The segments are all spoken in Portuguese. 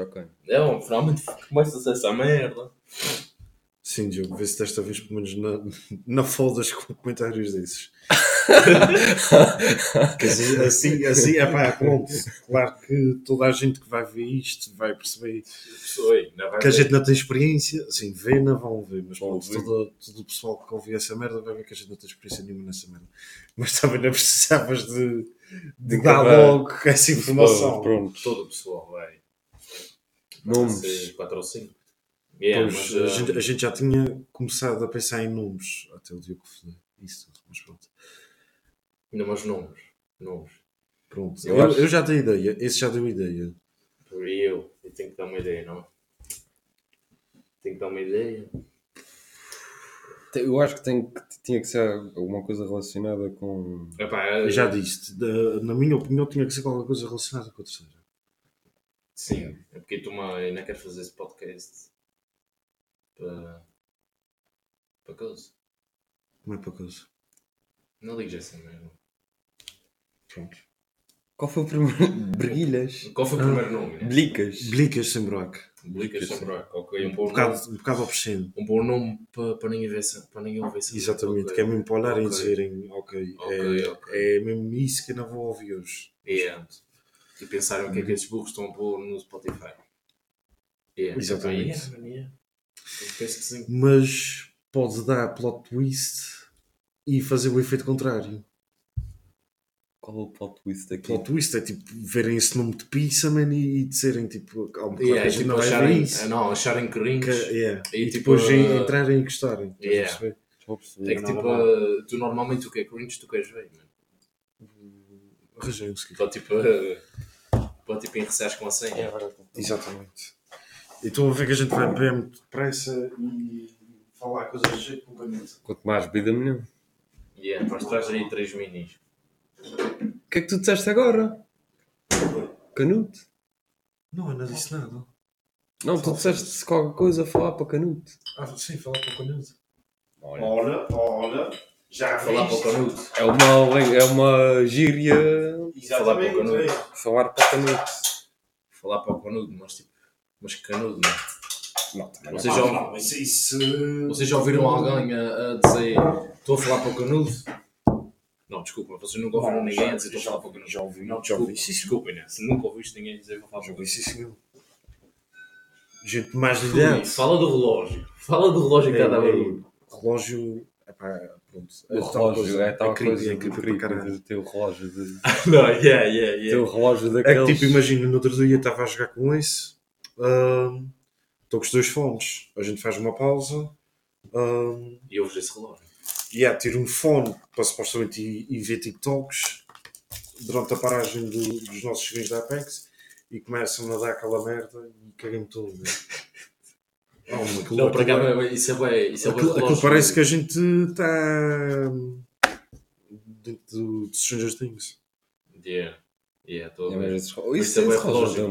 Ok. Não, finalmente começa-se essa merda. Sim, Diogo, vê se desta vez pelo menos na, na fodas com comentários desses. Assim, assim, é pá, pronto. Claro que toda a gente que vai ver isto vai perceber Oi, não vai que a ver. gente não tem experiência. Assim, vê, não vão ver, mas pronto, todo, todo o pessoal que ouve essa merda vai ver que a gente não tem experiência nenhuma nessa merda. Mas também não precisavas de, de De dar logo essa informação. Pronto. Todo o pessoal vai. Nomes. Quatro ou cinco. Yeah, Pois, mas, a, ah, gente, a gente já tinha começado a pensar em nomes até o Diogo foder isso, mas pronto. Não, mas nomes. Nomes. Pronto. Eu Eu, acho- eu já tenho ideia, esse já deu ideia. E eu, eu tenho que dar uma ideia, não? Tenho que dar uma ideia. Eu acho que, tem, que tinha que ser alguma coisa relacionada com. Epá, Eu já disse, da- na minha opinião, tinha que ser qualquer coisa relacionada com a terceira. Sim, é porque tu eu não quero fazer esse podcast para. para coisa. Como é para coisa? Não ligas essa merda. Pronto. Qual foi o primeiro? Briguilhas. Qual foi o primeiro nome? né? Blicas. Blicas sem buraco. Blicas sem buraco. Ok, um Um bom nome. bocado, um bocado obsceno. Um bom nome para, para ninguém ver essa- para ninguém ouvir essa Exatamente, Ok. que é mesmo para olharem Ok. e dizerem, ok, Ok, é, ok. é mesmo isso que eu não vou ouvir hoje. Yeah. E pensaram o que é que esses burros estão a pôr no Spotify. Yeah. Exatamente. Epá, yeah, man, yeah. Sim. Mas pode dar plot twist e fazer o efeito contrário. Qual é o plot twist aqui? Plot twist é tipo verem esse nome de pizza man, e dizerem tipo, calma, claro, Yeah, é tipo não acharem, isso. não, acharem cringe. Que- yeah. E E, tipo, depois uh, entrarem e gostarem. yeah. perceber? Perceber. É que tipo, ah, tu normalmente o que é cringe tu queres ver, mano. Arranjei seguinte. Para tipo, ah, para tipo enrecear com a senha. Exatamente. E estou a ver que a gente vai bem muito depressa e falar coisas de jeito com caneta. Quanto mais bebida, melhor. Yeah, mas traz aí três minis. O que é que tu disseste agora? Canuto? Não, eu não disse nada. Não, tu disseste qualquer coisa a falar para Canuto. Ah, sim, falar com a caneta. Olha. Olha, olha, já Falar para o. É uma, é uma gíria Falar para o canudo. é. falar para Canuto. Falar para o canudo, mas tipo, mas canudo, mano. Não, também Vocês não. já, Não, mas isso... vocês já ouviram alguém a, a dizer estou a falar para o canudo? Não, desculpa, vocês nunca ouviram Não, ninguém já- a dizer estou a já falar para o canudo. já ouvi, não, já ouvi, desculpem, né? Se nunca ouviste ninguém dizer vou falar para Já o canudo. isso, senhor. Gente mais idade. Fala do relógio. Fala do relógio cada É, é, barulho. relógio... Epá, pronto. O relógio é tal creepy, coisa é de creepy para creepy ter o relógio de. Não, yeah, yeah, yeah. relógio É daqueles. que tipo, imagina, no outro dia estava a jogar com ahm, estou com os dois fones, a gente faz uma pausa, ahm, E ouves esse relógio. e yeah, tiro um fone para supostamente ir, ir ver TikToks durante a paragem do- dos nossos joguinhos da Apex e começam a dar aquela merda e caguei-me todo. Né? Oh, mas aquilo, Não, para cá, aquilo- mas isso é bem. Isso é bem aquilo- aquilo relógio. parece que a gente está dentro do, de Stranger Things. Yeah. Yeah, estou a É, mas ver. esses- Isso, Mas isso é bué relógio.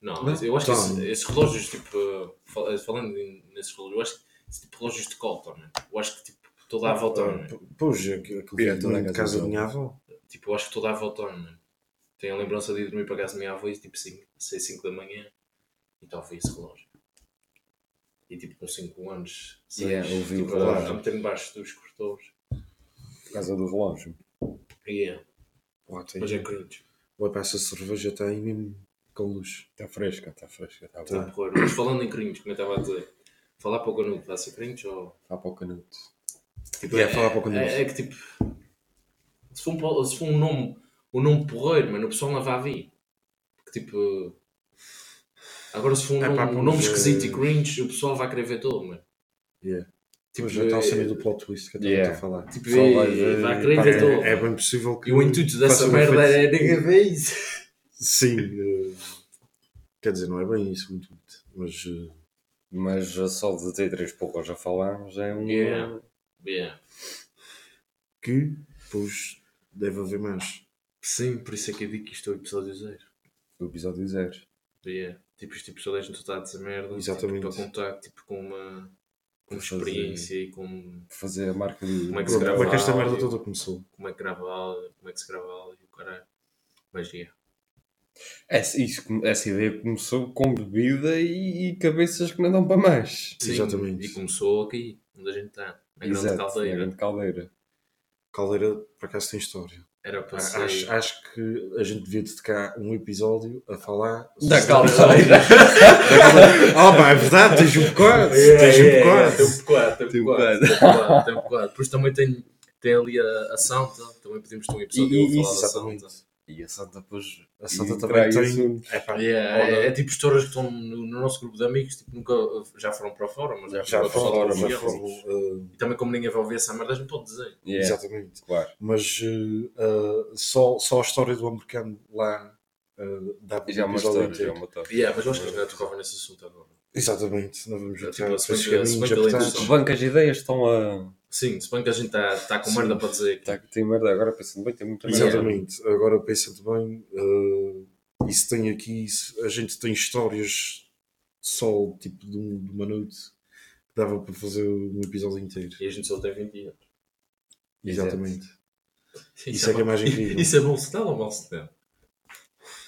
Não, Não? eu acho que Tá. esses, esses relógios, tipo, fal- falando nesses relógios, eu acho que esse tipo de relógios de Colton, né? eu acho que tipo, toda a volta, né? Ah, Pois, aquilo aquilo É, foi toda a de casa casa da minha avó. tipo, eu acho que toda a volta, né? Tenho a lembrança de ir dormir para casa da minha avó e tipo 5, 6, 5 da manhã e estava esse relógio. E tipo com 5 anos, 6, Yeah, eu vi o tipo, relógio. a meter embaixo dos cortores. Por causa do relógio. Yeah. Pá, tem- Mas é cringe. Olha, pá, essa cerveja está aí mesmo com luz. Está fresca, está fresca. Está Tá. boa. porra. Mas falando em cringe, como eu estava a dizer, falar para o canudo vai ser cringe ou. Vá para o Canuto. Tipo, Yeah, falar para o canudo. É, é que tipo. Se for um, se for um nome, um nome porreiro, mano, o pessoal não vai vir. Porque tipo. Agora se for um É nome, pá, um nome esquisito é- e cringe, o pessoal vai querer ver todo, mano. Yeah. Tipo, já está a cena é- do plot twist que eu Yeah. estava a falar. Tipo, vai é- querer ver todo. É, é bem possível que. E o intuito dessa merda é ninguém ver isso. Sim. eh, quer dizer, não é bem isso o intuito. Mas. eh, Mas só de ter três poucos a falar já é um. Yeah. Yeah. que, pois, deve haver mais. Sim, por isso é que eu digo que isto é o episódio zero. O episódio zero. Yeah. Tipo, este episódio a gente está a dizer merda. Exatamente. Tipo, para contar tipo, com uma, com fazer- experiência e com Fazer a marca de. Como é que se grava como é que esta áudio? merda toda começou? como é que grava áudio, como é que se grava áudio, caralho. Yeah. Essa, isso, essa ideia começou com bebida e, e cabeças que não dão para mais. Sim, Exatamente. E começou aqui, onde a gente está. Na grande Exato, caldeira. na grande caldeira. Caldeira, por acaso, tem história. Era para. Acho, acho que a gente devia dedicar um episódio a falar Da sobre- caldeira. Ah, pá, é verdade, tens um bocado. Tens um bocado. Tem um bocado, tem um bocado. Tem um bocado. Depois também tem, tem ali a, a Santa, também podemos ter um episódio E- a falar e- da exatamente. Santa. E a Santa depois. A Santa e também tem. É, pá, É, é, é tipo histórias que estão no, no nosso grupo de amigos, tipo, nunca já foram para fora, mas já, já foram para fora, mas mas foram, E também como ninguém vai ouvir essa merda, gente pode dizer. uh, Yeah, Exatamente. claro. Mas uh, uh, só, só a história do americano lá uh, dá para Já é uma episódio história, já é uma história. Yeah, mas eu acho que a gente não tocava nesse assunto agora. Exatamente, não vamos É, entrar tipo, se bem que- é. Bem as ideias estão a. Sim, se bem que a gente está tá com Sim. merda para dizer. Tá, tem merda agora pensando bem, tem muita merda. Exatamente. Agora pensa-te bem, uh, isso tem aqui, isso- a gente tem histórias só tipo de, um- de uma noite que dava para fazer um episódio inteiro. E a gente só tem 20 anos. Exatamente. Isso é que é mais incrível. Isso é bom sinal ou mau sinal?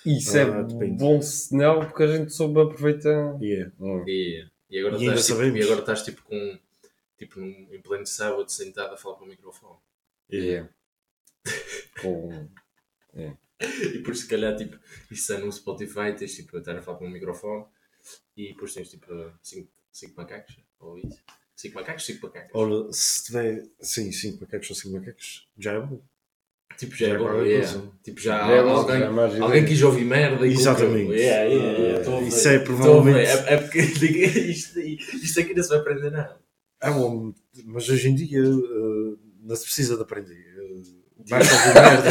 Isso Ah, é depende. bom sinal porque a gente soube aproveitar. Yeah. Hum. E, e agora E ainda estás tipo, sabemos. e agora estás tipo com tipo num, em pleno sábado sentado a falar para o microfone. Yeah. Com. E depois se calhar tipo isso é no Spotify, tens tipo a estar a falar para um microfone e depois tens tipo 5 macacos ou isso. 5 macacos, 5 macacos. Ora, se tiver, sim, 5 macacos ou 5 macacos, já é bom. Tipo já já é é bom, yeah. coisa. Tipo já, Já é alguém, já é alguém ideia. quis ouvir merda e Exatamente. Yeah, yeah, yeah. Isso é provavelmente- É, é porque isto, isto aqui não se vai aprender nada. É bom, mas hoje em dia uh, não se precisa de aprender. Uh, basta ouvir merda.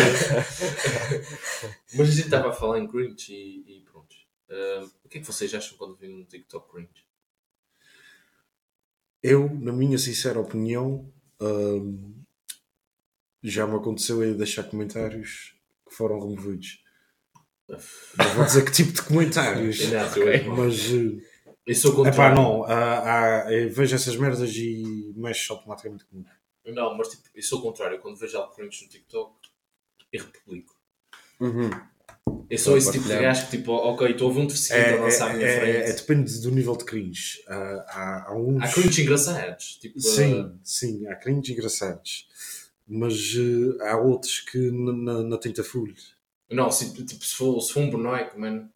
Mas a gente estava a falar em cringe e, e pronto. Ah, o que é que vocês acham quando vêm um TikTok cringe? Eu, na minha sincera opinião, hum, já me aconteceu aí deixar comentários que foram removidos. Não vou dizer que tipo de comentários, eu, mas uh, eu sou é contrário. pá, não. há- eu vejo essas merdas e mexo automaticamente comigo. Não, mas tipo, eu sou o contrário. Quando vejo algo cringe no TikTok, eu republico. Uhum. Eu sou esse tipo de gajo que tipo, ok, estou a ver um deficiente a lançar à minha é, frente. é, depende do nível de cringe. Há, há, há uns. Há cringe engraçados. Tipo, Sim, sim, há cringe engraçados. Mas uh, há outros que n- n- não tenta full. ah, não, se, tipo, se for, se for um boneco, mano,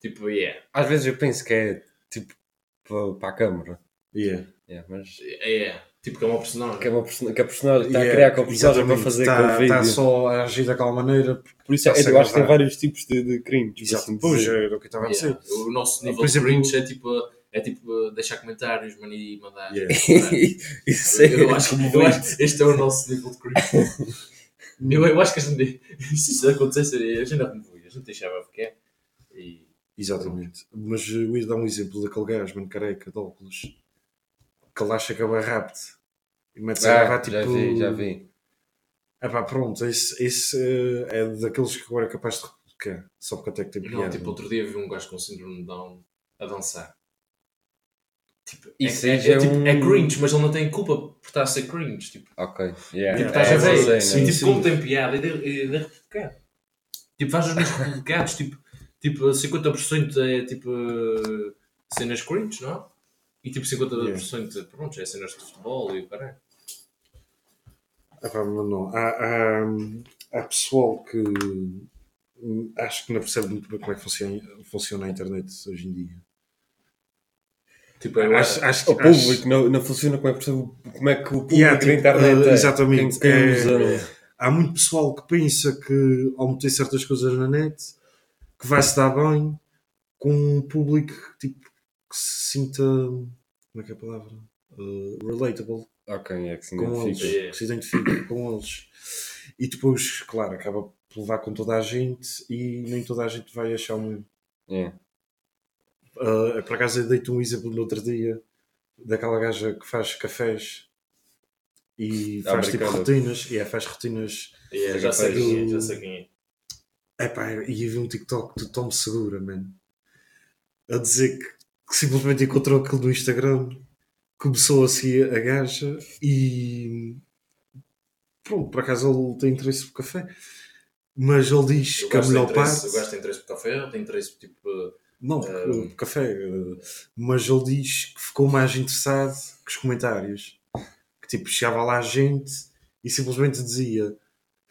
tipo, yeah. Às vezes eu penso que é tipo para, para a câmara. Yeah. Yeah, mas É, tipo, que é uma personagem. que, é uma person- que a personagem está Yeah, a criar com a personagem para fazer tá, com o vídeo. tá só a agir daquela maneira. Por isso é, eu acho que tem vários tipos de, de cringe. por Exato. assim Pois, dizer. era o que eu estava a dizer. Yeah. O nosso nível de cringe é tipo, é tipo deixar comentários, mano, e mandar. Yeah. Isso é eu, acho, eu acho que este é o nosso nível de cringe. eu, eu acho que a gente, se isso acontecesse, a gente não removia, a gente deixava ficar. E, Exatamente. Mas eu ia dar um exemplo daquele gajo, mano, careca, de óculos, que ele acha que é bem rápido. E mete-se a Ah, gravar tipo. já vi, já vi. É pá, pronto, esse, esse uh, é daqueles que agora é capaz de replicar. Só porque até que tem não, piada. tipo, outro dia vi um gajo com síndrome de Down a dançar. Tipo, Isso é, é, é tipo, um- é cringe, mas ele não tem culpa por estar a ser cringe. Tipo, Ok. Yeah. tipo É, estás a ver? sim, né? tipo, sim. como tem piada, e de, de republicar. Tipo, faz os meus republicados, tipo, tipo, 50% é tipo cenas cringe, não é? E tipo 50% pronto, é cenas de futebol e o caralho. Ah, não. Há, há, há pessoal que hum, acho que não percebe muito bem como é que funciona, funciona a internet hoje em dia. Tipo, eu Acho, acho que. O público não, não funciona como é, como é que o público Yeah, da tipo, internet uh, é. exatamente. É- Há muito pessoal que pensa que ao meter certas coisas na net que vai se dar bem com um público tipo, que se sinta. Como é que é a palavra? Uh, relatable Ok, é que se com eles. Yeah. que se identifica com eles. E depois, claro, acaba por levar com toda a gente e nem toda a gente vai achar um. Yeah. Uh, por acaso eu dei-te um exemplo no outro dia daquela gaja que faz cafés e faz tipo rotinas e é, faz rotinas. Yeah, já sei quem é, do- já sei quem é. Epá, e eu vi um TikTok do Tom Segura, mano, a dizer que, que simplesmente encontrou aquilo no Instagram, começou a seguir a gaja e pronto, por acaso ele tem interesse por café. mas ele diz O que a gajo tem melhor parte. o gajo tem interesse por café, tem interesse tipo. Não, Um, café. eh, Mas ele diz que ficou mais interessado que os comentários. Que tipo, chegava lá gente e simplesmente dizia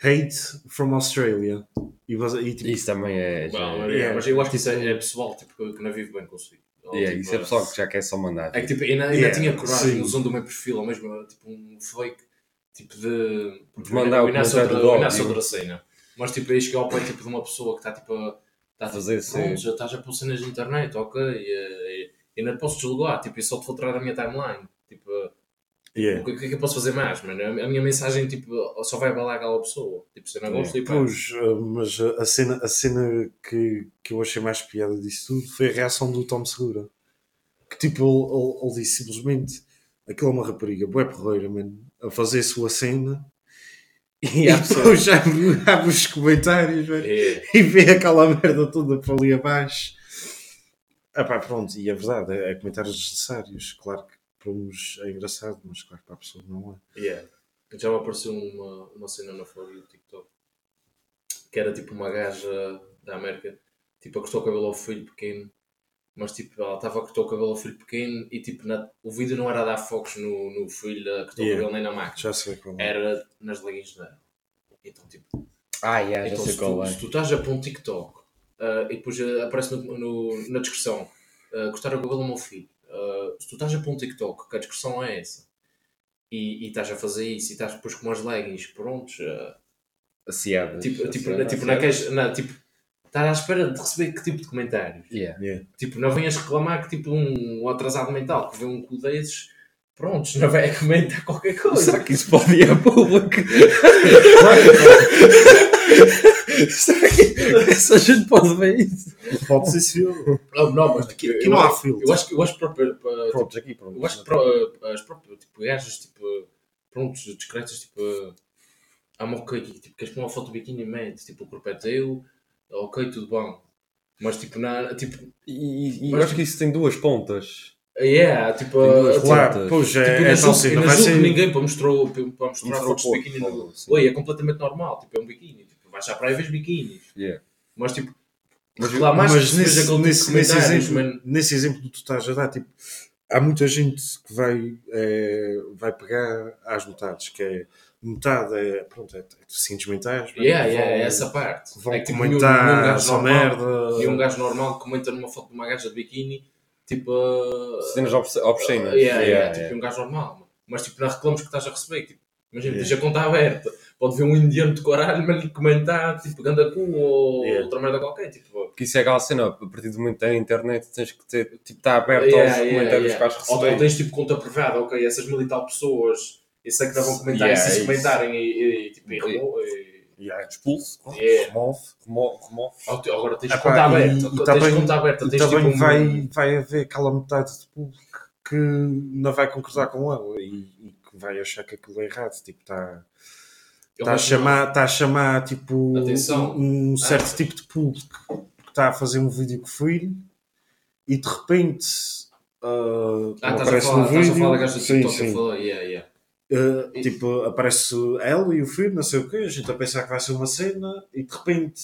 Hate from Australia. E, e, tipo, Isso também é. já- Bom, mas, Yeah. mas eu acho que isso é, é pessoal tipo, que não vive bem consigo. Ou, Yeah, tipo, isso é pessoal que já quer só mandar. É que tipo, ainda, ainda Yeah, tinha coragem usando o meu perfil, ou mesmo tipo um fake, tipo de. De mandar o comentário do outra cena. Mas tipo, aí cheguei ao pé tipo, de uma pessoa que está tipo a. Está Fazer tipo, sim. pronto, já estás a pôr cenas na internet, ok? E, e, e ainda te posso deslogar, tipo, e só te vou tirar da minha timeline. Yeah. o que, o que é que eu posso fazer mais, mano? A, minha mensagem tipo, só vai abalar aquela pessoa. Tipo, se eu não gosto, tipo, Pois, eh, mas a cena, a cena que, que eu achei mais piada disso tudo foi a reação do Tom Segura. Que tipo, ele, ele, ele disse simplesmente aquilo é uma rapariga, bué porreira, mano, a fazer a sua cena. E, E a pessoa- depois abre, abre os comentários mano, é, e vê aquela merda toda para ali abaixo. Ah pá, pronto, e é verdade, é, é comentários desnecessários. Claro que para uns é engraçado, mas claro que para a pessoa não é. Yeah. Já me apareceu uma, uma cena na For You TikTok que era tipo uma gaja da América, tipo, a cortou o cabelo ao filho pequeno, mas tipo, ela estava a cortar o cabelo ao filho pequeno e tipo, na- o vídeo não era a dar focos no, no filho a cortar Yeah. o cabelo nem na máquina, Já sei qual é. era nas leggings dela. Então, tipo, Ah, yeah, já então, sei se, qual tu, é. se tu estás a pôr um TikTok ah, e depois aparece no, no- na descrição ah, cortar o cabelo ao meu filho, ah, se tu estás a pôr um TikTok que a descrição é essa e, e estás a fazer isso e estás depois com umas leggings prontos, ah, Aciadas. tipo, tipo, Aciadas, tipo, na aciadas. queixa, na, tipo, estás à espera de receber que tipo de comentários. Yeah. Tipo, não venhas reclamar que tipo um atrasado mental que vê um cu desses, prontos, não vai comentar qualquer coisa. Será que isso pode ir a público? Será que essa gente pode ver isso? Pode ser civil. Não, não, mas aqui, Aqui eu não há acho- filtro. Eu acho que eu acho próprio, para- Pronto, aqui pronto. eu acho que pro- as próprias tipo, gajas tipo, prontos, discretas, tipo, há uma ok, tipo, queres pôr uma foto de biquíni e mete, tipo, o corpo é teu, ok, tudo bom. Mas tipo, na, tipo, E, e Mas- eu acho que isso tem duas pontas. yeah, tipo, duas tipo, Claro, pois é, Tipo, é cena. ainda Vai julgo ser. ninguém para mostrar, para mostrar Mostrou fotos de biquíni. Oi, é completamente normal, tipo, é um biquíni. Vais à praia e vês biquínis. Yeah. Mas tipo, Mas lá mais Mas nesse, nesse, nesse, exemplo, mano. nesse exemplo que tu estás a dar, tipo, há muita gente que vai, é, vai pegar às metades, que é metade é, pronto, é, é deficientes mentais, Yeah, vão, yeah, é essa parte. vão é que, tipo, nenhum- nenhum comentar gajo essa normal- merda. E um gajo normal comenta numa foto de uma gaja de biquíni, tipo. uh, cenas obsc- obscenas. Yeah, yeah, Yeah, tipo yeah. um gajo normal. Mas tipo, não reclamos que estás a receber. Tipo, imagina, Yeah. tens a conta aberta. Pode ver um indiano de coralho, mas lhe comentar, tipo, ganda cu ou Yeah. outra merda qualquer. Tipo, Porque isso é aquela cena, a partir do momento da internet tens que ter, tipo, está aberto Yeah, aos yeah, comentários yeah. que vais Ou, ou receber. tens tipo conta privada, ok, essas mil e tal pessoas, eu sei que não vão comentar, Yeah, e se é isso. comentarem e, e, tipo, e, remo- e- Yeah, Expulso, Yeah. remove, remove, remove. Agora tens Epá, conta aberta, tens também- conta aberta, tens também tipo um- vai, vai haver aquela metade de público que não vai concordar com ela e, e que vai achar que aquilo é errado. Tipo, está Eu tá a chamar, tá a chamar tipo, Atenção. um certo Ah. tipo de público que está a fazer um vídeo com o filho e de repente ah, Ah, estás a aparece falar, no vídeo. sim, TikTok sim. falou, yeah, yeah. Uh, tipo, aparece ela e o filho, não sei o quê, a gente a pensar que vai ser uma cena e de repente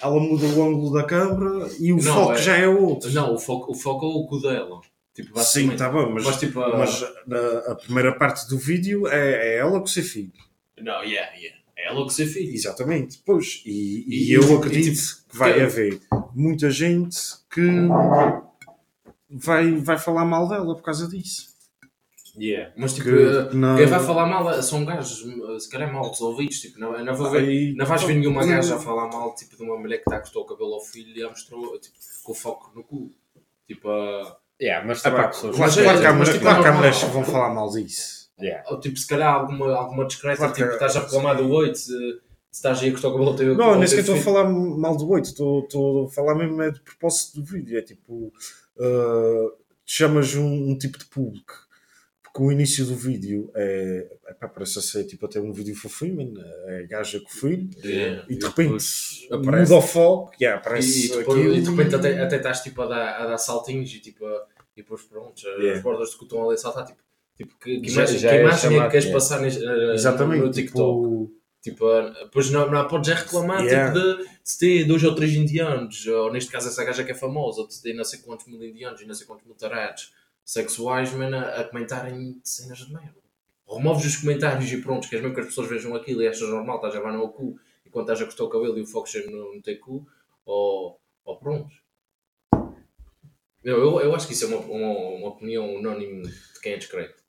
ela muda o ângulo da câmera e o Não, foco é- já é outro. Não, o foco, o foco é o cu dela. Tipo, Sim, está bem, mas, Mas, tipo, a- mas a, a primeira parte do vídeo é, é ela com o seu filho. Não, yeah, yeah. É ela que ser filho. Exatamente, pois. E, e E- eu e- acredito tipo, que vai que- haver muita gente que vai, vai falar mal dela por causa disso. Yeah. Mas tipo, Que eh, não- quem vai falar mal são gajos, eh, se calhar mal resolvidos. Tipo, não, não, vou ver, Aí- não vais ver nenhuma gaja a falar mal tipo, de uma mulher que está a cortar o cabelo ao filho e a mostrou tipo, com o foco no cu. Tipo, a- Yeah, mas Ah, pá, pessoas claro, Mas é- claro mas, mulher- tipo, claro que há mulheres que vão falar mal disso. Yeah. ou, tipo, se calhar alguma, alguma discreta, Claro que tipo, é- estás a reclamar do oito, se, se estás aí a cortar o cabelo ao teu Não, nem sequer estou a falar mal do 8, estou, estou a falar mesmo é de propósito do vídeo. É tipo, ah, chamas um, um tipo de público. Porque o início do vídeo é, epá, parece ser tipo até um vídeo fofinho, é gaja com filho. Yeah. E de repente muda o foco, yeah, E, aparece e, depois, aquilo e de repente até, até estás tipo, a, dar, a dar saltinhos e, tipo, a- e depois pronto, Yeah. as bordas de que estão ali a saltar. Tipo, tipo que, que Já- imagem, já que é imagem é que queres yeah. passar neste, eh, Exatamente, no TikTok? tipo, Tipo, depois não, não podes é reclamar Yeah. tipo, de se ter dois ou três indianos, ou neste caso essa gaja que é famosa, ou de ter não sei quantos mil indianos e não sei quantos mil tarados sexuais, man, a, a comentarem cenas de merda. Removes os comentários e pronto, queres mesmo que as pessoas vejam aquilo e achas normal, estás a levar no cu enquanto estás a cortar o cabelo e o foco chega no, no teu cu, ou, ou pronto. Eu, eu, eu acho que isso é uma, uma, uma opinião unânime de quem é discreto.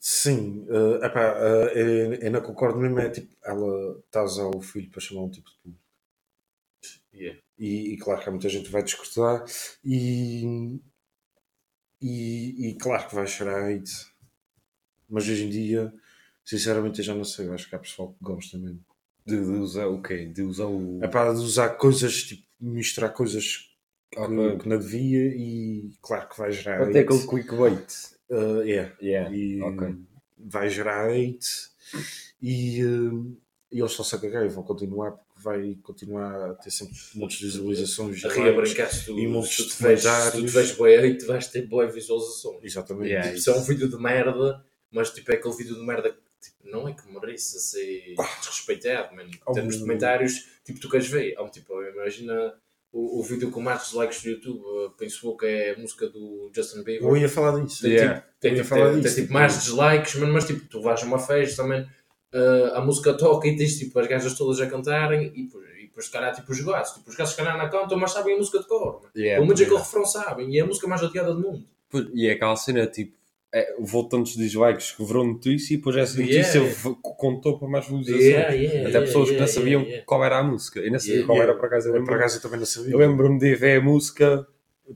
Sim, uh, epá, uh, eu, eu não concordo mesmo, é tipo, ela está a usar o filho para chamar um tipo de público. Yeah. E, e claro que há muita gente que vai discordar e, e, e claro que vai chorar hate. Mas hoje em dia, sinceramente, eu já não sei, eu acho que há pessoal que gosta mesmo. De, de usar o quê? De usar o. É para de usar coisas, tipo, misturar coisas que, Ok. que não devia e claro que vai gerar Até hate. aquele clickbait. Uh, yeah. Yeah. e ok. vai gerar hate e, uh, e eles só se a cagar e vão continuar porque vai continuar a ter sempre montes de visualizações A e ria likes. brincar se tu, e montes se tu de te vês, se tu vês boa hate, vais ter boa visualização. exatamente Yeah. Tipo, se é um vídeo de merda, mas tipo, é aquele vídeo de merda que tipo, não é que mereça ser desrespeitado, mano. Em termos de comentários, tipo, tu queres ver. Há, tipo, imagina o, o vídeo com mais dislikes do YouTube, uh, penso eu que é a música do Justin Bieber. eu ia falar disso Tem, Yeah. tipo, tem, tipo, falar tem- disso, tem, tipo, mais dislikes, mas, mas tipo, tu vais a uma festa também, uh, a música toca e tens tipo as gajas todas a cantarem e depois, e depois se calhar tipo os gatos, tipo, os gatos se calhar não cantam, mas sabem a música de cor. mano. Yeah. Pelo menos aquele refrão sabem, e é a música mais odiada do mundo. E é aquela cena, tipo, é, houve tantos dislikes que virou notícia e depois essa Yeah. notícia v- contou para mais visualizações. Yeah, yeah, Até pessoas que yeah, não sabiam yeah, yeah. qual era a música. Eu não sabia Yeah, qual yeah. era, por acaso. Eu lembro- por acaso eu também não sabia eu lembro-me de ver a música,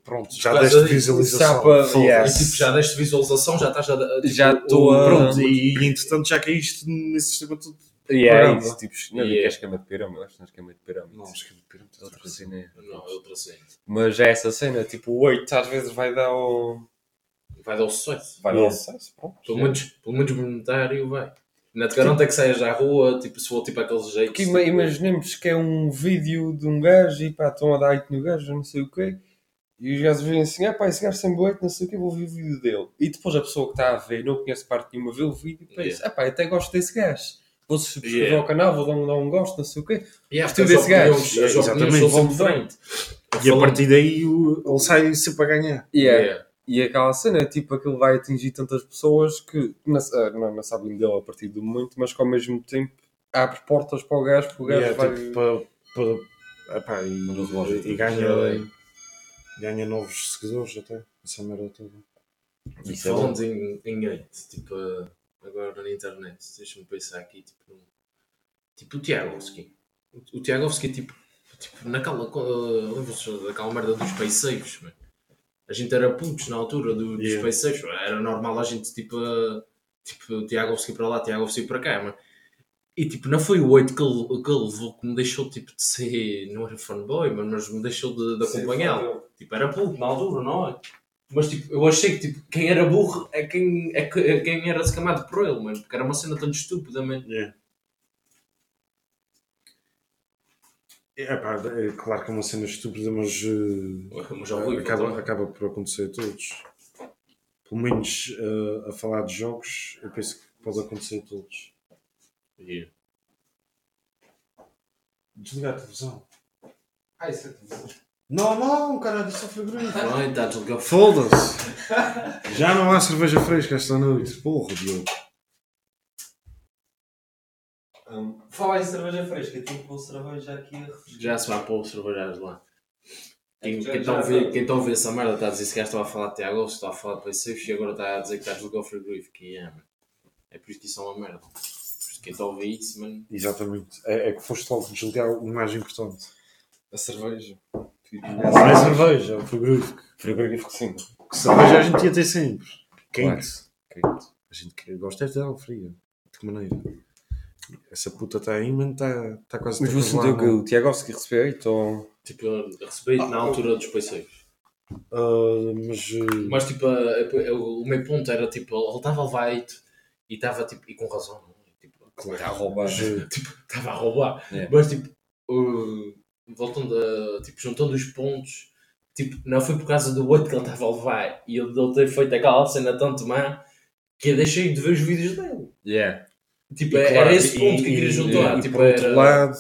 pronto, já deste visualização Sapa, yeah. E tipo, já deste visualização, já estás a. Tipo, Já estou a- pronto, e, e entretanto já caíste nesse sistema tudo e é isso, tipo, não Yeah. yeah. é esquema de pirâmide, acho que não é esquema de pirâmide. não, é de pirâmide. É outra cena. é. Não, é outra cena. Mas é essa cena, tipo, o 8 às vezes vai dar o... Vai dar o sucesso. Vai dar o Yeah. sucesso, pronto. Pelo menos, pelo menos monetário vai. Não te garanto é que saias à rua, tipo, se for tipo aqueles jeitos. Porque tipo, ima- imaginemos que é um vídeo de um gajo e pá, estão a dar hate no gajo, não sei o quê. E os gajos veem assim, ah pá, esse gajo sem boete, não sei o quê, vou ver o vídeo dele. E depois a pessoa que está a ver, não conhece parte nenhuma, vê o vídeo e pensa, ah pá, eu até gosto desse gajo. Vou subscrever Yeah. ao canal, vou dar um, dar um gosto, não sei o quê. Yeah, Gostei desse gajo. Yeah, exatamente. E a partir daí o- ele sai sempre a ganhar. Yeah. E aquela cena, tipo, aquilo vai atingir tantas pessoas que não, ah, não, não sabem dele a partir do momento, mas que ao mesmo tempo abre portas para o gajo, porque o gajo Yeah, vai... tipo, para, para, epá, e, e ganha, ganha novos seguidores até. Essa merda toda. Isso é falando em, em hate, tipo, uh, agora na internet, deixa-me pensar aqui, tipo, tipo o Tiagovski. O, Tiagovski, tipo, tipo naquela, uh, lembra-se daquela merda dos paiseiros, mano. A gente era putos na altura do, dos Yeah. paiseiros, era normal a gente, tipo, uh, tipo, Tiagovski para lá, Tiagovski para cá, mano. E tipo, não foi o 8 que ele, que ele levou que me deixou tipo de ser. Não era fanboy, mano, mas me deixou de, de acompanhá-lo. Tipo, era puto na altura, não é? Mas tipo, eu achei que tipo, quem era burro é quem, é, é quem era escamado por ele, mano. Porque era uma cena tão estúpida, mano. Yeah. É, pá, é claro que é uma cena estúpida, mas eh, Mas já ouvi, acaba, então. acaba por acontecer a todos. Pelo menos eh, a falar de jogos, eu penso que pode acontecer a todos. Yeah. Desligar a televisão. Ah, isso é televisão. Não, não, caralho, isso é frigorífico. Ai, está Foda-se! Já não há cerveja fresca esta noite. Porra, Diogo. Um, Falar em cerveja fresca, tenho que pôr cerveja aqui a refrescar. Já se vai pôr cervejados lá. Quem Já- quem está já a ouvir- vai. quem está a ouvir essa merda está a dizer se gajo estava a falar de Tiago, se estava a falar de PlayStation e agora está a dizer que está a desligar o frigorífico. E é, mano. É por isso que isso é uma merda. Por isso que quem está a ouvir isso, mano. Exatamente. É, é que foste logo desligar o mais importante. A cerveja. Não é cerveja, é o frigorífico. Frigorífico sim. Que cerveja a gente ia ter sempre. Quente. Quente. A gente que gosta é de dela fria. De que maneira? Essa puta está aí, mano, está tá quase Mas toda você deu que o Tiagovski recebeu então. Tipo, eu recebi na altura dos PlayStation. Ah, mas. eh, Mas tipo, a- a- o meu ponto era tipo, ele estava a levar hate e estava tipo, e com razão, não é? Tipo, Está a roubar. mas, eh, tipo, estava a roubar. É. Mas tipo, uh, voltando a, tipo, juntando os pontos, tipo, não foi por causa do outro que ele estava a levar e ele, ele ter feito aquela cena tanto má que eu deixei de ver os vídeos dele. Yeah. Tipo, E era claro, esse ponto que e- queria juntar. E, tipo, por outro era... lado,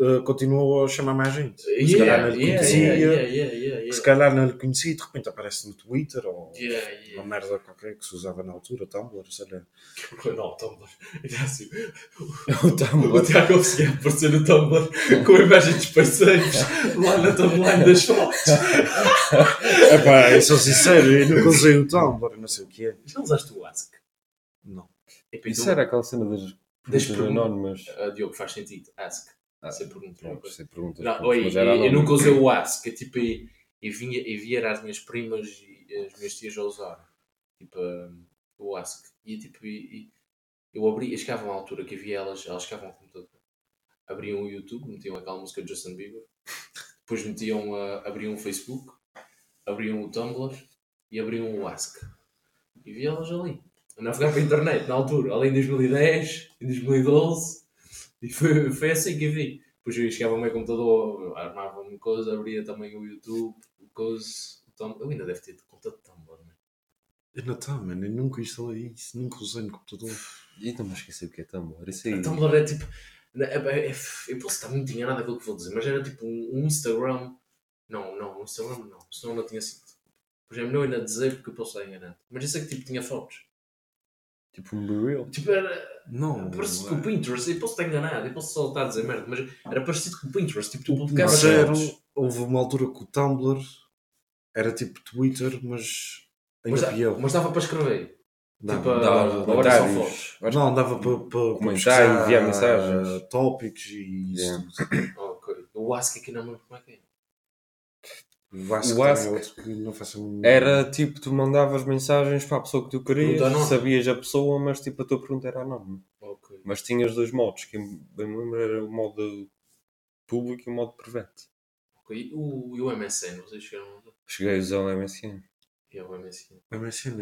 eh, continuou a chamar mais gente. se Yeah, calhar não lhe yeah, conhecia, yeah, se calhar não lhe conhecia e de repente aparece no Twitter ou uma merda qualquer que se usava na altura, Tumblr, sei lá. Não, Tumblr. Era assim. O O Tumblr. Tiago conseguia aparecer no Tumblr com a imagem dos parceiros lá na timeline das fotos. Epá, eu sou sincero, eu nunca usei o Tumblr, não sei o que é. Já usaste o Ask? Não. Epá, Isso era aquela cena das Das perguntas perguntas. anónimas. ah, Diogo, faz sentido. Ask. Ah, Pronto, sem perguntas. Não, pronto, oi, eu, eu nunca usei o Ask. Eu, tipo, eu, vinha, eu via as minhas primas e as minhas tias a usar. Tipo, ah, o Ask. E tipo, e, e eu abri, eu chegava a uma altura que havia elas, elas chegavam ao computador. Abriam o YouTube, metiam aquela música de Justin Bieber. Depois metiam, a abriam o Facebook, abriam o Tumblr e abriam o Ask. E vi elas ali. A navegar para a internet, na altura, ali em 2010, em 2012. E foi, foi assim que eu vi. Depois eu chegava ao meu computador, armava uma coisa, abria também o YouTube, o coisa, o Tumblr. Eu ainda deve ter conta de Tumblr, né? Eu não tá, mano, eu nunca instalei isso, nunca usei no computador. E não me esqueci o que é Tumblr. Isso aí. Tumblr é tipo. é- é- é- eu posso estar muito enganado naquilo que vou dizer, mas era tipo um, Instagram. Não, não, um Instagram não, senão não tinha sido. Pois é melhor ainda dizer porque eu posso estar enganado. Mas isso é que tipo tinha fotos. Tipo um Burrell. Tipo, era. Não, Parecido não com o é. Pinterest, eu posso estar enganado, eu posso só estar a dizer merda, mas era parecido com o Pinterest, tipo, tu O publicavas Zero, fotos. houve uma altura que o Tumblr era tipo Twitter, mas ainda Mas, pior. mas dava para escrever. Não, tipo, dava agora só comentários. fotos. não, dava para, para, para Comentar, enviar mensagens. tópicos e isso Yeah. Ok. O Ask aqui não me lembro como é que é. O Vasco O Ask é outro que não faço a mínima- Era tipo, tu mandavas mensagens para a pessoa que tu querias, sabias a pessoa, mas tipo a tua pergunta era anónima. Ok. Mas tinhas dois modos, que bem me lembro era o modo público e o modo private. ok. O, e o MSN, vocês chegaram a usar? Cheguei a usar o MSN. E é o MSN. A MSN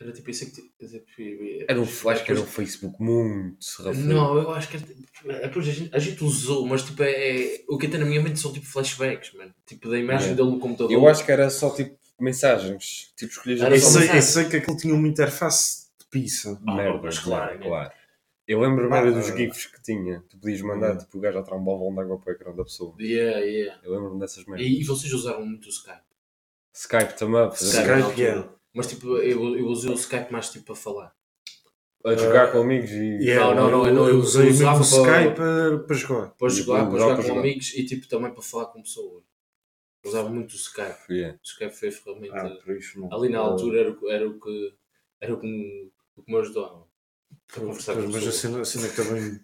Era tipo isso que. Era um, acho que era um Facebook muito rafinho. Não, eu acho que era, tipo, é, depois a gente, a gente usou, mas tipo, é, é- o que tem na minha mente são tipo flashbacks, mano. Tipo, da imagem Yeah. dele no computador. Eu acho que era só tipo mensagens. Tipo, escolhias Eu sei, eu sei que aquilo tinha uma interface de pizza. Ah, Merda, mas claro, claro, claro. Eu lembro-me Ah, era dos. GIFs que tinha. Tu podias mandar Yeah. tipo, o gajo a tirar um balão de água para o ecrã da pessoa. Yeah, yeah. Eu lembro-me dessas merdas. E, e vocês usaram muito o Skype? Skype também, Skype, yeah. Mas tipo, eu, eu usei o Skype mais tipo para falar. a jogar com amigos e. Yeah, Não, não, não, eu, não, eu eu usei mesmo o Skype para, para jogar. Para jogar, para jogar, com jogar. amigos e tipo também para falar com pessoas. Usava muito o Skype. Yeah. O Skype foi ferramenta. Ah, por isso não. Ali na altura era, o- era o que era o que me, o que me ajudava. A Pois, conversar com mas a pessoas. cena, a cena que também.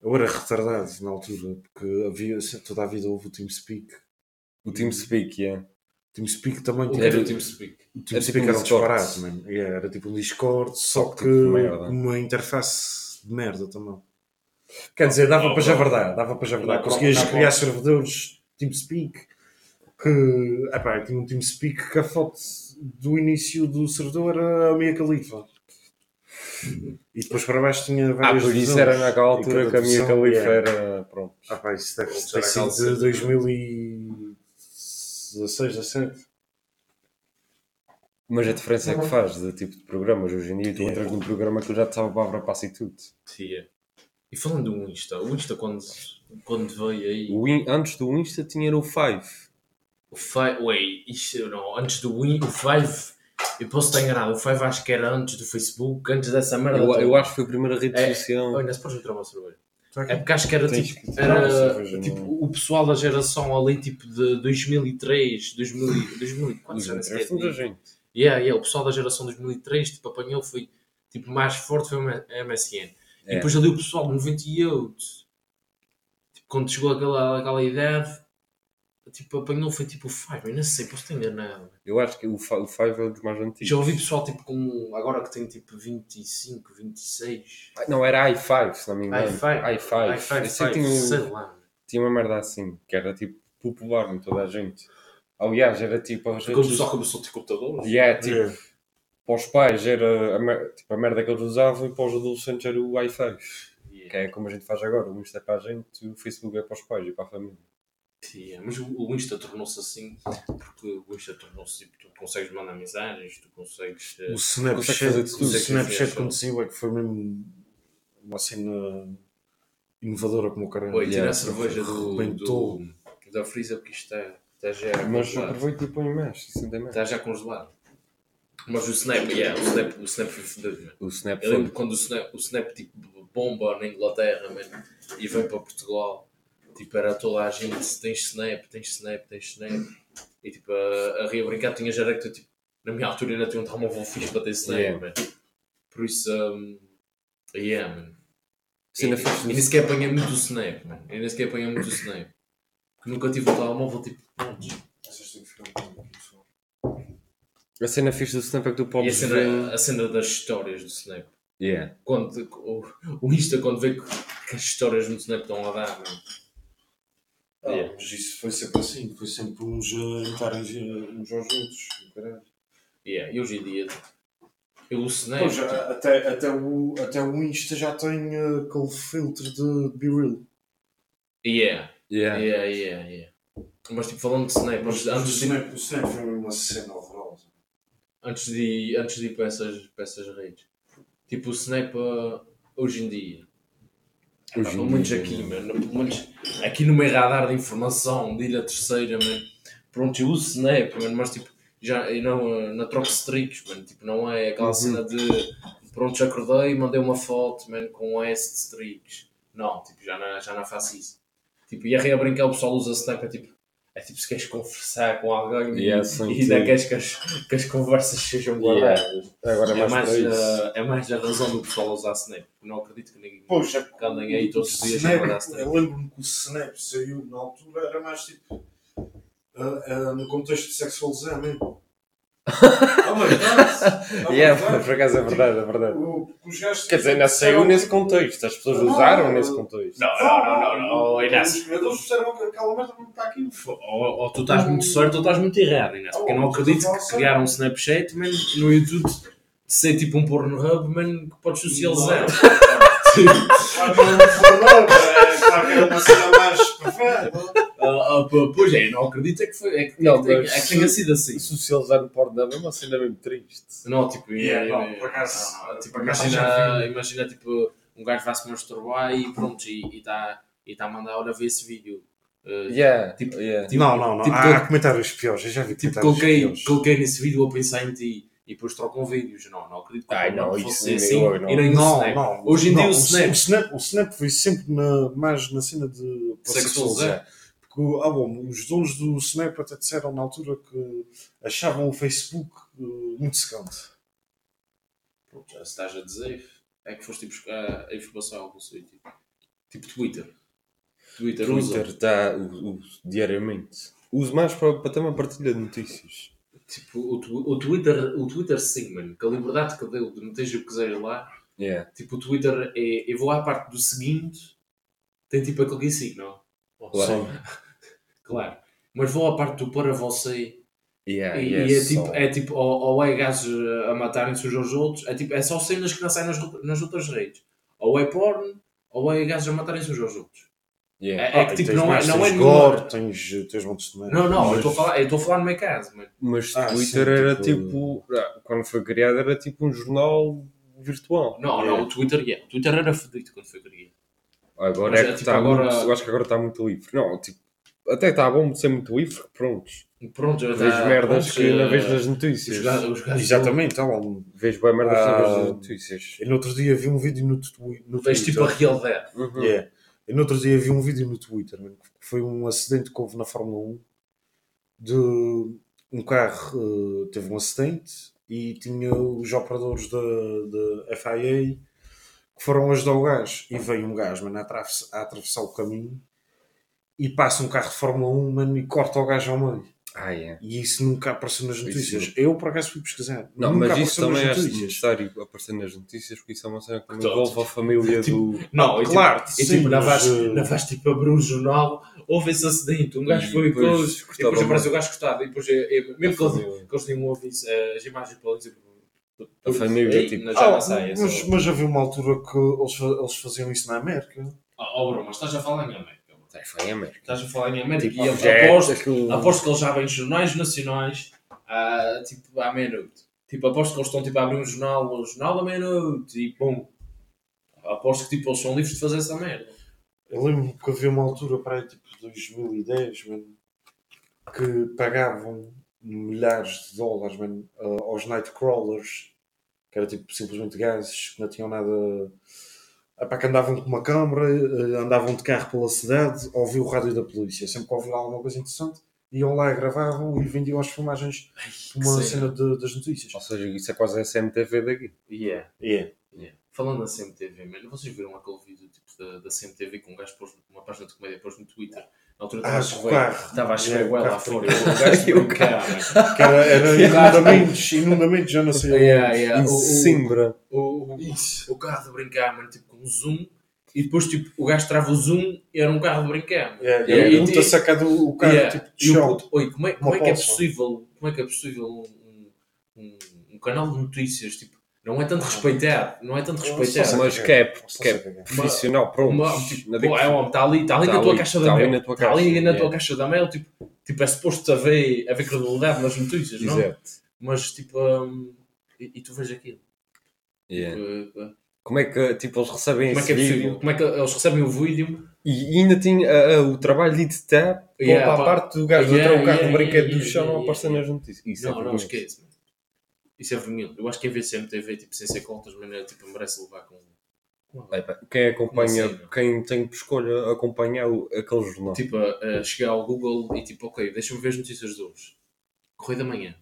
Eu era retardado na altura, porque havia, toda a vida houve o TeamSpeak. O TeamSpeak, yeah. TeamSpeak também O que tinha. era o TeamSpeak? O TeamSpeak tipo um era um Discord. disparate, mano. Yeah, era tipo um Discord, só Só que tipo de merda. uma interface de merda também. Quer dizer, dava para já verdade, dava para já verdade. Não, Conseguias não, não. criar servidores TeamSpeak que. Epá, tinha um TeamSpeak que a foto do início do servidor era a Mia Khalifa. E depois para baixo tinha Ah, várias por isso era naquela altura que a minha califa era. Pronto. Ah pá, isso deve Pronto, ter era sido aquela de 2016, 17. Mas a diferença é que faz de tipo de programas. Hoje em dia tu entras num programa que já te sabe a palavra e tudo. Sim, é. E falando do Insta, o Insta quando, quando veio aí. O In- Antes do Insta tinha o Five. O Five. Wait, isto não. Antes do Win, o Five. Eu posso estar enganado. O Five acho que era antes do Facebook, antes dessa merda. Eu, eu acho que foi a primeira rede É. social. Olha, se podes entrar uma cerveja. É porque acho que era Tens tipo, que era, tipo não o pessoal da geração ali tipo de 2003, 2000, e- 2004, Os já nem gente. Yeah, yeah, o pessoal da geração 2003 tipo, apanhou, foi tipo mais forte foi a MSN. E É. depois ali o pessoal de 98, tipo, quando chegou aquela, aquela idade, tipo, apanhou, foi tipo o Five, eu não sei, posso estar enganado. Eu acho que o o Five é um dos mais antigos. Já ouvi pessoal tipo com, agora que tem tipo 25, 26, Ah, Não, era i5, se não me engano. i5, i5. i5, Eu sei que tinha, sei lá. tinha uma merda assim, que era tipo popular em toda a gente. Aliás, era tipo as Quando o redes pessoal começou a ter computadores. E é tipo, Yeah. para os pais era a, mer- tipo, a merda que eles usavam e para os adolescentes era o i5. Yeah. Que é como a gente faz agora. O Insta é para a gente e o Facebook é para os pais e para a família. Sim, é, mas o, Insta tornou-se assim porque o Insta tornou-se tipo, tu consegues mandar mensagens, tu consegues. eh, O Snapchat, fazer o. Snapchat saiu é que foi mesmo uma cena inovadora como o caralho. Oi, tira Yeah, a cerveja do, rebentou. do, da freezer porque isto está, está já Mas aproveito e ponho mais, isso não tem mais. Está já congelado. Mas o Snap, yeah, o Snap, o Snap foi fodido. O Snap Eu lembro quando o Snap, o Snap tipo, bomba na Inglaterra, e vem para Portugal. Tipo, era toda a gente, tens Snap, tens Snap, tens Snap. E tipo, a, a rir a brincar, tinha já era que tipo, na minha altura ainda tinha um telemóvel fixe para ter Snap, Yeah. mano. Por isso, um, yeah, mano. E, Cena e, fixe do- nem sequer apanhei muito o Snap, mano. Eu nem sequer apanhei muito o Snap. Porque nunca tive um telemóvel tipo, pronto. Vocês têm que ficar um pouco só. A cena fixe do Snap é que tu E a podes cena, ver. a cena das histórias do Snap. Yeah. quando, o, o Insta quando vê que, que as histórias no Snap estão a dar, mano. Ah, Yeah. Mas isso foi sempre assim, foi sempre uns a entrarem uns aos outros. caralho. Yeah, e hoje em dia, Snap, Pois, a- até, até, o, até o Insta já tem eh, aquele filtro de Be Real. yeah, Yeah. yeah, yeah, yeah. Mas tipo, falando de Snap, Mas antes, o antes, de, Snap, o Snap foi uma cena horrorosa. antes, de, antes de ir para essas, para essas redes, tipo, o Snap uh, hoje em dia, Hoje pelo menos aqui, mano, pelo menos aqui no meu radar de informação de Ilha Terceira, mano, pronto, eu uso Snap, mano, mas tipo, já e não, uh, na troca de streaks, mano, tipo, não é aquela Uhum. cena de pronto, já acordei e mandei uma foto, mano, com um S de streaks. Não, tipo, já não, já não faço isso. Tipo, e a brincar, o pessoal usa Snap, é tipo, é tipo, se queres conversar com alguém Yeah, e, sem e ainda queres que as, que as conversas sejam Yeah. guardadas. Agora é É mais, isso. uh, é mais a razão do pessoal usar Snap. Não acredito que ninguém Pois, é que andem aí todos os dias a Snap, guardar Snap. Eu lembro-me que o Snap saiu na altura, era mais tipo. ah, ah, no contexto de sexualizamento. Ah, mas verdade. Ah, Yeah, por acaso é verdade, é verdade. O- os gajos Quer dizer, ainda saiu nesse contexto, as pessoas Não, usaram não, nesse contexto. Não, não, não, não, não. Oh, Os Inácio. criadores disseram que aquela merda não está aqui. Ou, ou tu estás muito certo ou estás muito errado, Inácio. Porque eu não acredito que criaram um Snapchat, man, no YouTube de ser tipo um Pornhub, man, que podes socializar. Ah, ah, pô, pois é, não acredito é que, foi, é que, Não, é que- é que tenha sido assim. Socializar no Pornhub é uma cena mesmo triste. Não, tipo, Yeah, é- não, é- por acaso- não, não, tipo, por acaso já imagina, vi. imagina tipo, um gajo vai-se masturbar e pronto, e está e tá a mandar, olha, ver esse vídeo. Ah, Yeah, Tipo- yeah. tipo- não, não, não. tipo, Há col- comentários piores, eu já vi tipo, comentários coloquei, piores. coloquei nesse vídeo a pensar em ti e depois trocam vídeos. Não, não acredito que Ai, não, Pornhub isso fosse nem assim eu, não. e nem o Não, Snap. não. Hoje em não, dia o o Snap. Snap. O Snap foi sempre na, mais na cena de Sexualizar. sexualizar. Porque ah, bom, os donos do Snap até disseram na altura que achavam o Facebook eh, muito secante. Pronto, já se estás a dizer, é que foste buscar a informação a algum sítio. Tipo Twitter. Twitter, Twitter usa. está diariamente. Uso mais para, para ter uma partilha de notícias. Tipo, o, o Twitter, o Twitter sim, mano. Que a liberdade que deu de meteres o que quiseres lá. Yeah. Tipo, o Twitter é. Eu vou à parte do seguinte, tem tipo aquele que sigo, não? Claro. Claro. Mas vou à parte do para você Yeah, e, yeah, e é só- tipo, é tipo, ou, ou é gajos a matarem-se uns aos outros, é tipo, é só cenas que não saem nas, nas outras redes. Ou é porno, ou é gajos a matarem-se uns aos outros. Yeah. É, é Ah, que tipo, tens não é, mais, não é tens nenhuma- gore, tens, tens montes de merda. Não, não, eu Mas- estou a falar, eu estou a falar no meu caso, mano. Mas Ah, Twitter sim, era tipo- tipo. ah, Quando foi criado era tipo um jornal virtual. Não, Yeah. não, o Twitter, yeah, o Twitter era fodido quando foi criado. Agora Mas é é que tipo está agora- muito. Eu acho que agora está muito livre. Não, tipo. Até está bom de ser muito livre, pronto. Pronto, já Vejo tá- merdas pronto, que não eh, vejo nas Os notícias. Exatamente, tá bom. Vejo bem merdas que não vejo Ah, nas notícias. E no outro dia vi um vídeo no, no Vês tipo a realidade. Uhum. Yeah. E no outro dia vi um vídeo no Twitter, que foi um acidente que houve na Fórmula 1 de um carro eh, teve um acidente e tinha os operadores da, da FIA que foram ajudar o gajo e veio um gajo mano, a, atravess- a atravessar o caminho e passa um carro de Fórmula 1 mano, e corta o gajo ao meio. Ah, yeah. E isso nunca apareceu nas Isso notícias. Eu por acaso fui pesquisar. Não, nunca mas isso apareceu também notícias. necessário aparecer nas notícias porque isso é uma cena que envolve a família do. Não, tipo, Claro, sim, tipo, não mas, vais, eh, não vais tipo abrir um jornal, houve esse acidente, um gajo E foi depois coisa, e depois a aparece mão. o gajo cortado, e depois, é, é, mesmo que eles, família. que eles tenham ouvido eh, as imagens para dizer, A família, Ei, tipo, já Ah, não sai, é só- mas, mas havia uma altura que eles, eles faziam isso na América. Oh, oh, bro, mas estás a falar em América. Bro. É, foi em América. Estás a falar em América Tipo, e já é aposto, aquilo- aposto que eles já vêm jornais nacionais ah, tipo, à meia-noite. Tipo, aposto que eles estão tipo, a abrir um jornal, um jornal à meia-noite e pum. aposto que tipo, eles são livres de fazer essa merda. Eu lembro que havia uma altura para aí, tipo 2010, mano, que pagavam milhares de dólares mano, a- aos Nightcrawlers, que era tipo simplesmente gajos que não tinham nada. Epá, que andavam com uma câmara, eh, andavam de carro pela cidade, ouviam o rádio da polícia. Sempre que ouviam alguma coisa interessante, iam lá, gravavam e vendiam as filmagens de uma cena de- das notícias. Ou seja, isso é quase a SMTV daqui. Yeah. É. Yeah. Falando da CMTV, mano, vocês viram aquele vídeo tipo, da, da CMTV que um gajo pôs uma página de comédia pôs no Twitter? Na altura Ah, estava a com o chover, estava a chover Yeah, fora. e O gajo era, inundamentos, inundamentos, já não sei Yeah, yeah. Em O- Simbra. o, o, o carro de brincar, mano, tipo com zoom, e depois tipo, o gajo trava o zoom e era um carro de brincar. Yeah, E- yeah. e- a puta saca do o carro Yeah. tipo de chão. puto, oi, como é, como é que é possível, como é que é possível um, um, um canal de notícias, tipo, não é tanto respeitado, não é tanto Nossa, respeitado. Mas que é, que é profissional, pronto. Uma- tipo, Não pô, é um está ali, está ali Tá na tua ali, caixa tá da mail. Está ali na é. tua caixa da mail, tipo, tipo é suposto haver, haver credibilidade nas notícias, não? Exato. Mas tipo, hum, e, e tu vês aquilo. Yeah. Tipo, Como é que tipo, eles recebem como é esse que é possível? vídeo? Como é que eles recebem o vídeo? E ainda tinha ah, ah, o trabalho de editar Yeah, para a parte do gajo Yeah, de tirar o carro yeah, do brinquedo yeah, do chão yeah, não aparecer yeah. nas notícias. Isso é não, não vergonhoso. esquece. Isso é vermelho. Eu acho que em vez de CMTV, tipo, sem ser contas, mano, é, tipo, merece levar com. É, Quem acompanha, assim? quem tem por escolha acompanhar o- aquele jornal. Tipo, a, a chegar ao Google e tipo, ok, deixa-me ver as notícias de hoje. Correio da manhã.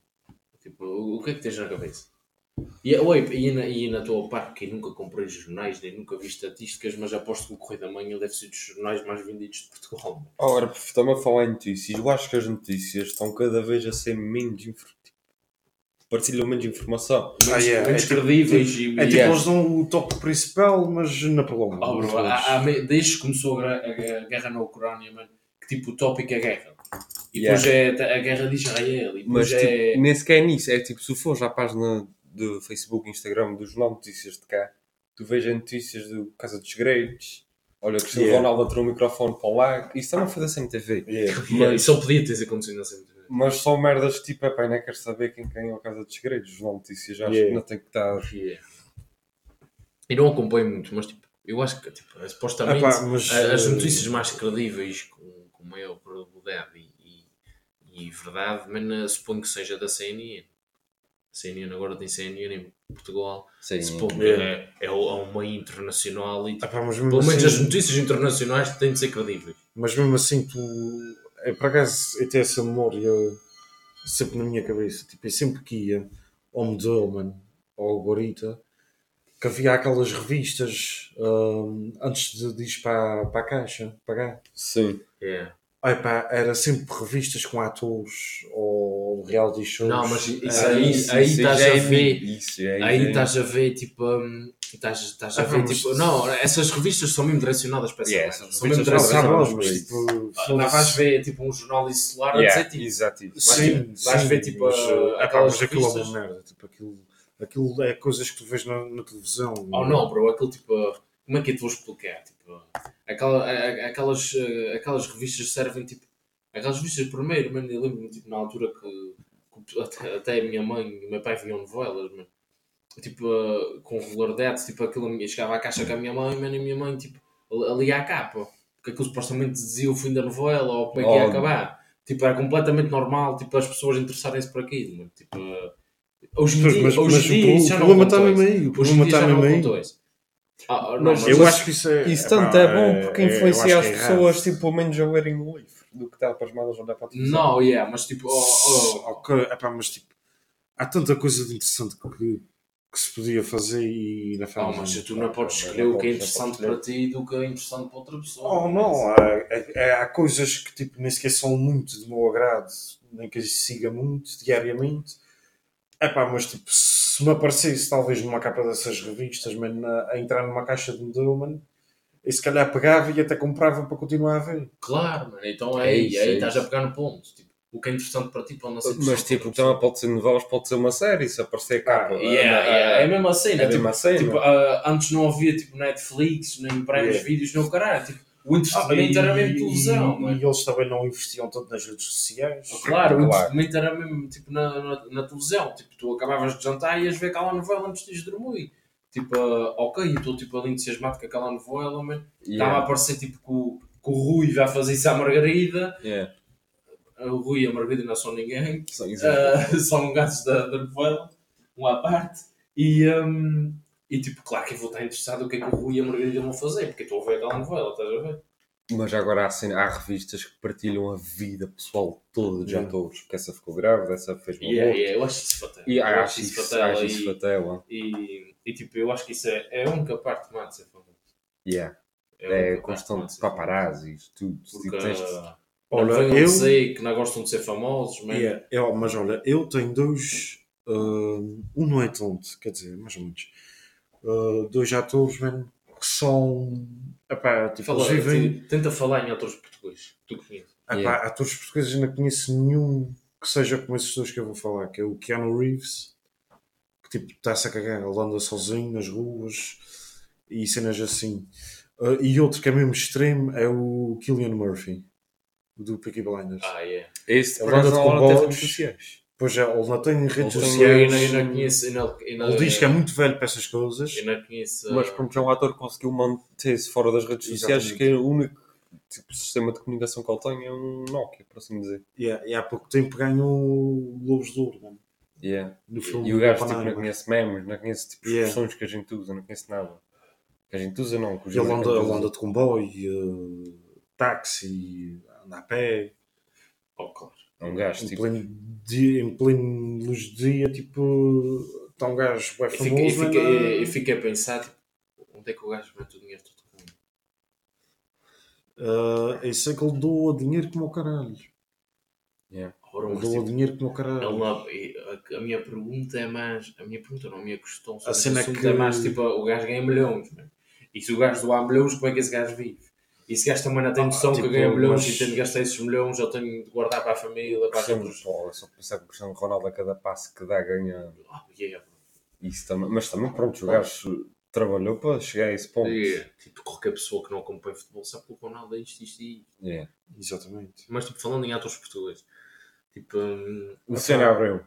Tipo, o, o que é que tens na cabeça? E, oi, e, na, e na tua parte, que nunca comprei jornais, nem nunca vi estatísticas, mas aposto que o Correio da Manhã deve ser dos jornais mais vendidos de Portugal. Ora, estamos a falar em notícias. Eu acho que as notícias estão cada vez a ser menos infor- tipo, partilham menos informação. Ah, yeah, Menos é tipo- credíveis e. É tipo, Yeah. eles dão o toque principal, mas na prolonga. Oh, bro, há- há desde que começou a, a- a guerra na Ucrânia, mano, que tipo o tópico é guerra. E Yeah. depois é a guerra de Israel. E Mas depois é. tipo, nem sequer é nisso. É tipo, se fores à página do Facebook, Instagram, do Jornal de Notícias de cá, tu vês as notícias do Casa dos Segredos. Olha, Cristiano Yeah. Ronaldo entrou o microfone para lá. Isso também foi da CMTV. Yeah. Yeah, mas- Isso só podia ter acontecido na CMTV. Mas só merdas tipo, é pá, nem quero saber quem ganhou a Casa dos Segredos. O Jornal Notícias já acho Yeah. que não tem que estar. Yeah. E não acompanho muito, mas tipo, eu acho que tipo, supostamente Epá, mas, as eh, notícias mais credíveis com, com maior probabilidade e, e, e verdade, mas suponho que seja da CNN. A CNN agora tem CNN em Portugal. Sim. Suponho que é, é, é um meio internacional e tipo, Epá, mas mesmo pelo menos assim- as notícias internacionais têm de ser credíveis. Mas mesmo assim, tu. É, por acaso, eu tenho essa memória sempre na minha cabeça. Tipo, eu sempre que ia ao Museu, mano, ou ao Gorita, que havia aquelas revistas hum, antes de, de ir para, para a caixa pagar. Sim. Yeah. Ai, pá, era sempre revistas com atores ou reality shows. Não, mas isso Ah, aí, isso, aí isso estás a é ver. Isso, é, Aí é- estás a ver, tipo, hum, estás, estás a Ah, ver, mas- tipo, não, essas revistas são mesmo direcionadas para essa Yeah, São mesmo direcionadas. mas tipo. Lá vais ver, tipo, um jornal insular a Yeah, dizer, tipo, Exato. Vais Sim, ver- vais sim, ver, tipo, mas, a- eh, aquelas mas aquilo é revistas- uma merda. Tipo, aquilo, aquilo é coisas que tu vês na, na televisão. oh não, bro, aquele tipo, como é que eu te vou explicar? Tipo, aquela, a- a- aquelas, eh, aquelas revistas servem, tipo, aquelas revistas primeiro, mano, eu lembro-me, tipo, na altura que, que até, até a minha mãe e o meu pai viam novelas, mano. Tipo, eh, com regularidade, tipo, aquilo, eu chegava à caixa com a minha mãe, mano, e a minha mãe, tipo, ali à capa. Porque aquilo supostamente dizia o fim da novela ou como é que ia Oh. acabar. Tipo, era completamente normal, tipo, as pessoas interessarem-se por aquilo, mano. Tipo, eh, hoje em Mas, dia, mas, hoje mas dia o, problema está mesmo aí. O problema está não mesmo aí. acontece. Ah, não, Mas mas Eu Mas acho que isso é. Isso tanto é bom porque é- influencia acho as é pessoas, errado. tipo, pelo menos a lerem o livro do que está para as malas olhar para a televisão. Não, yeah, mas tipo, oh, oh, Ok, epá, mas tipo, há tanta coisa de interessante que, que se podia fazer e na oh, fase. mas tu não podes não escolher o que é interessante para ti do que é interessante para outra pessoa. Oh, não, há, é- é- há coisas que tipo, nem sequer são muito do meu agrado, nem que siga muito diariamente. Epá, mas tipo, se me aparecesse talvez numa capa dessas revistas, mano, a, a entrar numa caixa de mano, e se calhar pegava e até comprava para continuar a ver. Claro, mano, então é É aí, isso, aí é estás isso. a pegar no ponto. Tipo, o que é interessante para ti pode não ser Mas tipo, também pode ser novelas, pode ser uma série, se aparecer capa. pessoa. Yeah, yeah, é a mesma cena. É a tipo, tipo, ah, antes não havia tipo Netflix, nem prémios Yeah. vídeos, nem o caralho. Tipo, o Ah, entretenimento era mesmo televisão. e, mano. e eles também não investiam tanto nas redes sociais. Claro, o Claro. entretenimento era mesmo tipo, na, na, na televisão. Tipo, tu acabavas de jantar e ias ver aquela novela antes de ires dormir. tipo, ah, ok, eu estou tipo ali entusiasmado com aquela novela, mas estava a Yeah. aparecer tipo que o, que o Rui vai fazer isso à Margarida, Yeah. O Rui e a Margarida não são ninguém, exato. ah, são gatos da, da novela, um à parte, e, hum, e tipo, claro que eu vou estar interessado no que é que o Rui e a Margarida vão fazer, porque eu estou a ver aquela novela, estás a ver? Mas agora há, cena- há revistas que partilham a vida pessoal toda de Yeah. atores. Que essa ficou grávida, essa fez uma Yeah, yeah, eu acho isso fatela. E eu acho isso, fatela acho e- isso fatela. E, e tipo, eu acho que isso é, é a única parte má de ser famoso. Yeah. É má constante paparazzis, tudo. Porque Tipo, tens- olha, Olha, eu sei que não gostam de ser famosos, mas Yeah, eu- mas olha, eu tenho dois. ah, um não é tonto, quer dizer, mais ou menos. ah, dois atores, mano, que são. Epá, tipo, fala, vivem. te- tenta falar em atores portugueses. Tu conheces. Epá, Yeah. atores portugueses não conheço nenhum que seja como esses dois que eu vou falar, que é o Keanu Reeves, que tipo está-se a cagar, ele anda sozinho nas ruas e cenas assim. Ah, e outro que é mesmo extremo é o Killian Murphy, do Peaky Blinders. Ah, é. Esse Ele por acaso anda não com tem redes sociais. Pois é, ele não tem redes Eu sociais. conheço. Ainda, ainda, Ele diz que é muito velho para essas coisas. Ainda conheço. Mas pronto, é um ator que conseguiu manter-se fora das redes sociais, que é o único tipo, sistema de comunicação que ele tem é um Nokia, por assim dizer. Yeah, e há pouco tempo ganhou o Globos de Ouro, mano, Yeah. no filme E o gajo tipo, não conhece memes, não conhece tipo, Yeah. expressões que a gente usa, não conhece nada. Que a gente usa não, que Ele anda de comboio, eh, táxi, anda a pé, Oh, claro. É um gajo em tipo. pleno, dia, em pleno luz do dia, tipo, está um gajo bem Eu fiquei, eu, famoso. fiquei, mano, eu fiquei a pensar, tipo, onde é que o gajo mete o dinheiro todo com ele? eh, eu sei que ele doa dinheiro como o caralho. Ora, Ele doa tipo, dinheiro como o ele caralho. não- e a, a minha pergunta é mais. A minha pergunta não, a minha questão sobre A cena é assunto que- é mais tipo: o gajo ganha milhões, né? e se o gajo doar milhões, como é que esse gajo vive? E gajo também não tem noção tipo, que ganha milhões mas- e tem de gastar esses milhões, ou tem de guardar para a família, para Cristiano, aqueles. pô, só pensar que o Cristiano Ronaldo a cada passo que dá ganha Oh, yeah, isso também. Mas também, pronto, o gajo trabalhou para chegar a esse ponto. Yeah. Tipo, qualquer pessoa que não acompanha futebol sabe que o Ronaldo é isto, isto e isto. Yeah. Exatamente. Mas, tipo, falando em atores portugueses, tipo, hum, Luciano Abreu.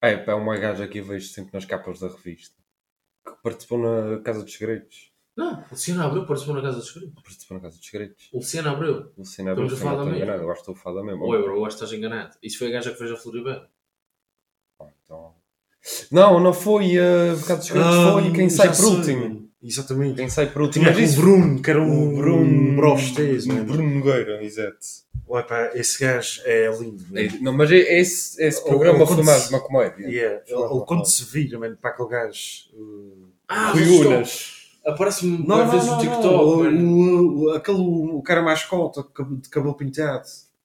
É, pá, é uma gaja que eu vejo sempre nas capas da revista. Que participou na Casa dos Segredos. Não, o Luciano Abreu participou na Casa dos Segredos. Participou na Casa dos Segredos. O Luciano Abreu. Luciano Abreu, Estamos a falar da mesma. Eu acho que estou a falar da mesma. Oi, bro, eu acho que estás enganado. Isso foi a gaja que fez a Floribela. Ah, então- Não, não foi a uh, Casa dos Segredos, foi quem Ah, sai por sei, último. Exatamente. Quem sai por último. Tinha Mas aquele isso- Bruno, que era um o Bruno Brostez, o mano. Bruno Nogueira, exato. Ué, pá, esse gajo é lindo. mano. É, não, mas é- esse, esse programa foi mais uma comédia. Yeah. Ele, quando se vira, mano, para aquele gajo. uh, Ah, Rui mas estou- Unas. Aparece-me Não, não, não, vezes não, no não. TikTok, O, o, o- aquele, o cara mascota de cab- de cabelo pintado.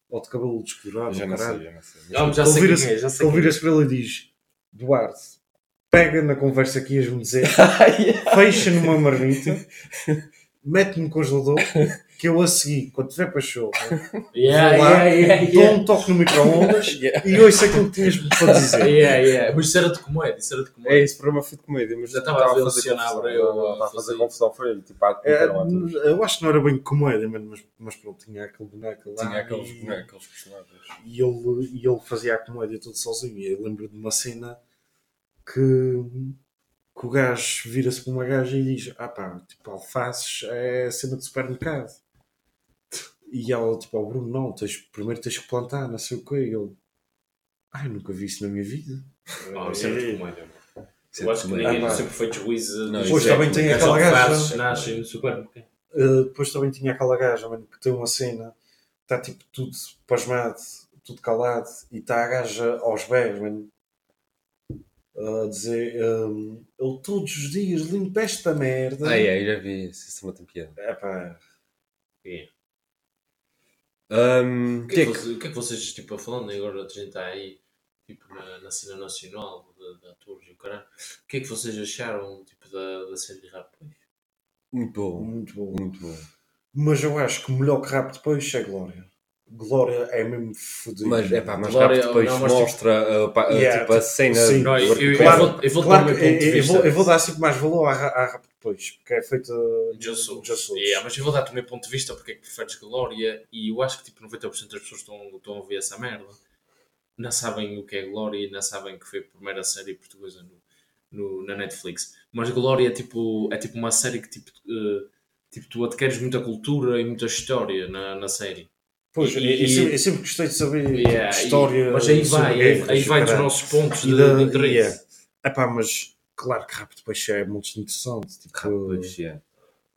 Ou de cabelo descolorado, Já não caralho. sei, já não sei. Já Ele sei vira-se- quem é, já sei quem é. vira-se para ele e diz: Duarte, pega na conversa que ias-me dizer, fecha numa marmita, mete-me no congelador, que eu a seguir, quando tiver para show, né, Yeah, vou lá, yeah, yeah, dou um toque no micro-ondas Yeah. e ouço aquilo que tinhas para dizer. Yeah, yeah. Mas isso era de comédia, isso era de É, comédia. esse programa foi de comédia, mas Já estava a ver o Luciano confusão. Abreu Não, não, a Estava a fazer confusão, foi tipo, ah, É, eu acho que não era bem comédia, mas, mas pronto, tinha aquele boneco lá. Tinha aqueles, e- é, personagens. e ele, e ele fazia a comédia todo sozinho. E eu lembro de uma cena que, que o gajo vira-se para uma gaja e diz: Ah pá, tipo, alfaces é cena de supermercado. E ela, tipo, ao Bruno, não, tens, primeiro tens que plantar, não sei o quê. E ele, ai, nunca vi isso na minha vida. Oh, isso É. comédia. Isso Eu é acho que ninguém Ah, pá. sempre foi juízo. Não, Depois é também tem aquela gaja. nascem no supermercado. Uh, depois também tinha aquela gaja, mano, que tem uma cena, está tipo tudo pasmado, tudo calado, e está a gaja aos berros, mano, a dizer: um, Eu todos os dias limpo esta merda. Ah, é, eu já vi isso, isso também tem piada. Epá, Um, O que, é que, vocês- o que é que vocês, tipo, falando agora, a gente está aí, tipo, na, na cena nacional de, de atores e o caralho, o que é que vocês acharam, tipo, da, da série Rap? Muito bom, muito bom. muito bom. Mas eu acho que melhor que rap depois é Glória. Glória é mesmo fodido. Mas é pá, mas Glória, rápido depois não, mas tipo- mostra uh, pá, uh, Yeah, tipo, a tipo, cena. sim. Não, eu- eu- Claro, eu vou- eu vou claro dar eu, vou, eu vou dar sempre mais valor à, à rap depois, porque é feita Já sou. Yeah, mas eu vou dar-te o meu ponto de vista porque é que preferes Glória e eu acho que tipo 90% das pessoas estão, estão a ver essa merda. Não sabem o que é Glória e não sabem que foi a primeira série portuguesa no, no, na Netflix. Mas Glória é tipo, é tipo uma série que tipo, eh, tipo, tu adquires muita cultura e muita história na, na série. Pois, E- eu, sempre, eu sempre gostei de saber Yeah, história. e- mas aí vai, aí, aí vai dos nossos pontos de, da- de interesse. yeah. Epá, mas claro que Rápido Peixe é muito interessante. Tipo, Pois, é.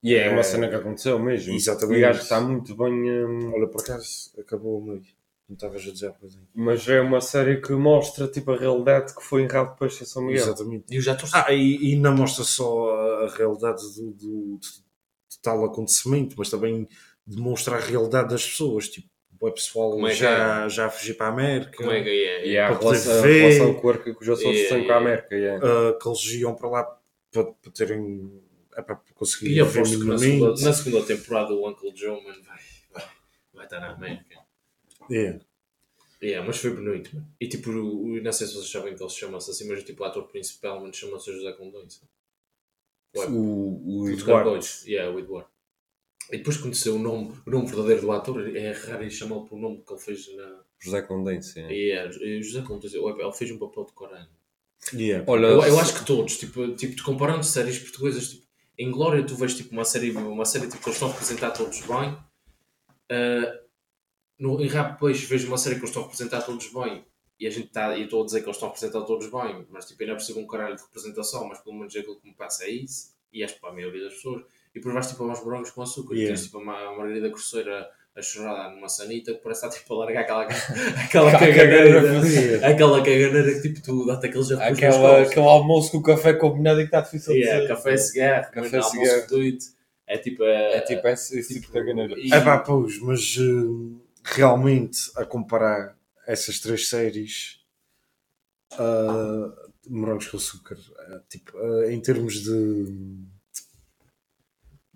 E é uma É. cena que aconteceu mesmo. Exatamente. E acho que está muito bem. hum, Olha, por acaso acabou o meio. Não estavas a dizer a coisa. mas é uma série que mostra tipo, a realidade que foi em de Peixe em São Miguel. Exatamente. E os atores. Ah, e, e não mostra só a, a realidade do, do- de, de tal acontecimento, mas também demonstra a realidade das pessoas. Tipo, o pessoal Como é que já, já a fugir para a América, como é que é? E há a relação, a ver. relação que o os Açores Yeah, têm com a yeah. América. yeah. ah, que eles iam para lá para, para terem. É para conseguir E eu ver aposto que na segunda, na segunda temporada o Uncle Joe man, vai, vai, vai estar na América. Yeah. Yeah, mas foi bonito, mano. E tipo, o- o- não sei se vocês sabem que ele se chama-se assim, mas tipo, o ator principal mano, chama-se José Condões. O, o O Eduardo. Eduardo. Yeah, o Eduardo. E depois conheceu o nome, o nome verdadeiro do ator, é raro em chamá-lo pelo nome que ele fez na. José Condense. yeah. Yeah, José Condões, ele fez um papel de Corano. Yeah. Olha, Eu, eu acho que todos, tipo, tipo, comparando séries portuguesas, tipo, em Glória tu vês tipo, uma série, uma série tipo, que eles estão a representar todos bem. Ah, no, em Rap Peixe vejo uma série que eles estão a representar todos bem. E a gente tá, e eu estou a dizer que eles estão a representar todos bem, mas tipo, ainda percebo um caralho de representação, mas pelo menos aquilo que me passa é isso. E acho que para a maioria das pessoas. E depois vais tipo aos morangos com açúcar. E Yeah. tens tipo uma, uma Margarida Cruzeira a chorar numa sanita que parece estar tipo a largar aquela, aquela Caganeira. Aquela caganeira que tipo tu dá-te aqueles arroz nas Aquela, aquele almoço com o café combinado e que está difícil de Yeah, dizer. café cigarro, Café, café cigarro. É tipo. É, É tipo esse, esse tipo de caganeira. e- É pá, pois, mas eh, realmente a comparar essas três séries, ah, Morangos com Açúcar, ah, tipo, em termos de,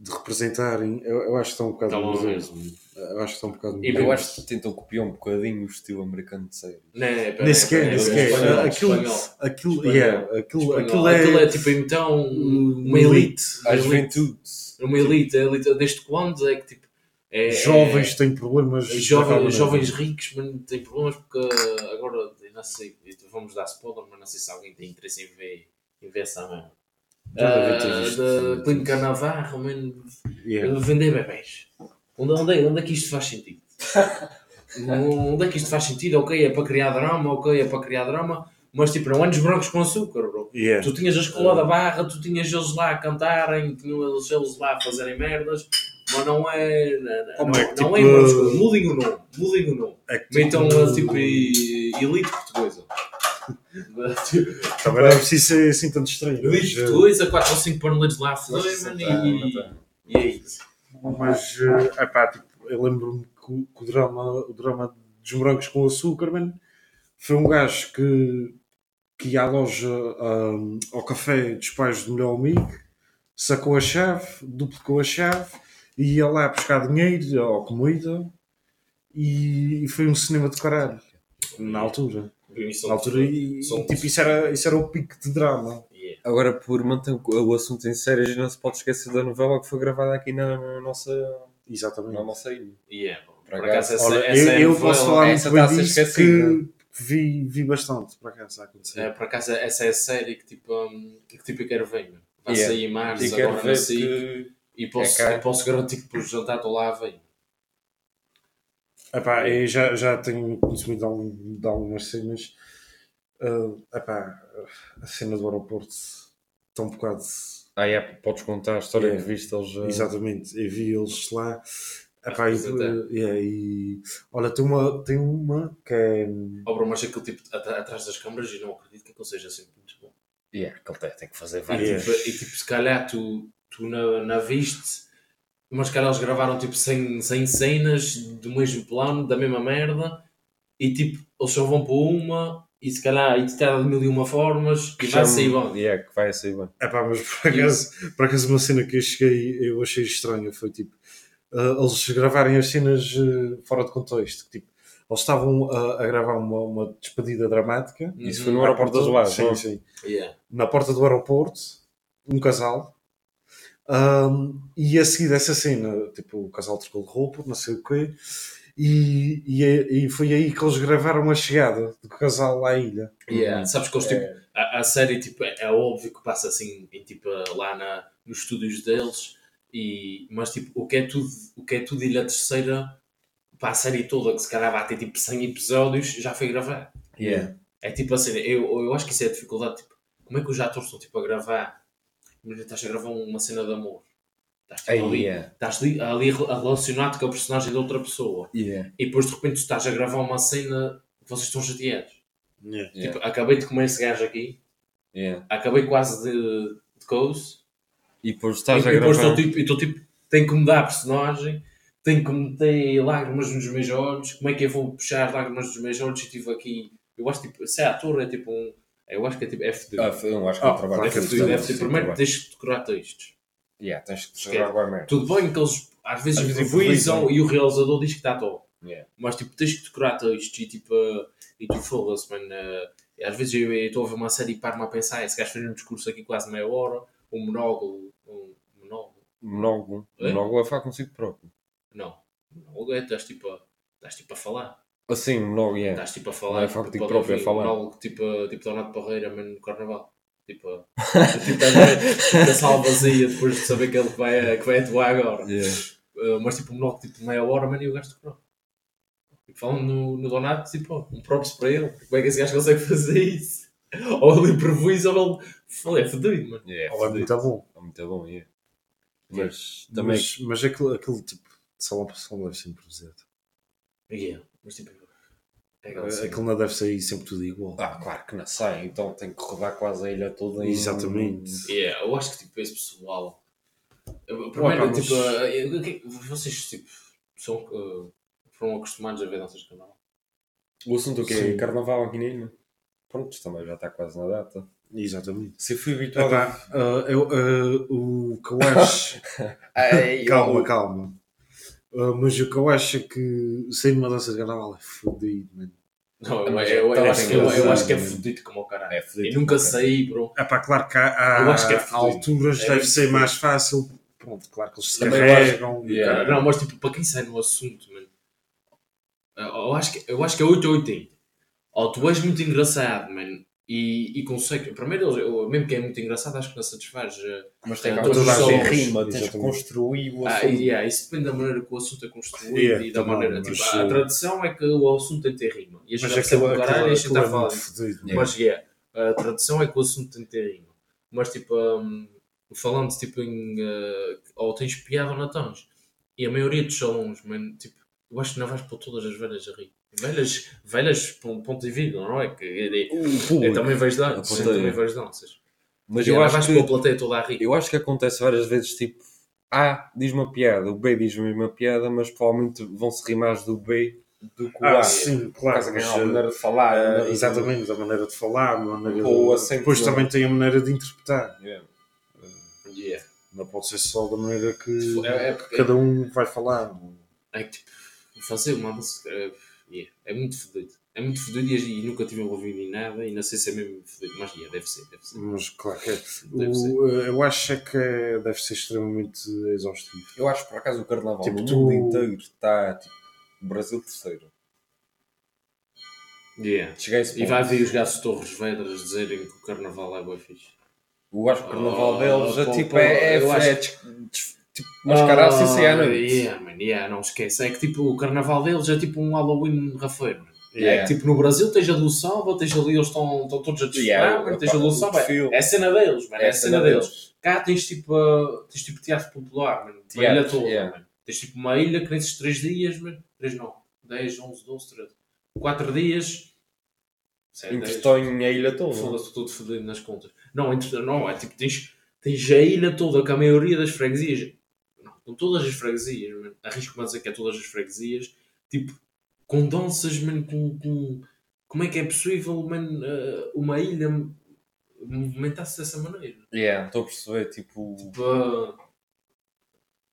de representarem, eu, eu acho que estão um bocado Tá nervoso. mesmo. Eu acho que estão um bocado E Eu acho que tentam copiar um bocadinho o estilo americano de série. Pera, Nem sequer, nem é sequer. Aquilo, espanhol, aquilo, Espanhol. yeah, aquilo, espanhol. aquilo é, Aquilo é tipo então uma elite. A Uma elite. juventude. Uma elite. A elite desde quando é que tipo. É, jovens têm problemas. é, jovens, ricos, mas têm problemas porque agora não sei, vamos dar spoiler, mas não sei se alguém tem interesse em ver, em ver essa merda. Visto, da. Clínica Navarro, Yeah. vender bebés. Onde, onde, é, onde é que isto faz sentido? onde é que isto faz sentido? Ok, é para criar drama, ok, é para criar drama, mas tipo, não anos brancos com açúcar, bro. Yeah. Tu tinhas a escola da barra, tu tinhas eles lá a cantarem, tinhas eles lá a fazerem merdas, mas não é. Não, Como é que, não é tipo, brancos, mudem o nome, mudem o nome. É que, Metam tipo, a tipo elite portuguesa. Também não é preciso ser assim tanto estranho. elite mas, eh, portuguesa, 4 ou 5 panelitos lá a Mas foder, isso mano, tá, não e, tá. e é isso. Mas, eh, epá, tipo, eu lembro-me que, o- que o, drama, o drama dos morangos com açúcar, man, foi um gajo que, que ia à loja, ahm, ao café dos pais do melhor amigo, sacou a chave, duplicou a chave, e ia lá buscar dinheiro ou comida, e, e foi um cinema de caralho, na altura. Isso Na altura, e, são- tipo, isso era, isso era o pico de drama. Yeah. Agora, por manter o assunto em séries, não se pode esquecer da novela que foi gravada aqui na, na nossa, Exatamente. na nossa ilha. Yeah, Por por acaso, essa, Olha, essa eu, é eu novela- posso falar essa muito bem disso que vi, vi bastante, por acaso, a acontecer. É, por acaso, essa é a série que tipo, um, que tipo eu quero ver. Vai Yeah. sair em março, E quero agora ver não sei. que... E posso, É eu posso garantir que do jantar estou lá a ver. Epá, eu já, já tenho conhecido de, algum, de algumas cenas. Ah, epá, a cena do aeroporto está um bocado. Ah, é, podes contar a história Yeah. que viste eles... uh, Exatamente, eu vi eles lá. Epá, e, representar. yeah, e- olha, tem uma, tem uma que é. Oh, bro, mas aquele tipo at- atrás das câmaras e não acredito que aquilo seja sempre muito bom. Yeah, que ele tem, que fazer vários. Yeah. tipo, e tipo, se calhar tu, tu na, na viste, mas se calhar eles gravaram tipo 100, 100 cenas do mesmo plano, da mesma merda, e tipo, eles só vão para uma, e se calhar editada de mil e uma formas, e vai sair bom. Yeah, que vai sair bem. Epá, mas por acaso, por acaso uma cena que eu cheguei, eu achei estranha foi tipo. ah, eles gravarem as cenas ah, fora de contexto. Tipo, eles estavam a, a gravar uma, uma despedida dramática. Isso Uhum. foi no aeroporto das Lajes, Sim, sim. Yeah. na porta do aeroporto, um casal, ahm, e a seguir dessa cena, tipo, o casal trocou de roupa, não sei o quê, e, e, é- e foi aí que eles gravaram a chegada do casal à ilha. Yeah. Sabes que eles tipo, É, a, a série tipo, é, é óbvio que passa assim em, tipo, lá na, nos estúdios deles, e, mas tipo, o que é tudo, o que é tudo Ilha Terceira para a série toda, que se calhar vai ter tipo 100 episódios, já foi gravar. Yeah. É tipo assim, eu, eu acho que isso é a dificuldade. Tipo, como é que os atores estão tipo, a gravar? Imagina, estás a gravar uma cena de amor. Estás, tipo, Aí, ali, yeah. estás ali, ali relacionado com a personagem de outra pessoa. Yeah. E depois de repente tu estás a gravar uma cena que vocês estão chateados. Yeah. Yeah. Tipo, acabei de comer esse gajo aqui, Yeah. acabei quase de, de coisa. E depois E, estás a e depois gravar. estou tipo, e estou tipo, tenho que mudar a personagem, tenho que meter lágrimas nos meus olhos, como é que eu vou puxar lágrimas dos meus olhos e estive aqui. Eu acho tipo, se é ator é tipo um. Eu acho que é tipo FD. Ah, foi- eu acho que é Ah, o trabalho. que é FD, FD, deve sim, ser primeiro trabalho. tens de decorar textos. Yeah, tens que a merda. Tudo bem que eles às vezes improvisam e o realizador diz que está top. Yeah. Mas tipo, tens que decorar textos e tipo, uh, e tu foda-se, mano. uh, às vezes eu eu estou a ver uma série e paro-me a pensar, esse gajo fez um discurso aqui quase meia hora, um monólogo, um monólogo, Monólogo. É? Monólogo é falar consigo próprio. não, monólogo é, estás tipo a, estás tipo a falar, Assim, monólogo, yeah. estás tipo a Não falar, é falar contigo pode próprio, é ouvir falar. monólogo tipo, tipo Donato Parreira, mano, no carnaval. Tipo, tipo a a sala vazia depois de saber que ele vai, que vai atuar agora. Yeah. Uh, mas tipo um monólogo tipo meia hora, mano, e o gajo decorou. Tipo, falando no, no Donato, tipo, um props para ele. Como é que esse gajo consegue fazer isso? Ou ele improvisa ou ele. Falei, é fedido, mano. Yeah, Ou é fodido. muito bom. É muito bom, yeah. Mas também. Mas, mas aquele, aquele tipo de salão para salão deve ser improvisado. Yeah. Mas tipo. É aquela cena. Aquilo não deve sair sempre tudo igual. Ah, claro que não sai, então tem que rodar quase a ilha toda em... Exatamente. Yeah, eu acho que tipo, esse pessoal. Opa, Primeiro, mas- tipo, uh, o que- vocês tipo, são, uh, foram acostumados a ver danças de canal. O assunto o quê? Sim. Carnaval aqui na ilha? Pronto, também já está quase na data. Exatamente. Se eu fui habituado Epá, uh, eu, uh, o que eu acho. Ei, calma, eu- calma. Uh, mas o que eu acho é que sair numa dança de carnaval é fodido, mano. Não, eu, Mas eu, eu, tá acho, que, eu, eu acho que é fodido como o caralho. É fodido E nunca saí, bro. É pá, claro que há, há Eu que é alturas É deve ser fodido. mais fácil. Pronto, claro que eles se Também eu carregam. Yeah. Não, mas tipo, para quem sai no assunto, mano, eu eu acho que, eu acho que é 8 ou 80. Ou tu és muito engraçado, mano, e, e. Primeiro, eu, mesmo que é muito engraçado, acho que não satisfaz. eh, Mas tem É, que a gente sons. rima, tens que construir o Ah, assunto. e, yeah, isso depende da maneira que o assunto é construído Yeah, e da também, maneira. mas, Tipo, a eh, tradição é que o assunto tem que ter rima. E a gente Mas já percebe aquilo, o caralho e a gente está a é falar. Mas yeah, a tradição é que o assunto tem que ter rima. Mas tipo, hum, falando tipo em. eh, ou tens piada ou não tens. E a maioria dos salões, mano, tipo, eu acho que não vais pôr todas as velhas a rir. Velhas, velhas pon- ponto e vírgula, não é? Que eu, eu- eu público. também vejo A danças. Eu também vejo danças. Mas eu não acho vais que pôr a plateia toda a rir. Eu acho que acontece várias vezes, tipo, A diz uma piada, o B diz a mesma piada, mas provavelmente vão se rir mais do B do que o Ah, A. sim, Por claro. causa que mas, é uma maneira de falar. uh, a maneira de- exatamente, a maneira de falar, a maneira de... Depois também tem a maneira de interpretar. Yeah. Yeah. Não pode ser só da maneira que, É- é- que cada um vai falar. É que tipo, fazer uma dança é, yeah, é muito fodido. É muito fodido e, e nunca tive envolvido em nada e não sei se é mesmo fodido, mas yeah, deve ser, deve ser. Mas claro que é. Deve ser. O, eu acho é que é- deve ser extremamente exaustivo. Eu acho que por acaso o carnaval Tipo, tu- mundo inteiro está tipo, Brasil terceiro. Yeah. E vai ver os gatos de Torres Vedras dizerem que o carnaval é bem fixe. Eu acho que o carnaval Oh, deles é tipo, é, é, acho- é des- tipo, mascarar sem sair à noite. Yeah, man, yeah, não esquece. É que tipo, o carnaval deles é tipo um Halloween rafeiro. man. É Yeah. que tipo, no Brasil tens a do samba, tens ali, eles estão, todos a desfilar, Yeah, tens a do samba. É a cena deles, man, é, a cena deles. deles. Cá tens tipo, uh, tens tipo teatro popular, man, uma Teatro, ilha toda. yeah. man. Tens tipo uma ilha que nesses 3 dias, man, 3 não, 10, 11, 12, 13, 4 dias. Entretõem a ilha toda. Foda-se, todo fodido nas contas. Não, entre, não, é tipo, tens, tens a ilha toda com a maioria das freguesias. Com todas as freguesias, arrisco-me a dizer que é todas as freguesias. Tipo, com danças, man, com, com... Como é que é possível, man, eh, uma ilha movimentar-se dessa maneira? Yeah, estou a perceber, tipo, Tipo, ah,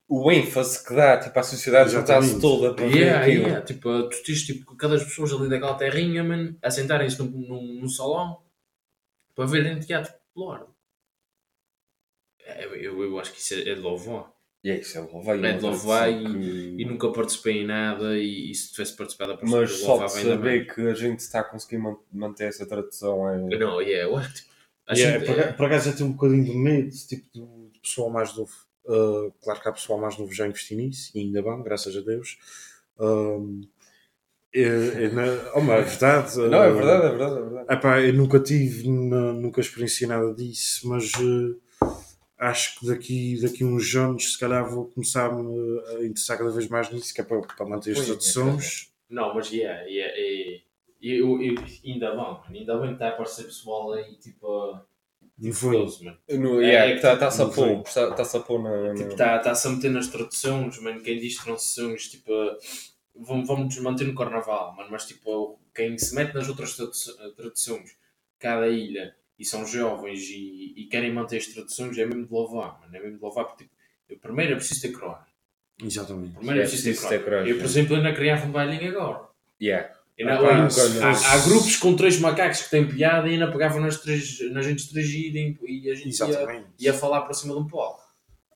o ênfase que dá tipo, à sociedade juntar-se toda para ver yeah, aquilo. yeah, tipo, tu tens tipo, cada pessoas ali daquela terrinha, man, a sentarem-se num, num, num salão para verem teatro popular. É, Eu, eu acho que isso é, é de louvar. E é isso, é louvar. É de e, que- e nunca participei em nada e, e se tivesse participado a Mas só de saber que a gente está a conseguir man- manter essa tradição é. Não, yeah, eu acho que Yeah, que- por, por acaso eu tenho um bocadinho de medo, tipo, do, do pessoal mais novo. Uh, claro que há pessoal mais novo já investir nisso, e ainda bem, graças a Deus. Um, é, é na- oh, mas é verdade. Não, é uh, verdade, é verdade, é verdade. Epá, eu nunca tive, nu- nunca experienciei nada disso, mas eh, acho que daqui, daqui a uns anos, se calhar, vou começar-me a interessar cada vez mais nisso, que é para, para manter as Pois, é, tradições. Não, mas yeah, yeah, é, eu, eu, ainda bem, mano. ainda bem que está a aparecer pessoal aí, tipo, E curioso, mano. No, É, yeah, é está tá a pôr, está- está-se a pôr na. Tipo, na- está-se a meter nas traduções, mano. Quem diz traduções, tipo, vamos, vamos nos manter no carnaval, mano. Mas, tipo, quem se mete nas outras tradu- traduções, cada ilha, e são jovens e, e querem manter as traduções, é mesmo de louvar, mano. É mesmo de louvar, porque, tipo, eu, primeiro é preciso ter coragem. Exatamente. Primeiro é, É preciso, ter ter Eu, por é. exemplo, ainda criava um bailinho agora. Yeah. E Ah, há, fosse- há grupos com três macacos que têm piada e ainda pegavam nas, três, nas gente três e, e a gente ia, ia falar para cima de um palco.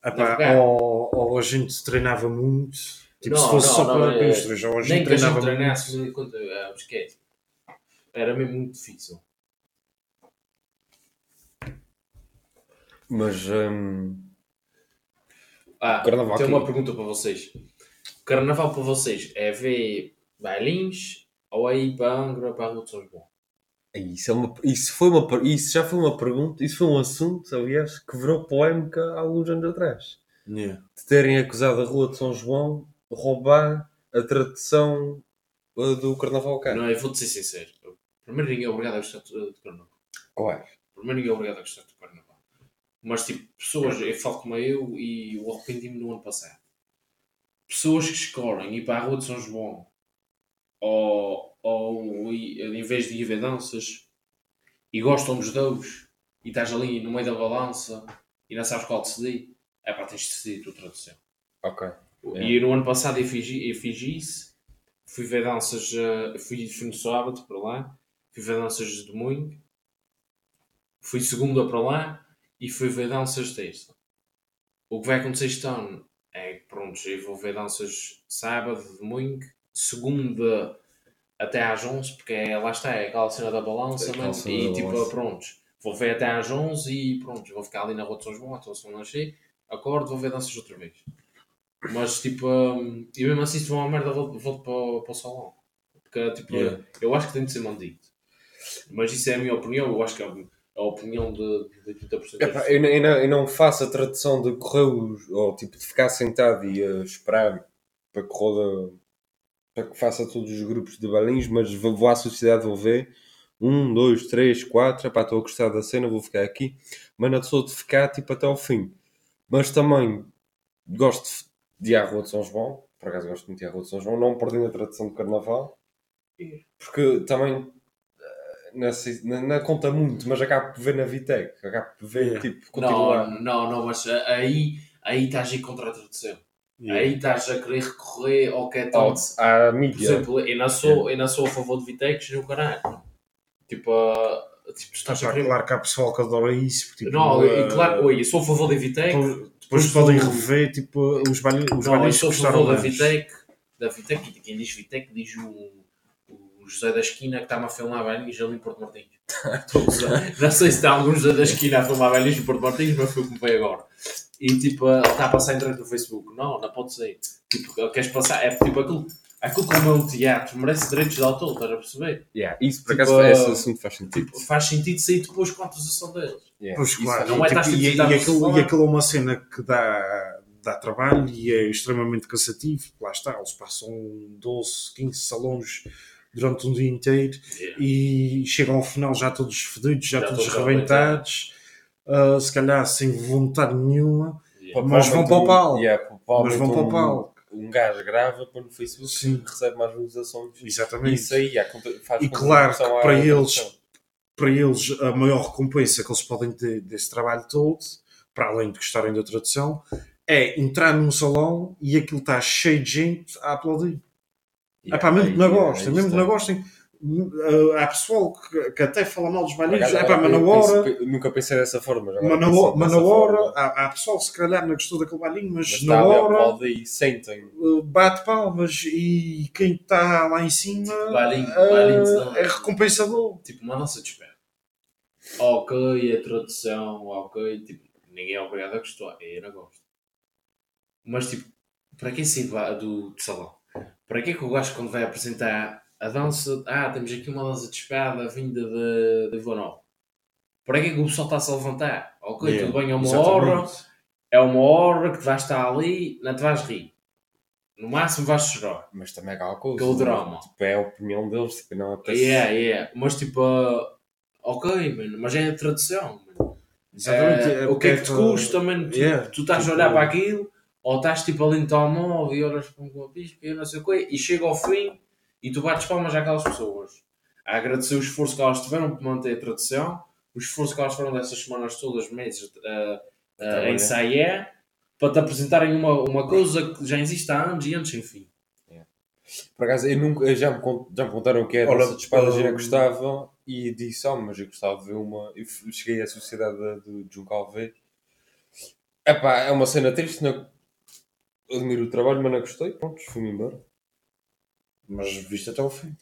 Epá, pegar. ou, ou a gente treinava muito, tipo, Não, se fosse não, só não, para é- para os três, ou a gente Nem que a gente treinava treinasse muito. quando, ah, esquece. Era mesmo muito difícil. Mas. hum, Ah, Carnaval tenho aqui. uma pergunta para vocês. Carnaval para vocês é ver bailins ou é ir para Angra para a Rua de São João? Isso, é uma, isso, foi uma, isso já foi uma pergunta, isso foi um assunto, aliás, que virou polémica há alguns anos atrás. Yeah. De terem acusado a Rua de São João de roubar a tradição uh, do Carnaval cá. Não, eu vou-te ser sincero. Primeiro ninguém é obrigado a gostar de Carnaval. Claro. Primeiro ninguém é obrigado a gostar de Carnaval. Mas tipo, pessoas, eu falo como eu e eu arrependi-me no ano passado. Pessoas que escolhem ir para a Rua de São João ou, ou em vez de ir ver danças e gostam dos dois e estás ali no meio da balança e não sabes qual decidir, é pá, tens de decidir a tua tradução. Ok. E no ano passado eu fiz, eu fiz isso, fui ver danças, eh, fui, fui no sábado para lá, fui ver danças de domingo, fui segunda para lá e fui ver danças terça. O que vai acontecer este ano é que, pronto, eu vou ver danças sábado, domingo, segunda até às 11, porque é, lá está, é aquela cena da balança, mano, e da tipo, balança. pronto, vou ver até às 11 e pronto, vou ficar ali na Rua de São João, até o som nascer, acordo, vou ver danças outra vez. Mas tipo, hum, e mesmo assim, se for uma merda, volto, volto para, o- para o salão. Porque tipo, Yeah. eu acho que tem de ser mantido. Mas isso é a minha opinião, eu acho que é a opinião de, de 80% das Epá, pessoas. eu, não- eu não, eu não faço a tradição de correr ou tipo de ficar sentado e a esperar para que roda para que faça todos os grupos de balins, mas vou, vou à sociedade, vou ver um, dois, três, quatro, epá, estou a gostar da cena, vou ficar aqui, mas não sou de ficar tipo até ao fim. Mas também gosto de ir à Rua de São João, por acaso gosto muito de ir à Rua de São João, não perdendo a tradição do Carnaval, porque também eh, não, não, conta muito, mas acabo por ver na Vitec, acabo por ver Yeah. tipo continuar. Não, não, não, mas aí, aí estás a ir contra a tradução. Yeah. Aí estás a querer recorrer ao que é tanto. à Por mídia. exemplo, eu não sou, eu não sou a favor de Vitex no caralho. Tipo, ah, tipo, estás a querer. claro que há pessoal que adora isso. Tipo, Não, eh, e claro, oi, eu sou a favor da Vitec. Depois, podem o- rever tipo, os bailes os Não, eu sou a favor da. Vitec. Da Vitec, e quem diz Vitec diz o, o José da Esquina que está-me a filmar velhinhos ali em Porto Martins. Não sei se está algum José da Esquina a filmar velhinhos em Porto Martins, mas foi o que me veio agora. E tipo, ele está a passar em direto no Facebook. Não, não pode ser. Tipo, queres passar. É tipo aquilo. Aquilo como é um teatro, merece direitos de autor, estás a perceber? Yeah, Isso por Tipo, acaso uh, esse assunto faz sentido. Tipo, faz sentido sair depois com a autorização deles. Yeah, Pois isso claro, não é e, tipo, estás e, e, a aquilo, e aquilo é uma cena que dá, dá trabalho e é extremamente cansativo. Lá está, eles passam 12, 15 salões durante um dia inteiro e chegam ao final já todos fedidos, já, Já todos rebentados, ah, se calhar sem vontade nenhuma, Yeah. mas vão para o palco. Yeah, mas vão para o um- palco. Um gajo grava para no Facebook Sim. recebe mais visualizações. Exatamente. Isso aí yeah, faz E claro que para eles- para eles a maior recompensa que eles podem ter desse trabalho todo, para além de gostarem da tradução, é entrar num salão e aquilo está cheio de gente a aplaudir. Yeah, é pá, mesmo que não gostem, mesmo que não gostem, uh, há pessoal que, que até fala mal dos acaso, é pá, mas na hora, penso- nunca pensei dessa forma. mas na, penso ho- mas na hora, há, há pessoal se calhar não gostou daquele bailinho, mas, Mas na hora e sentem. uh, bate palmas e quem está lá em cima Bailinho- uh, bailinho de- é recompensador. Tipo, uma dança de espera. ok, a tradução, ok, tipo, ninguém é obrigado a gostar, eu não gosto. Mas tipo, para quem sair do, do salão? Para que é que o gajo quando vai apresentar a dança, ah, temos aqui uma dança de espada vinda de, de Ivanov. Para que é que o pessoal está-se a levantar? Ok, Yeah, tudo bem, é uma exatamente. hora, é uma hora que tu vais estar ali, não te vais rir. No máximo vais chorar. Mas também é aquela coisa. Aquele drama. Tipo, é a opinião deles, tipo, não apetece. Yeah, yeah. Mas tipo, ah, ok, mano, mas é a tradução. mano. Exatamente. Eh, é o que é que te custa, mano? Tipo, Yeah, tu estás tipo, a olhar para aquilo, ou estás tipo ali no telemóvel e olhas para um pisca e não sei o quê, e chega ao fim e tu bates palmas àquelas pessoas. A agradecer o esforço que elas tiveram para manter a tradução, o esforço que elas tiveram dessas semanas todas, meses, uh, uh, a ensaiar, para te apresentarem uma, uma coisa que já existe há anos e anos sem fim. Por acaso, eu nunca, eu já, me, já me contaram o que é Ora, dança de espadas, eu hum, gostava e disse, oh, mas eu gostava de ver uma. Eu cheguei à sociedade da- do Juncal ver. Epá, é uma cena triste, não... admiro o trabalho, mas não gostei. Pronto, fui-me embora. Mas viste até ao fim.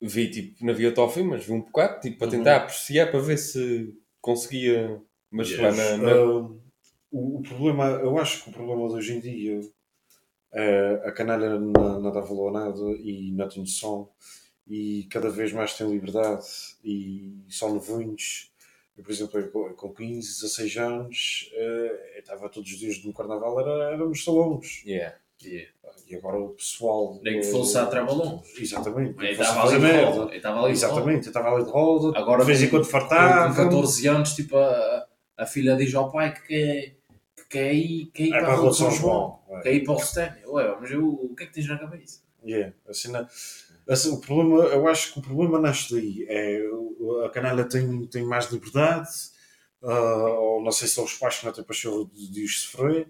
Vi, tipo, não vi até ao fim, mas vi um bocado, tipo, para Uhum. tentar apreciar, para ver se conseguia. Mas Yes. na, na- Ah, o, o problema, eu acho que o problema de hoje em dia é a canalha não, não dá valor a nada e não tem noção e cada vez mais tem liberdade e são novinhos. Eu, por exemplo, com- com 15, 16 anos, eu estava todos os dias no carnaval, era, éramos salões. Yeah. E agora o pessoal. Nem que fosse a trabalhões. Exatamente. Eu estava ali de roda. Eu estava ali de roda. Exatamente, eu estava ali de roda, Agora de vez em quando fartava. com 14 anos, tipo, a, a filha diz ao pai que quer, que quer ir, quer ir É para, para a Rua de São João. João. Quer ir para o Stênio. Ué, mas eu, o que é que tens na cabeça? Yeah, assim, não- assim, o problema, eu acho que o problema nasce daí. É, a canela tem, tem mais liberdade, ah, ou não sei se são os pais que não têm paixão de, de os sofrer,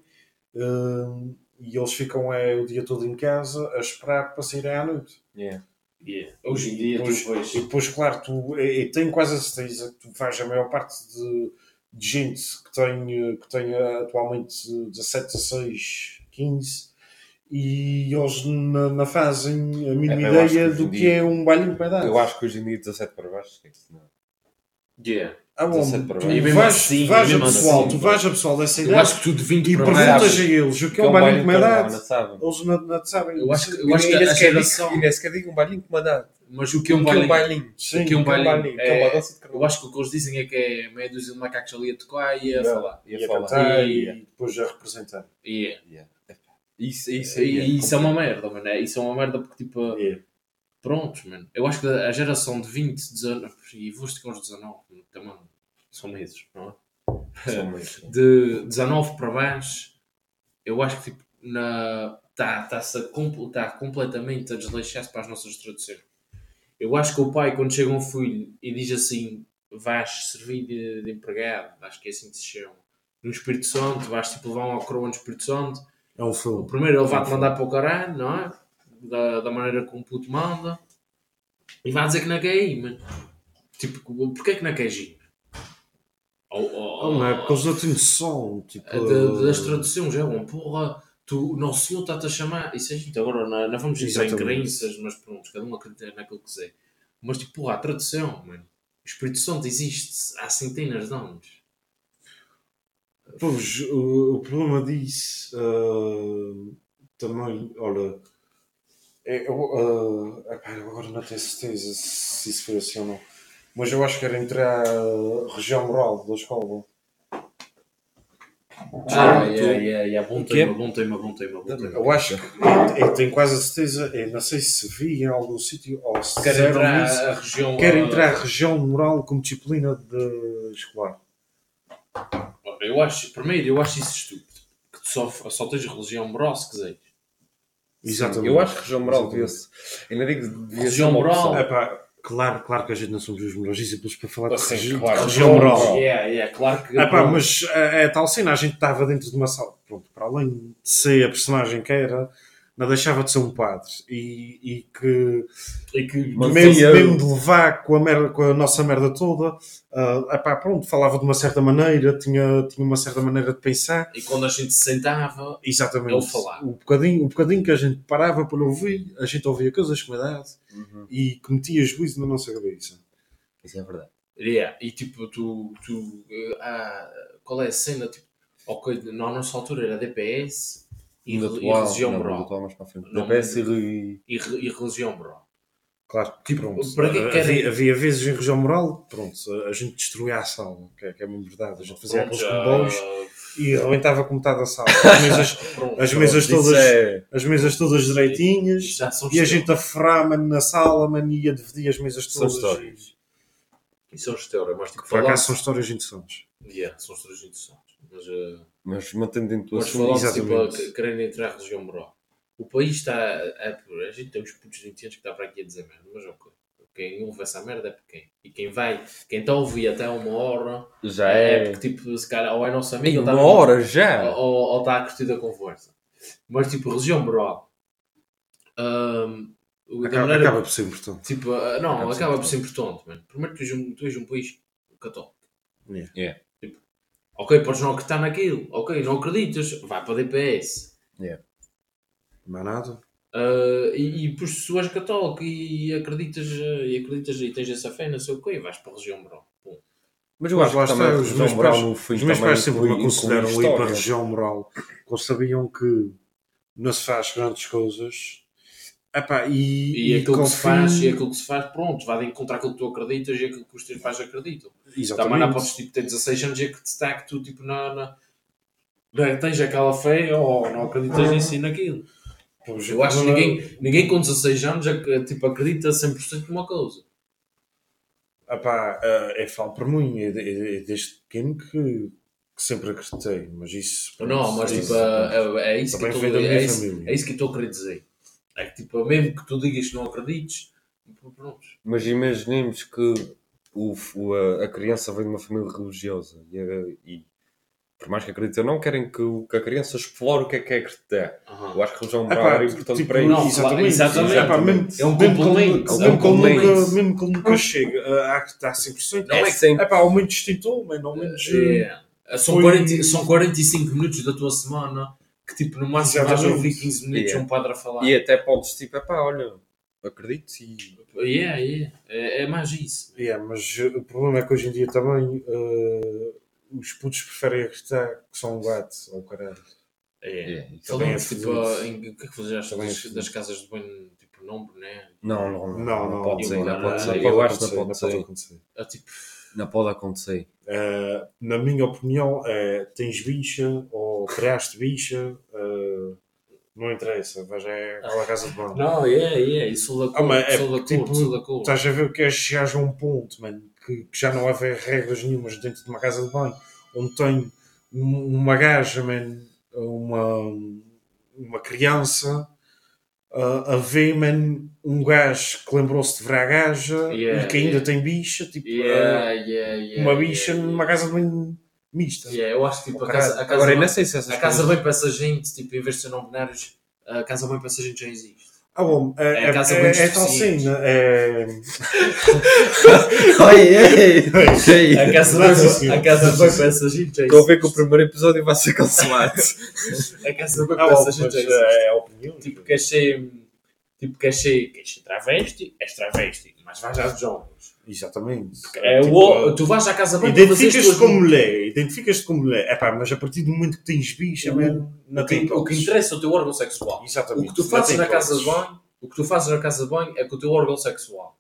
ah, e eles ficam é, o dia todo em casa a esperar para sair à noite. Yeah. Hoje em dia, depois, vês. E depois, claro, tu, e, e tenho quase a certeza que tu vais a maior parte de, de gente que tem, que tem atualmente 17, 16, 15 e eles não, fazem a mínima É, eu ideia que do que dia- é um bailinho para dar. Eu acho que hoje em dia 17 para baixo, esquece, não. Yeah. Ah, bom, 17 para tu baixo. E mesmo vais, assim, vais a mesmo pessoal, assim, tu vais a pessoal dessa Eu idade acho que tu de 20 e para perguntas baixo. a eles o que é um bailinho de carnaval, meia não idade. sabem. Eles não, não sabem. Eu acho que, eu acho que nem a geração. e nem sequer digo um bailinho com uma data. Mas o que é um que é um bailinho? o que é um Que é um bailinho? que é É- Eu acho que o que eles dizem é que é meia dúzia de macacos ali a tocar e a falar. Ia e a falar. cantar E- e depois a representar. Yeah. Isso, isso, E, aí e isso é uma merda, mano. É- Isso é uma merda porque, tipo, Yeah. prontos, mano. Eu acho que a geração de 20, 19, e vou-te com os 19, também são meses, não é? São muito- de 19 para baixo, eu acho que tipo, na, tá, a compl- tá completamente a desleixar-se para as nossas traduções. Eu acho que o pai, quando chega um filho e diz assim: vais servir de, de empregado, acho que é assim que se chama, no Espírito Santo, vais tipo levar uma coroa no Espírito Santo. É um O filme. primeiro ele vai-te mandar para o caralho, não é? Da, da maneira como o puto manda, e vai dizer que não quer ir, mano. Tipo, porquê é que não queres ir? Ou, ou- Oh, não é porque eles não têm noção. Tipo, da- das traduções é uma porra, tu, o Nosso Senhor está-te a chamar. Isso é gente, agora não, não vamos entrar em crenças, mas pronto, cada um acredita naquilo que quiser. Mas tipo, porra, a tradução, mano. O Espírito Santo existe há centenas de anos. Pois, o, o problema disso ah, também, olha, é, eu, ah, epá, eu agora não tenho certeza se isso foi assim ou não, mas eu acho que era entre a região moral da escola. Ah, tu- yeah, yeah, yeah. Bom O quê? tema, bom tema, bom tema, bom tema. Eu acho que, eu, tenho quase a certeza, eu não sei se vi em algum sítio ou se Quer entrar isso, a região. quer ah, entrar a região moral como disciplina de escolar. Eu acho, primeiro, eu acho isso estúpido. Que tu só, só tens religião moral se quiseres. Exatamente. Eu acho que região moral devia-se. Ainda digo que devia uma moral. claro, claro que a gente não somos os melhores exemplos para falar de Sim, regi- claro. de região moral. Yeah, yeah, claro que. Ah, pá, mas é, é tal cena, a gente estava dentro de uma sala, pronto, para além de ser a personagem que era, não deixava de ser um padre e, e que E que mesmo, mesmo de levar com a, merda, com a nossa merda toda, ah, epá, pronto, falava de uma certa maneira, tinha, tinha uma certa maneira de pensar, E quando a gente se sentava, exatamente. Ele falava. O bocadinho, o bocadinho que a gente parava para ouvir, a gente ouvia coisas com idade Uhum. e que metia juízo na nossa cabeça. Isso é verdade. Yeah. E tipo, tu. tu ah, qual é a cena? Tipo, ok, na nossa altura era DPS e, re- e atual- religião não, no moral. atual mais para a frente. Não, DPS e E, e religião moral. Claro, Tipo, pronto. para que havia, querem- havia vezes em região moral, pronto, a gente destruía a sala, que é, que é mesmo verdade. A gente fazia Pronto, aqueles comboios e arrebentava com metade da sala. As mesas, pronto, as mesas Isso todas, é- as mesas todas direitinhas são e a gente a ferrar mano, na sala mano, e a dividir as mesas São todas. histórias. E são estrelas, mas tipo, falar. acaso são histórias interessantes. Yeah, são histórias interessantes. Mas, eh, Mas mantendo dentro do mas falando tipo, a querendo entrar a religião moral. O país está. A, a, a gente tem uns putos de 20 anos que está para aqui a dizer merda, mas ok. Quem ouve essa merda é quem? E quem vai, quem está a ouvir até uma hora Já é, é. porque tipo, se calhar, ou é nosso Em amigo, ou uma está hora já! ou, ou está a curtir a conversa. Mas tipo, religião moral. Da Acaba, maneira- acaba por ser importante. Tipo, ah, não, Acaba acaba, por ser por ser importante, mano. Primeiro, tu és um, tu és um país católico. Yeah. Yeah. Ok, podes não acreditar naquilo. Ok, não acreditas, vai para DPS. Não há nada. Ah, e, e depois, se tu és católico e acreditas, ah, e acreditas e tens essa fé, não sei o quê, vais para a religião moral. Pum. Mas eu acho lá que também os meus pais- no fim Os meus também pais sempre me inclui ir para a região moral, porque sabiam que não se faz grandes coisas. Epá, e, E, aquilo que se faz, e aquilo que se faz, pronto, vai encontrar aquilo que tu acreditas e aquilo que os teus pais acreditam. Exatamente. Também não podes tipo, ter 16 anos e acreditar que tu tipo, na, na, não tens aquela fé ou não acreditas nisso e naquilo. Pois, Eu acho que ninguém, ninguém com 16 anos tipo, acredita 100% numa coisa. Epá, é, é falo por mim, é, é- é desde pequeno que, que sempre acreditei, mas isso. Não, mas tipo, é, é é, é isso que eu estou a querer dizer. É que tipo, mesmo que tu digas que não acredites, pronto. Mas imaginemos que o, o- a, a criança vem de uma família religiosa e, a- e por mais que acredite ou não, querem que, o- que a criança explore o que é que é acreditar. Eu acho que a religião moral Epá, era importante tipo, para isso. não, exatamente, exatamente. Epá, mesmo, É um mesmo que complemento. nunca- É um mesmo que ele complemento. nunca- mesmo que ele nunca chegue a acreditar 100%, Não é, é É sempre. epá, ao menos distintou, mas ao menos. eh, É, são, Foi- 40, são 45 minutos da tua semana que tipo, no máximo vais Exatamente. ouvir 15 minutos Yeah. um padre a falar. E até podes, tipo, epá, olha, acredito e. Yeah, yeah. É, é mais isso. Yeah, mas o problema é que hoje em dia também eh, os putos preferem acreditar que são um gato ou caralho. É. Yeah, isso Também é tipo, o que é que Também é das, fodido. das casas de banho, tipo, não, né? Não, não, não. Não, não, pode ser, não, não não, pode não, ser. não Eu acho que acontecer, não pode ser. acontecer. É tipo, Não pode acontecer. Eh, na minha opinião, é, tens bicha ou criaste bicha, eh, não interessa, vais é aquela casa de banho. não, é, é, sou da cor, mas é sou da cor, tipo, cor. Estás a ver que é chegar a um ponto, mano, que, que já não haver regras nenhumas dentro de uma casa de banho, onde tem um- uma gaja, man, uma, uma criança, a, a ver, man, um gajo que lembrou-se de ver a gaja Yeah, e que ainda yeah. tem bicha, tipo, Yeah, ah, yeah, yeah, uma bicha yeah. numa casa de banho mista. Yeah, eu acho que tipo, a casa, a casa, Agora, bem, não sei se a casa bem para essa gente, tipo, em vez de ser não binários, a casa bem para essa gente já existe. Ah, bom, é, É é, casa é, é tal deficiente. cena, é... Ai, ei, A casa sim, sim. a casa bem para essa gente Estou a ver que o primeiro episódio vai ser cancelado. A casa bem Ah, para bom, essa gente existe. é a opinião. Tipo, queres ser, tipo, queres ser, queres ser travesti, és travesti, mas vais às jogos. Exatamente. É Tipo, o, tu vais à casa bem Identificas-te como mulher, identificas-te como mulher. Epá, mas a partir do momento que tens bicha, O- man, não o que, tem o que interessa é o teu órgão sexual. O Exatamente. que tu fazes na casa de banho, o que tu fazes na casa de banho é com o teu órgão sexual.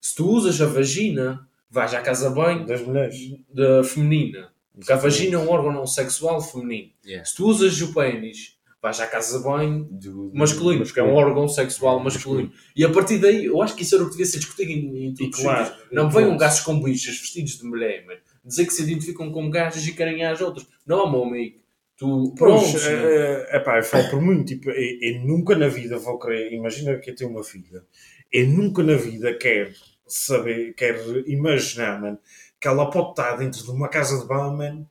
Se tu usas a vagina, vais à casa de banho Das mulheres. da feminina. Porque a Exatamente. vagina é um órgão não sexual feminino. Yeah. Se tu usas o pênis, vais à casa de banho Do- masculino, porque é um órgão sexual masculino. E a partir daí, eu acho que isso era o que devia ser discutido em, em todos os claro, sítios. Não venham gajos com bichas vestidos de mulher, mano. Dizer que se identificam como gajas e querem às outras. Não, meu amigo. Tu, pronto. Pois, é, é, epá, eu falo por mim, tipo, eu, eu nunca na vida vou querer, imagina que eu tenho uma filha, eu nunca na vida quero saber, quero imaginar, man, que ela pode estar dentro de uma casa de banho, man,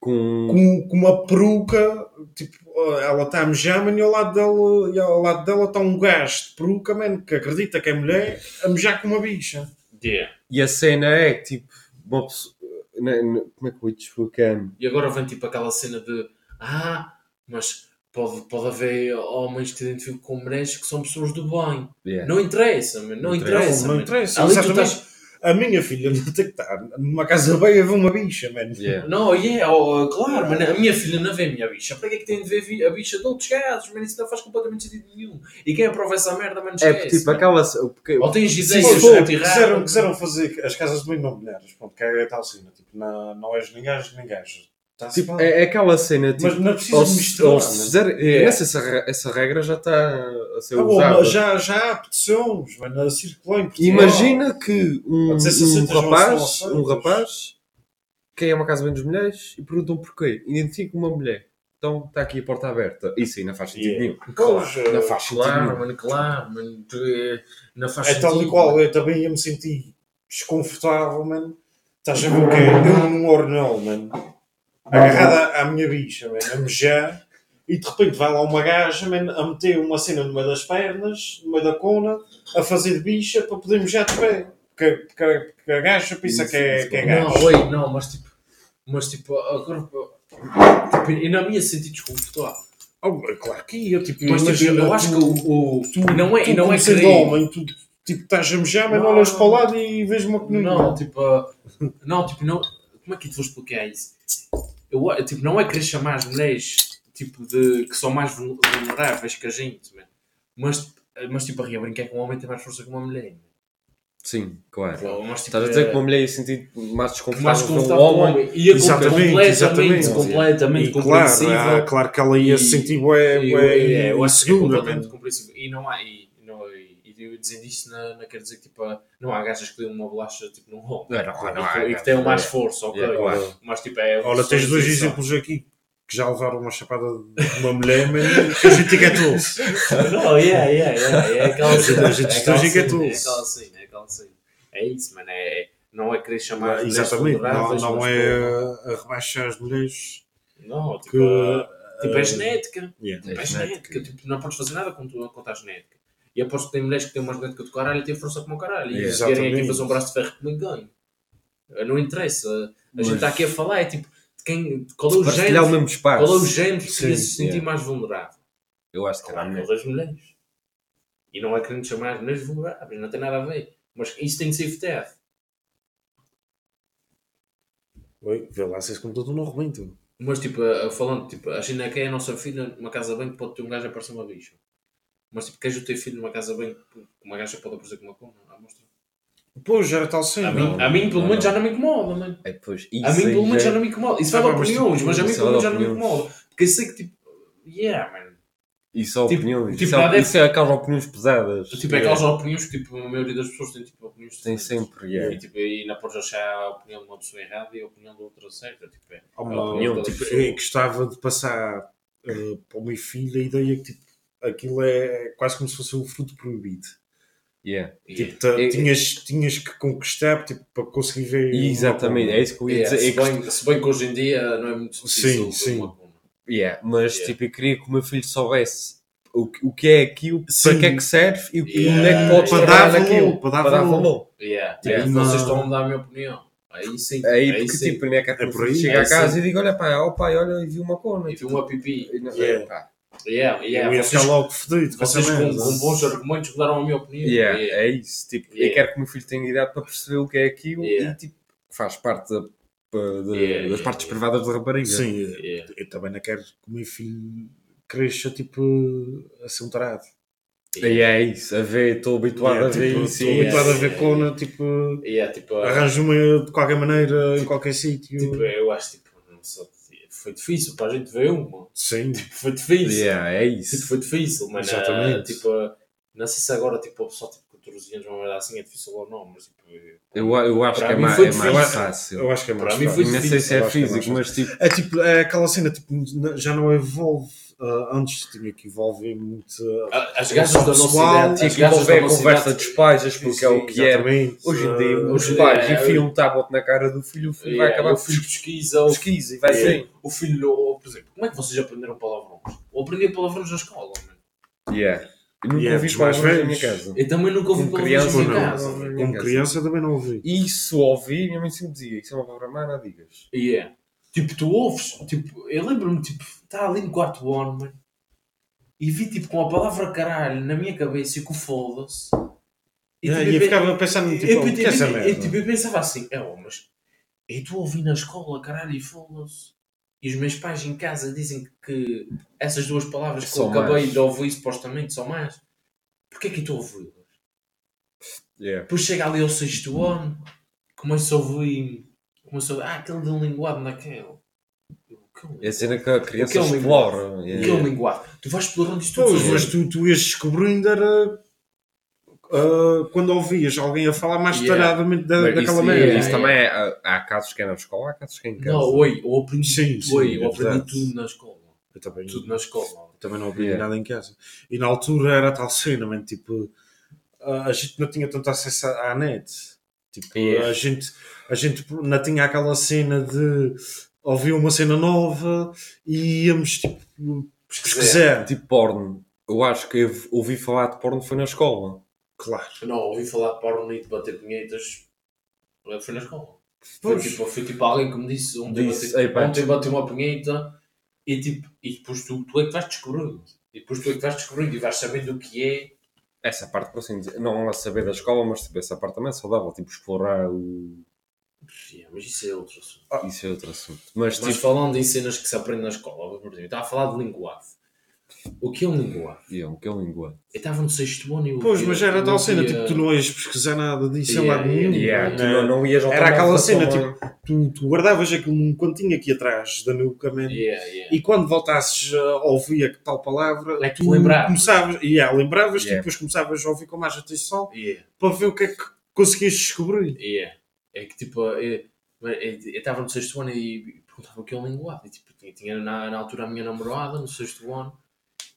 Com... com, com uma peruca, tipo, ela está a mejar, e ao lado dela, e ao lado dela está um gajo de peruca, man, que acredita que é mulher, a mejar com uma bicha. Yeah. E a cena é tipo, uma pessoa... na- na- Como é que eu te explicar? E agora vem tipo aquela cena de ah, mas pode, pode haver homens que se identificam com mulheres que são pessoas do bem. Yeah. Não interessa, man, não Não interessa. não man. interessa, Ali tu estás, A minha filha não tem que estar numa casa bem a ver uma bicha, mano. Yeah. Não, yeah, oh, claro, mas a minha filha não vê a minha bicha. Para que é que tem de ver a bicha de outros gajos? Mano, isso não faz completamente sentido nenhum. E quem aprova essa merda, mano, É esquece. tipo mano. aquela. Porque, Ou tens ideias muito quiseram, fazer as casas de banho não mulheres, pronto, que é tal cena, tipo, não, não és nem gajo nem gajo. Tipo, é, é aquela cena. Tipo, Mas não é preciso ou misturar, ou se né? fizer, Yeah. essa, essa, re- essa regra já está a ser Ah, bom, usada. mas já, já há petições, mano, a circular em Portugal. Imagina que um, um 60 já rapaz, um rapaz quem é uma casa bem dos mulheres e perguntam porquê. Identifica uma mulher. Então está aqui a porta aberta. Isso aí não faz sentido Yeah. nenhum. Não eh, faz sentido Claro, nenhum. mano, claro, mano. Eh, Não faz é sentido. tal e qual, eu também ia me sentir desconfortável, mano. Estás a ver o quê? Eu num ornel, mano. Agarrada à minha bicha, mano, a mejar. E de repente vai lá uma gaja, mano, a meter uma cena no meio das pernas, no meio da cona, a fazer de bicha para poder mejar de pé. Porque, porque, porque a gaja pensa Isso, que é, isso, que é Não, gajo. oi, não, mas tipo. Mas tipo, agora. Tipo, e não me ia sentir desconfortável. Oh, claro que ia, tipo, Mas tipo, eu acho que tu- o. o tu, não é, tu não é querer. homem, tu tipo, estás a mejar, mas Não. olhas para o lado e vês uma pequena. Não, tipo. ah, Não, tipo, não. Como é que eu te vou explicar isso? Eu, tipo, não é querer chamar as mulheres tipo, de, que são mais vul- vulneráveis que a gente, man. mas, mas tipo, a rir a brincar com um homem tem mais força que uma mulher. Sim, claro. man. Mas, tipo, Estás a dizer que é- uma mulher ia sentir mais desconfortável, mais com um homem. homem. E é Exatamente, completamente, exatamente. completamente E claro, compreensível. ah, claro que ela ia E- se sentir bué, E, bué, é, eu acho que é man. compreensível. E não há, e, não, e, e eu dizendo isto não, não quer dizer que tipo, não há gajas que dão uma bolacha tipo, num homem. Não, não, não há e, que, tenham mais é. força, ok? Yeah, claro. Mas tipo, é. Olha, tens dois exemplos aqui que já levaram uma chapada de uma mulher, man, que a gente engatou. Não, yeah, yeah, yeah, é aquela A gente- a gente é está cena, É aquela cena, é aquela cena. É isso, mano. É, não é querer chamar as mulheres Exatamente, não, não mas, é a rebaixar as mulheres Não, tipo, que. é- tipo, é eh, genética. yeah. Tipo, é É genética. genética. Tipo, não podes fazer nada contra, contra a genética. E aposto que tem mulheres que têm uma genética do caralho e têm força como o caralho. E Yeah. se querem aqui fazer um braço de ferro comigo, ganho. Não interessa. A gente está aqui a falar, é tipo, de quem, qual é o Partilhar o género, mesmo espaço. qual é o género que Sim, se sentir yeah. mais vulnerável. Eu acho que era Claro, aquelas mulheres. E não é querendo chamar as mulheres vulneráveis, não tem nada a ver. Mas isso tem de ser evitado. Oi, vê lá se esse computador não rebenta. Mas tipo, a- falando, tipo, a China quer a nossa filha numa casa bem que pode ter um gajo a parecer uma bicha. Mas tipo, queres o teu filho numa casa bem uma gaja pode aparecer com uma cona? Ah, mostra. Pois, já era tal cena. A mim, a mim pelo menos já não me incomoda, mano. É, pois, A mim pelo aí menos já é- não me incomoda. Isso vai mas, opiniões, tipo, mas a mim pelo é menos já não me incomoda. Porque eu sei que tipo, yeah, man. Isso são Tipo- opiniões. tipo, isso, é, deve- isso é aquelas opiniões pesadas. Tipo, é aquelas opiniões que tipo, a maioria das pessoas tem tipo opiniões Tem diferentes. sempre, yeah. E, tipo, e não podes achar a opinião de uma pessoa errada e a opinião da outra certa. Tipo, é, uma- opinião tipo, eu gostava de passar eh, para o meu filho a ideia que tipo, aquilo é quase como se fosse um fruto proibido. Yeah. Tipo, ta- É- tinhas, tinhas que conquistar tipo, para conseguir ver. Exatamente, é isso que eu ia Yeah, dizer. se, É bem, se bem que hoje em dia não é muito difícil Sim, sim. Yeah, mas Yeah. tipo, eu queria que o meu filho soubesse o, que- o que é aquilo, Sim. para que é que serve e o que Yeah. onde é que podes Para dar naquilo. valor, para dar valor. Yeah. Tipo, Yeah. vocês Não. estão a mudar a minha opinião. Aí sim. Aí, porque sim. tipo, nem é que É a por aí, chega é a casa assim. e digo, olha pai, ó pai, olha, e vi uma cona. E vi uma pipi. E não- Yeah. pá, Yeah, yeah. eu ia Vocês, ficar logo fedido com vocês com, com bons argumentos mudaram a minha opinião. yeah, Yeah. é isso. Tipo, eu Yeah. quero que o meu filho tenha idade para perceber o que é aquilo Yeah. e tipo, faz parte da- da- Yeah, das yeah, partes yeah. privadas da rapariga. Sim, Yeah. eu também não quero que o meu filho cresça tipo a ser um tarado. E é isso, a ver, estou habituado Yeah, a ver tipo, isso. Estou habituado a ver yeah, cona, tipo, Yeah, tipo, ah, arranjo-me de qualquer maneira em qualquer sítio. tipo, eu acho tipo, não sei, foi difícil para a gente ver uma. Sim, Foi difícil. Yeah, é Tipo, isso. foi difícil, mas Exatamente. tipo, não sei se agora tipo, o pessoal tipo, 14 anos, uma assim é difícil ou não, mas tipo, Eu, eu acho que é mim mais, é mais difícil. fácil. eu acho que é mais Para mim fácil. foi Não sei se é é físico, mas tipo, É tipo, é aquela cena, tipo, já não evolve. Ah, antes tinha que evolver muito. ah, as gajas da nossa pessoal, idade, tinha que envolver a conversa dos pais, explicar o que é. Exatamente. Hoje em dia, Ah, os pais dia, enfiam um tablet na cara do filho, o filho vai Yeah, acabar o filho pesquisa, o, pesquisa e vai Yeah. assim. o filho, ou, por exemplo, como é que vocês aprenderam palavrões? Eu aprendi palavrões na escola, mano. Yeah. Eu nunca Yeah, ouvi palavrões na minha casa. Eu também nunca ouvi Com palavrões criança, na minha não. casa. Como criança também não ouvi. Isso ouvi, minha mãe sempre dizia, isso é uma palavra má, não digas. Yeah. Tipo, tu ouves, tipo, eu lembro-me, tipo, está ali no quarto ano, mano, e vi, tipo, com a palavra caralho na minha cabeça e com foda-se, E, tipo, eu eu- ficava pensando, tipo, eu, o que é essa merda? eu, tipo, eu pensava assim, é, oh, mas eu tu ouvi na escola, caralho, e foda-se. E os meus pais em casa dizem que essas duas palavras que eu São acabei más. de ouvir supostamente são mais. Porquê é que eu estou a ouvi-las? Yeah. Depois chega ali ao sexto ano, começo a ouvir. Começo a ouvir, ah, aquele de um linguado naquele. Que é um É a cena que a criança O que é um explora. O yeah. que é um linguado? Tu vais explorando isto tudo. Pois, mas tu, tu ias descobrindo era ah, quando ouvias alguém a falar mais Yeah. detalhadamente da, Mas daquela merda. yeah, isso também é. Há, casos que é na escola, há casos que é em casa. Não, oi, eu aprendi, Sim, sim, oi, é eu aprendi tudo na escola. Eu também, Tudo na escola. também não aprendi Yeah. nada em casa. E na altura era tal cena, man, tipo, a gente não tinha tanto acesso à net. Tipo, Yeah. a, gente, a gente não tinha aquela cena de ouvir uma cena nova e íamos tipo, pesquisar. Tipo porno. Eu acho que eu ouvi falar de porno foi na escola. Claro. Não, ouvi falar de porno e de bater punhetas. Foi na escola. Foi tipo, foi tipo alguém que me disse ontem, Disse, bati, "Ei, pá, ontem bati uma punheta e tipo, e depois tu, tu é que vais descobrindo. E depois tu é que vais descobrindo e vais sabendo o que é. Essa parte, por assim dizer, não a saber da escola, mas tipo, essa parte também é saudável. Tipo, explorar o. Yeah, mas isso é outro assunto. Isso é outro assunto. Mas, Mas tipo. falando em cenas que se aprende na escola, por exemplo, estava a falar de linguado. O que é um linguado? Yeah, o que é língua? Eu estava no sexto ano e eu Pois, mas era tal cena, tipo, tu não ias pesquisar nada disso em lado nenhum. Yeah, tu né? não, não ias ao Era aquela cena, tipo, tu, tu guardavas aquilo num cantinho aqui atrás da nuca, man, Yeah, yeah. e quando voltasses a ouvir a tal palavra, É que tu lembravas. começavas, yeah, lembravas, Yeah. e depois começavas a ouvir com mais atenção Yeah. para ver o que é que conseguias descobrir. Yeah. É que tipo, eu estava no sexto ano e perguntava o que é um linguado. E tipo, tinha, tinha na, na altura a minha namorada no sexto ano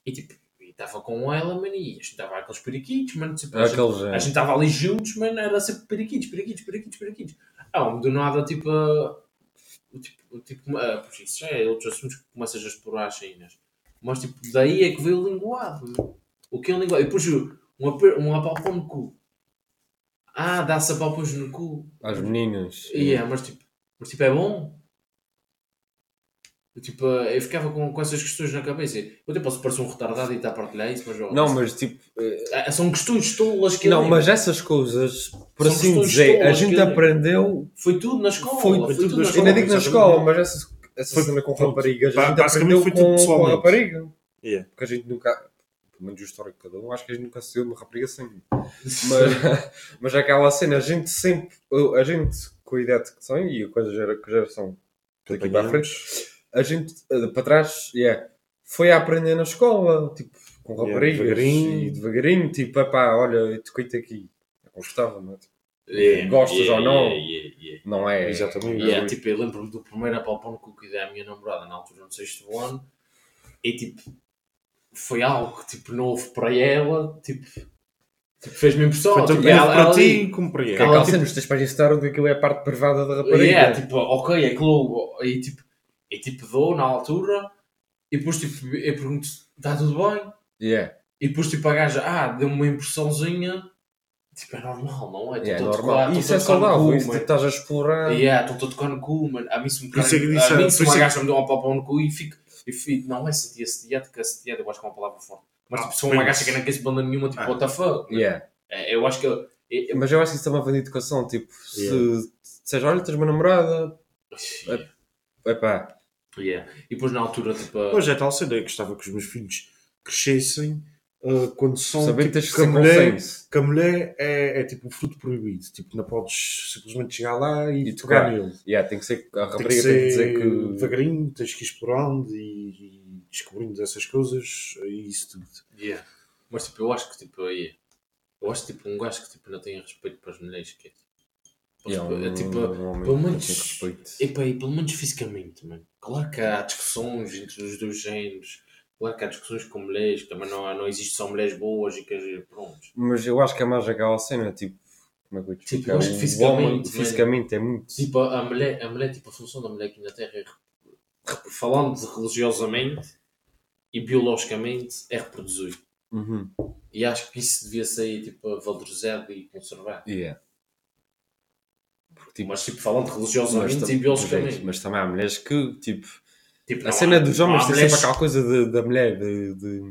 e tipo, estava com ela, mano, e a gente estava aqueles periquitos, mano. Tipo, a, gente, a é. gente estava ali juntos, mano, era sempre periquitos, periquitos, periquitos, periquitos. Ah, do nada, tipo, o tipo, tipo ah, pois isso já é outros assuntos que começas a explorar as cenas. Mas tipo, daí é que veio o linguado. O que é um linguado? E depois um, aper- um apalpão no cu. Ah, dá-se apalpões no cu. Às meninas. E é, mas tipo, mas tipo, é bom. Eu, Tipo, eu ficava com, com essas questões na cabeça. Eu até posso parecer um retardado e estar a partilhar isso, mas... Não, mas tipo. eh, Ah, São questões tolas que Não, lembro. mas essas coisas, por São assim dizer, a gente aprendeu. Foi tudo na escola. Foi, Foi, tudo tudo na escola. ainda digo na escola, mas essa, essa Foi- cena com raparigas, a gente aprendeu foi com, tudo com rapariga. Yeah. Porque a gente nunca, pelo menos o histórico de cada um, acho que a gente nunca se deu uma rapariga sem. Mas, mas aquela cena, a gente sempre, a gente com a idade que tem e com a geração daqui para a frente, a gente eh, para trás, yeah, foi a aprender na escola, tipo, com Yeah, raparigas devagarinho. e devagarinho, tipo, epá, olha, eu te aqui. Eu gostava, não é? Tipo, Yeah, Gostas yeah, ou não? yeah, yeah, yeah. Não é? Exatamente. é Yeah, tipo, eu lembro-me do primeiro apalpão que eu cuidei à minha namorada na altura no sexto ano e tipo, foi algo que tipo, novo para ela, tipo, tipo fez-me impressão. Foi tipo, ela- para ela ti ali- como para Que é ela. Tipo- os teus pais ensinaram que aquilo é a parte privada da rapariga. Yeah, tipo, ok, aquilo, e tipo, e tipo, dou na altura e depois tipo, eu pergunto, está tudo bem? Yeah. E depois tipo, a gaja, ah, deu-me uma impressãozinha, tipo, é normal, não é? Yeah, é a normal. tocar- Isso é saudável, isso tipo, estás a explorar. Yeah, estou a tocar no cu, mano. A mim se me isso é que a mim se uma é gaja me deu uma papão no cu e fico, e fico não é sentir assediado, porque assediado eu acho que é uma palavra forte. Mas Ah, tipo, se for uma gaja que não quer se banda nenhuma, tipo, Ah. what the fuck? Yeah. É, Eu acho que. eu- eu- Mas eu acho que isso também vem de educação. Tipo, se Yeah. seja, olha, tens uma namorada, Yeah. Epá, Yeah. E depois na altura, tipo. a- Pois é, tal cena. Eu gostava que os meus filhos crescessem ah, quando são. tipo, que que a ser mulher, que a mulher é, é tipo um fruto proibido. Tipo, não podes simplesmente chegar lá e, E tocar nele. Yeah, tem que ser, a Tem que rapariga tem que ser dizer que. devagarinho, tens que ir explorando e, e descobrindo essas coisas e isso tudo. Yeah. Mas tipo, eu acho que tipo. yeah. Eu acho tipo um gajo que tipo, não tem respeito para as mulheres. Que é, tipo, Yeah, é, tipo, um pelo menos-. Epá, e pelo menos fisicamente, mano. Claro que há discussões entre os dois géneros. Claro que há discussões com mulheres, que também não, há- não existe só mulheres boas e que pronto. Mas eu acho que é mais aquela cena, tipo, como é que eu te Tipo, eu acho que fisicamente, homem, fisicamente é muito. Tipo, a mulher, a mulher, tipo, a função da mulher aqui na Terra é, falando religiosamente e biologicamente, é reproduzir. Uhum. E acho que isso devia ser, tipo, valorizado e conservado. Yeah. Porque, tipo, Mas, tipo, falando mas, religiosamente tam- e biologicamente. mas também há mulheres que, tipo, Tipo, a cena há- dos homens tem mulheres- sempre aquela coisa de- da mulher, de. de-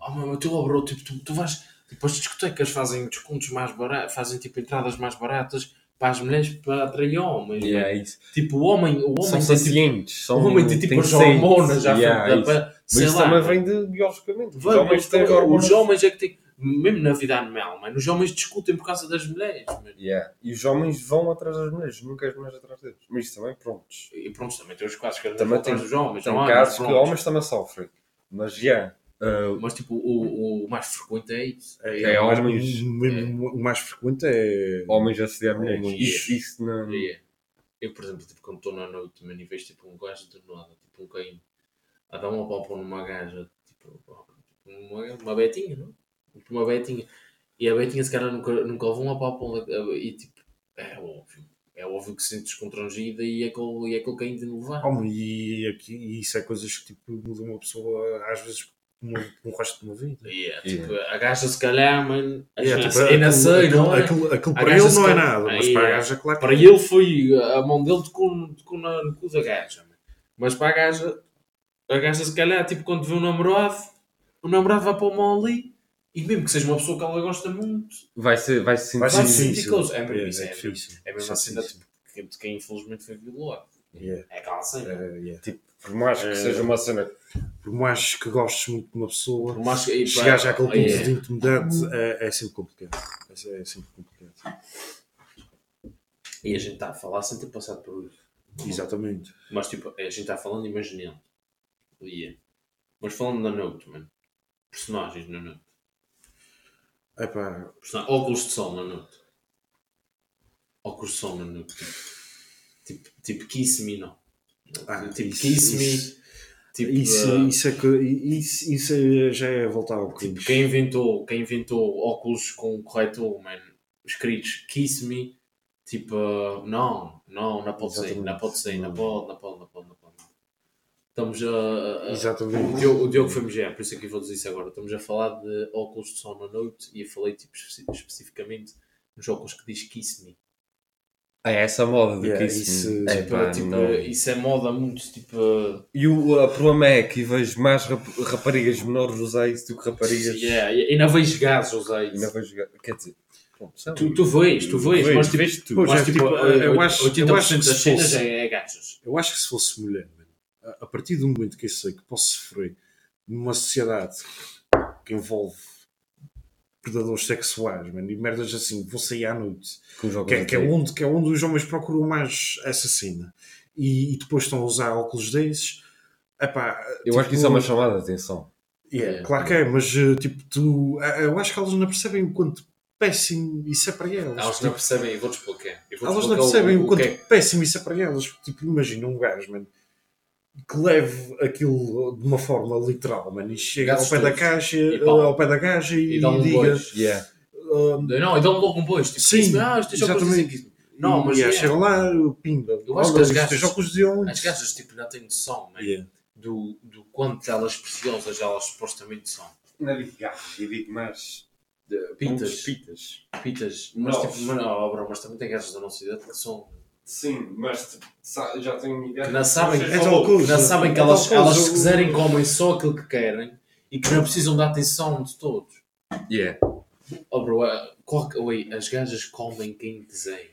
Oh, meu, tu, oh, bro, tipo, tu, tu vais, Tipo, as discotecas fazem descontos mais baratos, fazem tipo entradas mais baratas para as mulheres para atrair homens. Yeah, né? é isso. Tipo, o homem, o homem São tem tipo, o homem tem tipo as hormonas já Yeah, da- Mas isso lá, também vem de biologicamente. Os Vamos, homens têm os hormonas. homens é que têm, mesmo na vida animal, mano, os homens discutem por causa das mulheres. Yeah. E os homens vão atrás das mulheres, nunca as mulheres atrás deles. Mas isso também, prontos. E pronto, também tem os casos que Também tem- atrás dos homens. Tem casos que homens também sofrem. Mas, já. uh, Mas tipo, o, o mais frequente é isso. É, o mais- homens- mesmo O mais frequente é. homens assediar mulheres. Homens. Isso, isso não. É. Eu, por exemplo, tipo, quando estou na noite, mano, e vejo tipo um gajo de nada, tipo um caim, a dar uma palpa numa gaja, tipo, uma, uma betinha, não? Uma betinha. E a betinha, se calhar, nunca, nunca levou uma palpa e tipo, é óbvio. É óbvio que se sentes constrangida e é aquele, e é aquele caim de não. Homem, e, aqui, e isso é coisas que tipo, mudam uma pessoa às vezes um, resto de uma vida. E é, tipo, a gaja, se calhar, mano, É, ainda tipo, ainda aquilo- sei, não é? Aquilo, aquilo para ele não é nada, mas Aí para a é. gaja, claro que Para ele foi a mão dele tocou, tocou na- no cu da gaja. mano. Mas para a gaja, a gaja se calhar, tipo, quando vê um namorado, o namorado vai para o mão ali e mesmo que seja uma pessoa que ela gosta muito, Vai ser, vai se sentir. vai ser vai se sentir difícil. close. É mesmo É, isso, é é, difícil. é mesmo é assim, tipo, que- de quem infelizmente foi violado. Yeah. É aquela cena. É, yeah. Tipo, por mais que É. seja uma cena. Por mais que gostes muito de uma pessoa, Por mais que- e chegar pá, já àquele ponto é. de intimidade é, é sempre complicado. É, é sempre complicado. E a gente está a falar sem ter passado por isso. Exatamente. Mas tipo, a gente está falando imaginando. É. Mas falando na note, mano. Personagens na note. Epá, Person- Óculos de sol noite. Óculos de sol noite. Tipo, tipo, tipo Kiss Me, não. ah, tipo isso- Kiss Me. isso- Tipo, Isso, uh, isso é que isso, isso já é voltar ao tipo cringe. quem, inventou, quem inventou óculos com corretor, man, escritos Kiss Me, tipo, uh, não, não, não pode ser, não Exatamente. pode ser, não Não. pode, não pode, não pode, não pode. Estamos a. a- o, Exatamente. Diogo, o Diogo foi MGA, por isso é que eu vou dizer isso agora. Estamos a falar de óculos de sol na noite e eu falei tipo, espe- especificamente nos óculos que diz Kiss Me. É essa moda de Yeah, que isso. isso- é, Tipo, pá, tipo, não. isso é moda muito tipo. E o a problema é que vejo mais rap- raparigas menores usar isso do que raparigas. Yeah, e ainda vejo gajos usar E isso. não vejo. Quer dizer, pronto, lá. Tu, tu vês, tu vês, mas tipo, vês tu. Mas, é, tipo, tipo, eh, eu acho- 80% eu acho que das se cenas fosse- é, é gajos. Eu acho que se fosse mulher, a- partir do momento que eu sei que posso sofrer numa sociedade que envolve predadores sexuais, mano, e merdas assim, vou sair à noite, que é, que, é de- onde, que é onde os homens procuram mais essa cena, e, e depois estão a usar óculos desses, epá, Eu acho que isso é uma chamada de atenção. Yeah, É. claro que é, mas eh, tipo, tu, eh, eu acho que elas não percebem o quanto péssimo isso é para elas. Elas Tipo, não percebem, eu vou-te explicar. Elas não percebem o, o quanto é- péssimo isso é para elas. Tipo, imagina um gajo, mano, que leve aquilo de uma forma literal, mano, e chega ao pé da caixa, ao pé da gaja e, E dá um diga. Yeah. ah, Não, e dá-me logo um. Tipo, Sim, Kiss Me, ah, óculos exatamente. Não, mas e é, chega lá, pimba. Eu acho olha, que as estes gajas- óculos de onde? as gajas tipo, não têm noção man, Yeah. do, do quanto elas preciosas elas supostamente são. Não digo gatos, eu digo mais. Pitas, Pitas. pitas. Mas tipo, mano, ó, bro, mas também tem gajas da nossa idade que são. Sim, mas já tenho uma ideia. Que não sabem, É falam- coisa. que não sabem que elas, elas se o- quiserem comem só aquilo que querem e que não precisam da atenção de todos. Yeah. Oh, bro, uh, as gajas comem quem quiserem.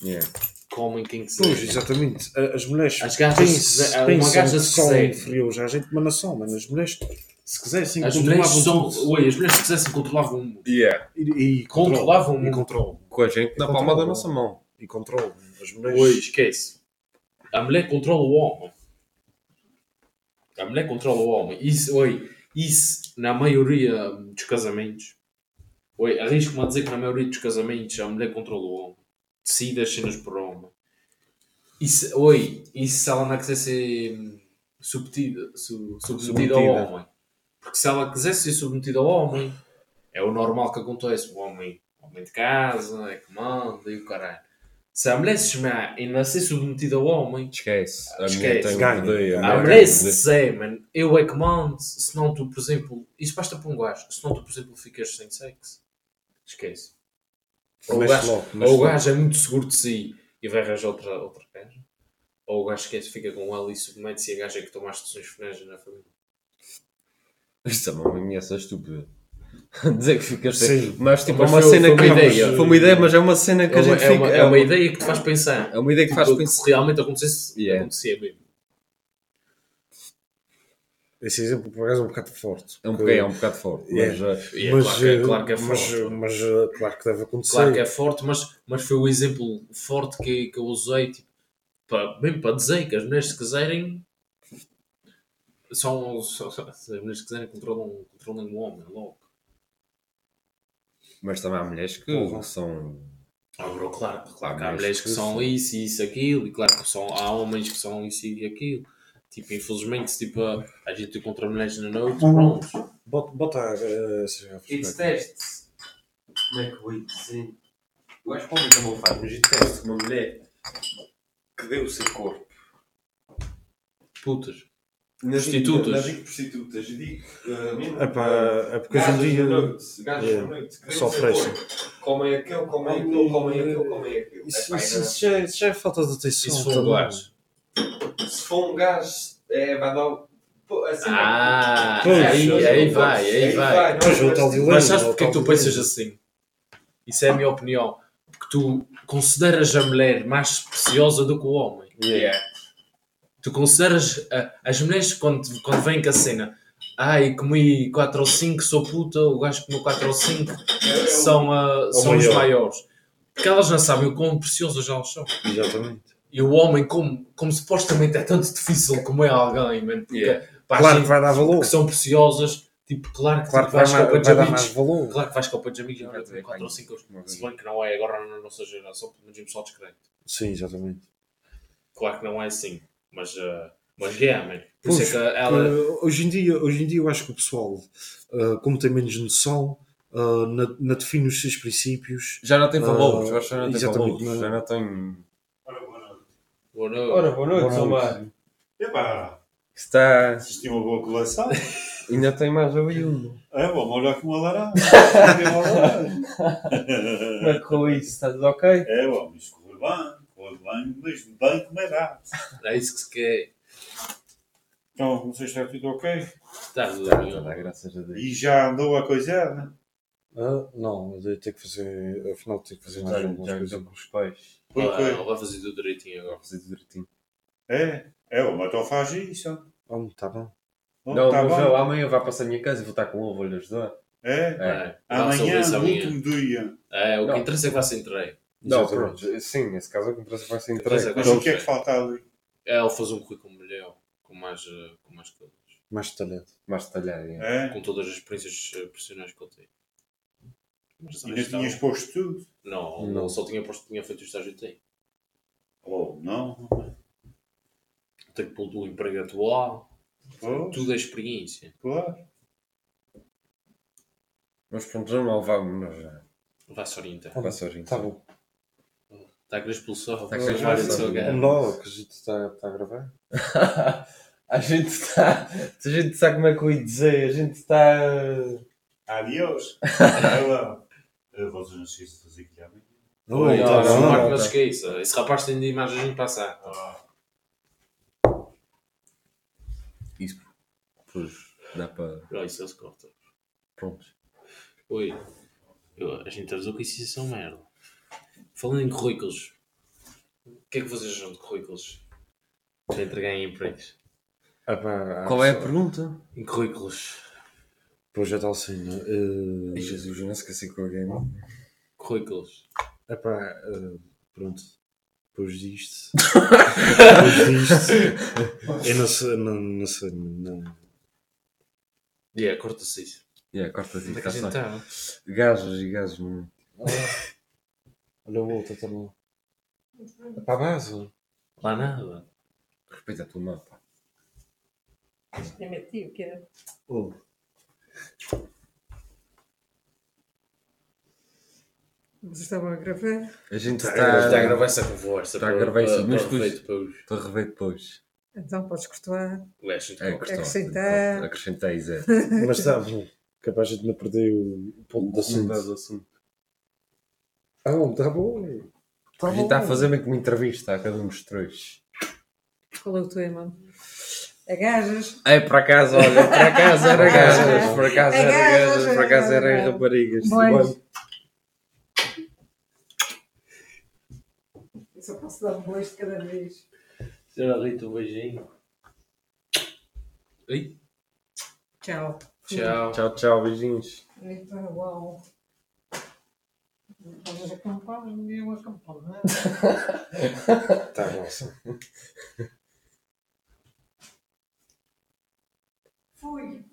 Yeah. Comem quem Pois, quiserem. exatamente. A- As mulheres As gajas, pensam, uma gaja que se são quiser. inferiores à gente, mas não são, mano. As mulheres, se quisessem, As mulheres controlavam são. Oi, as mulheres se quisessem controlavam o mundo. Yeah. E, e Controlavam. E muito. controlam. Com a gente na palma da nossa mão. E controlam. As mulheres. Oi, esquece. A mulher controla o homem. A mulher controla o homem. Isso, oi, isso na maioria dos casamentos. Oi, arrisco-me a dizer que na maioria dos casamentos a mulher controla o homem. Decide as cenas por homem. Isso, oi, isso se ela não quiser ser submetida, su, submetida ao Submetida. homem. Porque se ela quiser ser submetida ao homem, é o normal que acontece. O homem, o homem de casa, é que manda e o caralho. Se a mulher se chamar e não ser submetida ao homem, Esquece. A Esquece. mulher tem um poder. a mulher mulher se dizer, man, eu é que mando, se não tu, por exemplo, isso basta para um gajo, se não tu, por exemplo, ficas sem sexo, esquece. Ou o gajo, logo, ou o gajo é muito seguro de si e vai arranjar outra, outra gaja, ou o gajo esquece, fica com ela e submete-se e a gaja é que toma as decisões finais na família. Isto é uma ameaça estúpida. Dizer que ficas Sim. Mas tipo, é Mas uma foi- cena foi que. uma ideia. Foi uma ideia, mas é uma cena que É a uma, gente é fica. uma, é uma ideia que te faz pensar. É uma ideia que faz Tipo, pensar. Se realmente acontecesse, Yeah. acontecia mesmo. Esse exemplo, por acaso, é um bocado forte. É um, porque- bocado, é um bocado forte. Yeah. Mas, uh, E é mas, claro, que, é- eh, claro que é mas, forte. mas, eh, claro que deve acontecer. Claro que é forte, mas, mas foi o exemplo forte que, que eu usei, tipo, para, mesmo para dizer que as mulheres se quiserem são, são, são- as mulheres se quiserem controlam, controlam o homem, logo. Mas também há mulheres que Porra. são. Ah, bro, claro, claro que há Mas mulheres que que são isso e isso, aquilo, e claro que são, há homens que são isso e aquilo. Tipo, infelizmente, tipo, a, a gente encontra mulheres na noite, pronto. Bota, bota garrafas It's teste. Como é que eu ia dizer? Eu acho que o homem também faz, mas it's teste uma mulher que deu o seu corpo. Putas. Nas Prostitutas. Não digo prostitutas, digo. uh, Epá, é porque hoje em dia noite, gajos yeah, na noite, só oferecem. Comem aquele, comem aquele, comem aquele, comem aquele. Isso, já, isso já é falta de atenção. Isso foi um também. gajo. Se for um gajo, é, vai dar. Assim, Ah, Pois, aí, aí vai, aí vai. é. Mas sabes porque é que tu pensas assim? Isso é a minha opinião. Porque tu consideras a mulher mais preciosa do que o homem. Yeah. Tu consideras a- as mulheres quando, quando vêm com a cena. Ai, comi 4 ou 5, sou puta, o gajo comeu 4 ou 5, são, ah, são os maior. maiores. Porque elas não sabem o quão preciosas elas são. Exatamente. E o homem, como, como supostamente é tanto difícil comer alguém, mano, porque Yeah. a Claro gente que vai dar valor. que são preciosas, tipo, claro que, Claro tipo, que vai, vais com o pé de vai dar amigos. mais valor. Claro que vais com o de amigos e Vai vai dizer, 4 ou vai. 5 Uma vez. Se bem que não é agora na nossa geração, pelo menos só descrente. Sim, exatamente. Claro que não é assim, mas, uh, mas é, man. Por Pois, é que ela. Uh, hoje, em dia, hoje em dia eu acho que o pessoal, uh, como tem menos noção, uh, na, na define os seus princípios. Já não tem valores, que já não tem exatamente, valores. não- Já não tem. Ora, boa noite. Boa noite. Ora, boa noite, Boa São noite. Mário. Epá, Está. tinham uma boa coleção. Ainda tem mais ali um. É, vou molhar com uma laranja. Como é que correu isso? Está tudo ok? É, bom, mas correu bem, bem, mas bem como é dado. É isso que se quer. Então, não sei se está tudo ok. Está tudo Está, bem. está, graças a Deus. E já andou a coisar, né? Ah, não, eu tenho que fazer. Afinal, tenho que fazer mais Já, algumas já coisas. com os pais. Por Ah, quê? Vai fazer tudo direitinho agora. Vou fazer tudo direitinho. É, é, bom, então faz isso. Oh, tá bom. Oh, Não, tá mas bem. eu amanhã vai passar a minha casa e vou estar com ele, vou-lhe ajudar. É, É. É, vai amanhã, no último dia. É, o que Não. interessa é que vai ser entregue. Não, Exatamente. pronto. Sim, nesse caso a comparação vai ser entregue. Mas Não o que é que falta ali? É ele fazer um currículo melhor, com mais, eh, com mais coisas. Mais detalhado. Mais detalhado. é. É, Com todas as experiências eh, profissionais que ele tem. Mas ainda então- tinhas posto tudo. Não, Não. ele só tinha posto que tinha feito o estágio tem. Oh, não. Tem que pôr o emprego atual. Pois, Tudo é experiência. claro. Mas pronto, já não vamos, mas já. Vai-se orientar. Vai a gente. Tá bom. Está a. Tá a Vai querer vários expulsar. do seu gato. Não, que a gente está tá a gravar. a gente está. A gente sabe como é que eu ia dizer. A gente está. Adiós. É, Vocês não esqueçam de fazer aquilo amanhã. Não, Oi, tá não, não, não, Marco, tá. não se esqueça. Esse rapaz tem de imagens de passar. Isso. Pois, dá para. Olha, isso eles cortam. Pronto. Oi, eu, a gente avisou que isso ser uma merda. Falando em currículos, o que é que vocês acham de currículos? Para entregar em empregos. Ah, pá, Qual é a pergunta? Em currículos. Pois já está assim, né? Uh, Ai, Jesus, eu não esqueci com alguém. Currículos. Epá, uh, pronto. Depois disto. Depois disto. Eu não sei, não, não sei, não. Yeah, corta-se isso. Yeah, corta Onde assim, é que a está gente só. está? Gajos e gajos. não. Olha o outro também. É para a base. Lá nada. Respeita a tua mão, pá. É meu tio que é. Oh. Vocês estavam a gravar? A gente Tá, está. Está a gravar essa conversa. Está a para- gravar isso, para- mas para depois- feito depois. Estou a rever depois. Então podes cortar. É. Acrescentar. Acrescentei, Zé. Mas está bom. Capaz de não perder o ponto da Assunto. Ah, bom, está bom. A gente está a fazer meio que uma entrevista a cada um dos três. Qual é o tema? É gajas. É, por acaso, olha, por acaso era gajas, por acaso era gajas, por acaso gajas. era raparigas. Eu só posso dar um bois de cada vez. Senhora Rita, um beijinho. Oi. Tchau. Tchau. Tchau, tchau, beijinhos. Eita, uau. Vamos acampar, eu acampar, não é? Tá, nossa. Fui.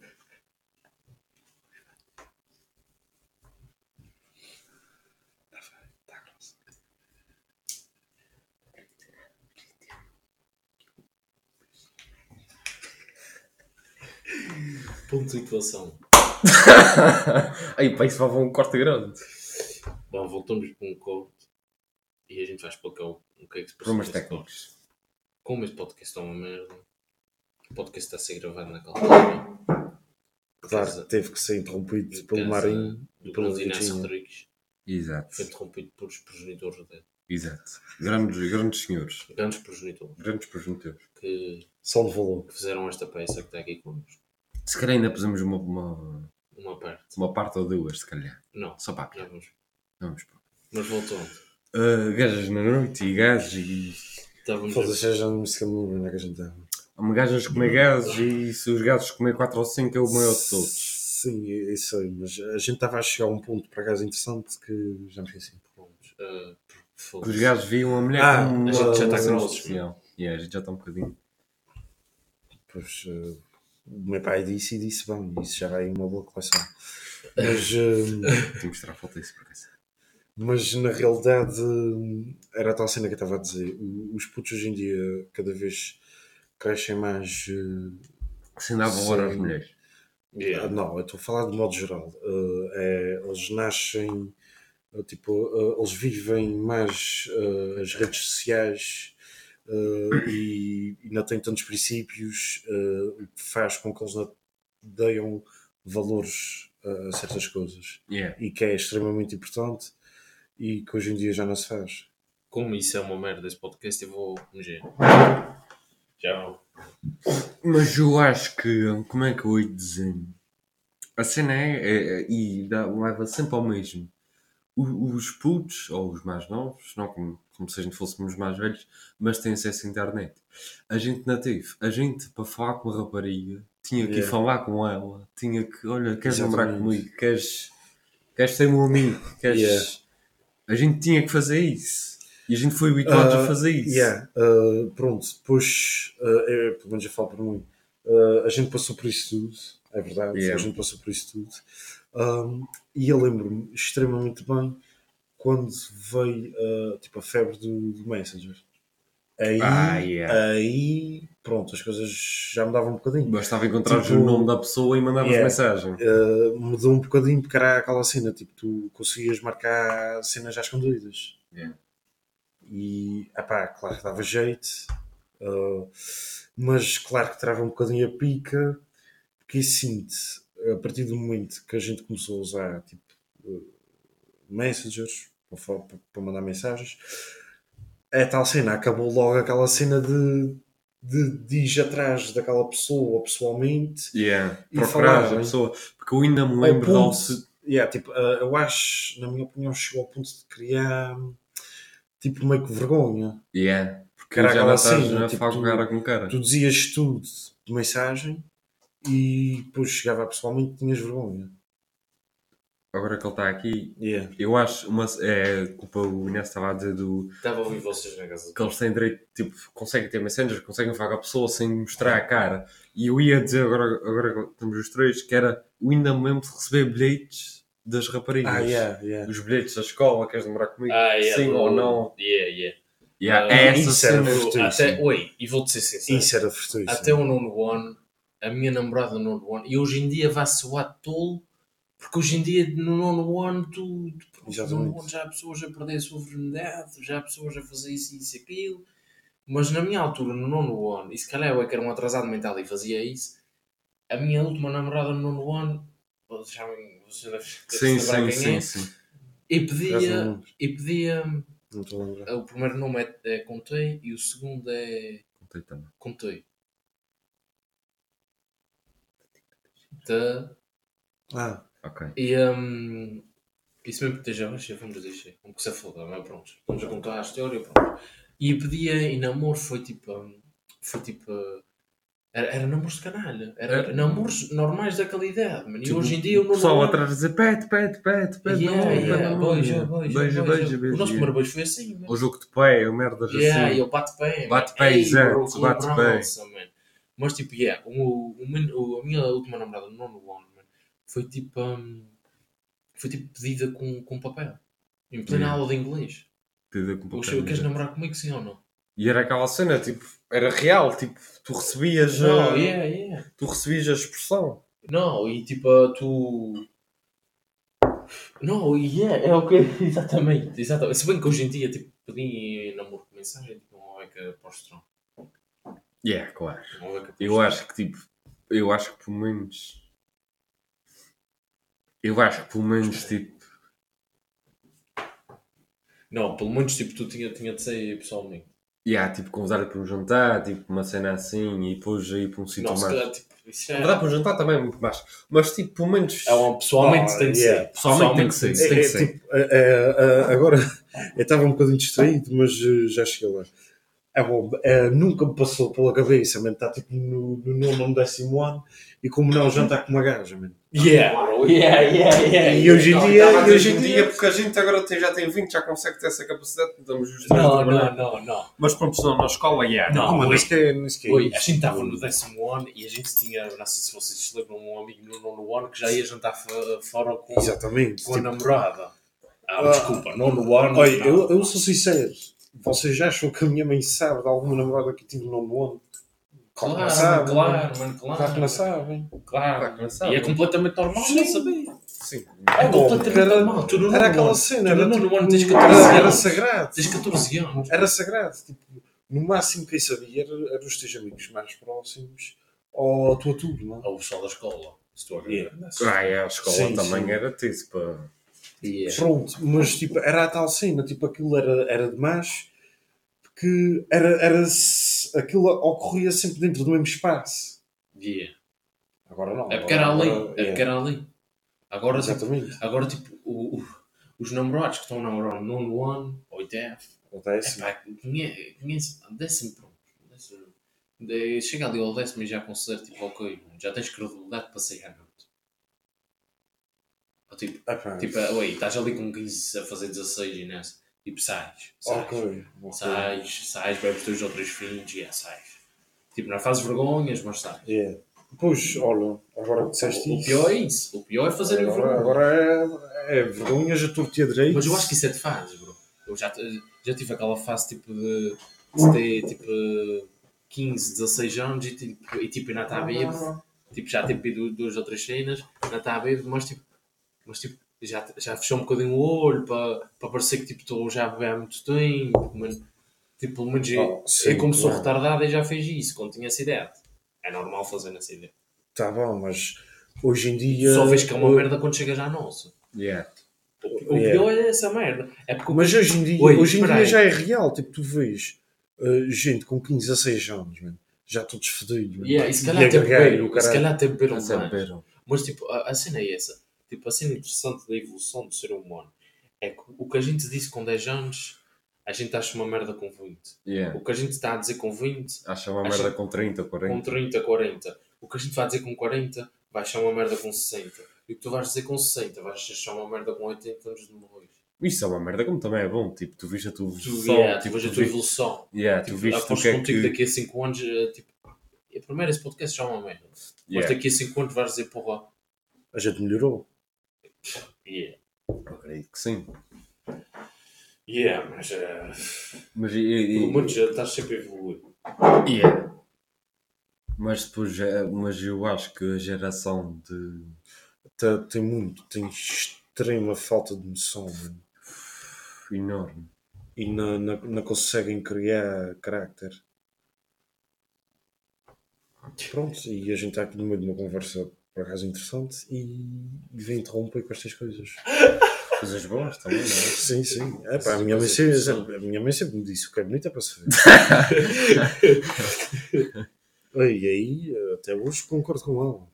Ponto de situação. Aí, pá, isso vai um corte grande. Bom, voltamos para um corte e a gente vai explicar o, o que é que se passa Problemas técnicos. Como este podcast é uma merda, o podcast está a ser gravado naquela altura. Por Claro, teve que ser interrompido pelo Marinho e pelo Inácio. Rodrigues. Exato, Foi interrompido pelos progenitores dele. exato. Grandes, grandes senhores, Grandes progenitores grandes progenitores. que, Só de valor. que fizeram esta peça que está aqui connosco. Se calhar ainda pusemos uma, uma, Uma parte. uma parte ou duas, se calhar. Não, Só para vamos. Vamos, pá. Mas voltando. Uh, gajas na noite e gajos e. Estávamos Foda-se, já não me sei onde é que a gente estava. Há gajas comer gases e se os gases comer 4 ou 5 é o maior de todos. Sim, isso sei, mas a gente estava a chegar a um ponto por acaso interessante que já me esqueci. Uh, Os gajos viam a mulher Ah, como a gente já uma está grossos, especial. Yeah, a gente já está um bocadinho. Pois eh, o meu pai disse e disse bem, isso já vai uma boa coleção. Mas, Tenho que mostrar a foto disso por acaso. Mas na realidade eh, era a tal cena que eu estava a dizer. Os putos hoje em dia cada vez crescem mais. eh, Sem dar valor às mulheres. Yeah. Ah, Não, eu estou a falar de modo geral. Uh, é, eles nascem, uh, tipo, uh, eles vivem mais uh, as redes sociais uh, e, e não têm tantos princípios, uh, o que faz com que eles não deem valores uh, a certas coisas Yeah. e que é extremamente importante e que hoje em dia já não se faz. Como isso é uma merda esse podcast, eu vou meger. Tchau. Mas eu acho que, como é que eu ia dizer? A cena é, é- é- e dá, leva sempre ao mesmo. O- Os putos, ou os mais novos, não como, como se a gente fôssemos mais velhos, mas têm acesso à internet. A gente não teve. A gente, para falar com a rapariga, tinha que ir Yeah. falar com ela. Tinha que, olha, queres namorar Exatamente. comigo? Queres, queres ser meu amigo? Queres... Yeah. A gente tinha que fazer isso. E a gente foi habituado Ah, a fazer isso. Yeah, uh, pronto, depois, uh, eu, pelo menos eu falo por mim, uh, a gente passou por isso tudo, é verdade, Yeah. a gente passou por isso tudo. Um, e eu lembro-me extremamente bem quando veio uh, tipo, a febre do, do Messenger. Aí, Ah, yeah. aí, pronto, as coisas já mudavam um bocadinho. Bastava encontrar Tipo, o nome da pessoa e mandavas yeah. mensagem. Uh, mudou um bocadinho porque era aquela cena, tipo, tu conseguias marcar cenas já escondidas. Yeah. E, epá, claro que dava jeito, uh, mas claro que trava um bocadinho a pica, porque assim, a partir do momento que a gente começou a usar, tipo, uh, messengers, para, para mandar mensagens, é tal cena, acabou logo aquela cena de, de, de ir atrás daquela pessoa pessoalmente Yeah. E Procurar a pessoa. Porque eu ainda me lembro de ponto, Alce- yeah, tipo, uh, eu acho, na minha opinião, chegou ao ponto de criar tipo meio que vergonha. Yeah. Porque Era já não estás cena, a tipo, falar com cara. Tu dizias tudo de mensagem e depois chegava pessoalmente e tinhas vergonha. Agora que ele está aqui, Yeah. eu acho uma, é culpa o Inês estava a dizer do Estava a ouvir vocês na casa. que eles têm direito, tipo, conseguem ter messenger, conseguem falar com a pessoa sem mostrar a cara. E eu ia dizer agora, agora que estamos os três, que era o ainda me lembro de receber bilhetes das raparigas. Ah, yeah, yeah. Os bilhetes da escola, queres namorar comigo? Ah, yeah, Sim ou não? Yeah, yeah. Yeah, Ah, é essa isso era cena. Até, oi, e vou-te ser sincero. Isso era. Até o nono ano, a minha namorada no nono ano, e hoje em dia vai soar tolo, porque hoje em dia no nono ano tu, tu no nono ano já há pessoas a perder a sua virgindade, já há pessoas a fazer isso e isso aquilo. Mas na minha altura, no nono ano, e se calhar eu é que era um atrasado mental e fazia isso, a minha última namorada no nono ano, vocês sabem, vocês devem Sim, lembrar sim, quem é, sim, sim. e pedia, e pedia, lembrar. o primeiro nome é, é Contei e o segundo é Contei também. Contei. Da... Ah, Ok. E um, isso mesmo que esteja baixo, vamos deixar. Que se foda, mas pronto. Vamos a contar a história, pronto. E pedia em namoro foi tipo. um, Foi tipo. Era, era namoros de canalha. Era Era. namoros normais daquela idade, mano. E Tipo, hoje em dia o nono pessoal ano- atrás dizer pet, pet, pet, pet. Yeah, não, yeah, não, yeah. Beijo, beijo, beijo. O nosso yeah. primeiro beijo foi assim, mano. O jogo de pé, o merdas Yeah, assim. ele bate pé. Bate pé, exato, bate pé. Mas tipo, yeah, o, o, a minha última namorada no nono ano, foi tipo. um, foi tipo pedida com, com papel. Em plena aula de inglês. Pedida com Ou papel, seja, queres namorar comigo sim ou não? E era aquela cena, tipo, era real, tipo, tu recebias, Não, a, yeah, yeah. tu recebias a expressão. Não, e tipo, tu. Não, yeah, é o que. Exatamente, exatamente. Se bem que hoje em dia, tipo, pedir namoro com mensagem, tipo, não é que é o estrão. Yeah, claro. É que é Eu acho que, tipo, eu acho que pelo menos. Eu acho que pelo menos, tipo, Não, pelo menos tipo, tu tinha, tinha de ser pessoalmente. yeah, tipo, convidar para um jantar, tipo, uma cena assim, e depois ir para um sítio mais. calhar, tipo, isso é. Convidar para um jantar também é muito mais. Mas, tipo, pelo menos. É um, pessoalmente Ah, tem yeah. ser. Pessoalmente tem que ser. tem tem é, que é, ser. tipo, é, é, é, agora eu estava um bocadinho distraído, mas eh, já cheguei lá. É bom, é, nunca me passou pela cabeça, man, está tipo no, no nono ou no décimo ano e como não jantar com uma gaja, man. Yeah, yeah, yeah, yeah. E hoje em Não, dia, e dizer hoje em dia, dia, porque a gente agora tem, já tem 20, já consegue ter essa capacidade, estamos os três Não, não, não, não. Mas pronto, não, na escola, yeah. Não, Não, nem sequer, nem sequer Oi, a gente estava no décimo ano e a gente tinha, não sei se vocês se lembram, um amigo no nono ano que já ia jantar fo- fora com, Exatamente. com a tipo, namorada. Ah, Ah. desculpa, nono ano. olha, não. eu, eu sou sincero. Vocês já acham que a minha mãe sabe de alguma namorada que eu tive no nono ano? Claro não Claro, sabe. claro, mano, claro. Claro que não sabem. Claro. Claro que não sabe. E é completamente normal Sim. não saber. Sim. É bom, completamente era- normal. Tu no Era aquela ano- cena, tu era, no nono tipo, ano tens era, 14 era anos. sagrado. Tens 14 anos. Era sagrado. Tipo, no máximo quem sabia era, era os teus amigos mais próximos ou a tua turma. Ou o pessoal da escola. Se tu Yeah. Ah, é, a escola Sim, também sim. era pá. Yeah. Pronto, mas tipo, era a tal cena, tipo, aquilo era, era demais porque era, era, aquilo ocorria sempre dentro do mesmo espaço. Yeah. Agora não. É porque era ali. agora- É porque era ali. Agora, tipo, Exatamente. agora, tipo o- o- os namorados que estão a namorar no nono ano, oitavo, conhece, décimo, pronto. décimo. De- Chega ali ao décimo e já considero, tipo, ok, já tens credibilidade para sair à noite. Ou, tipo, Epá, tipo, oi, estás ali com 15 a fazer 16 e nessa. Tipo, sais. sais. Sais, sais, bebes dois ou três fins e é, sais. Tipo, não fazes vergonhas, mas sais. Yeah. Pois, olha, agora que disseste O isso. pior é isso. O pior é fazer agora, vergonha. agora é, é vergonhas a torto e a direito. Mas eu acho que isso é de fase, bro. Eu já, já tive aquela fase tipo de, de ter tipo 15, 16 anos e tipo, e, tipo ainda está bêbado. Tipo, já tipo duas ou três cenas, ainda está bêbado, mas tipo, mas, tipo já, já fechou um bocadinho o olho para, para parecer que tipo, estou já a beber há muito tempo. Mas, tipo, pelo menos eu, Oh, sim, eu como sou claro. retardado e já fez isso quando tinha essa ideia. É normal fazer nessa ideia. Tá bom, mas hoje em dia. Só vês que é uma merda quando chegas à nossa. Yeah. O Yeah. pior é essa merda. É porque o Mas hoje em dia, Oi, hoje em dia aí. já é real. Tipo, tu vês uh, gente com 15, 16 anos, mano, já todos fedidos. Yeah, e se calhar a até beberam, o se calhar até é beberam. Mas tipo, a, a cena é essa. Tipo, a cena interessante da evolução do ser humano é que o que a gente disse com 10 anos, a gente acha uma merda com 20. Yeah. O que a gente está a dizer com 20, Acha uma merda com 30, com 40. 30, 40. O que a gente vai dizer com 40, vai achar uma merda com 60. E o que tu vais dizer com 60, vais achar uma merda com 80 anos de morrer. Isso é uma merda, como também é bom. Tipo, tu viste a tua Tu, evolução. yeah, tipo, tu vejo a tu tua vi- evolução. Yeah, tu Tipo, viste o que é que. daqui a 5 anos, eh, tipo, primeiro esse podcast já é uma merda. Mas Yeah. daqui a 5 anos vais dizer, porra, A gente melhorou. Yeah. Acredito que sim. Yeah, mas eh, Mas, e, e- pelo menos já estás sempre a evoluir. Yeah. Mas depois, mas eu acho que a geração de Tá- tem muito, tem extrema falta de noção, mano. enorme. E não, não, não conseguem criar carácter. Pronto, e a gente está aqui no meio de uma conversa por acaso interessante e, e vem interromper com estas coisas. Coisas boas também, não é? Sim, sim. É, pá, a, minha mãe coisas sempre, que a minha mãe sempre me disse o que é bonito é para se ver. e aí, até hoje concordo com ela.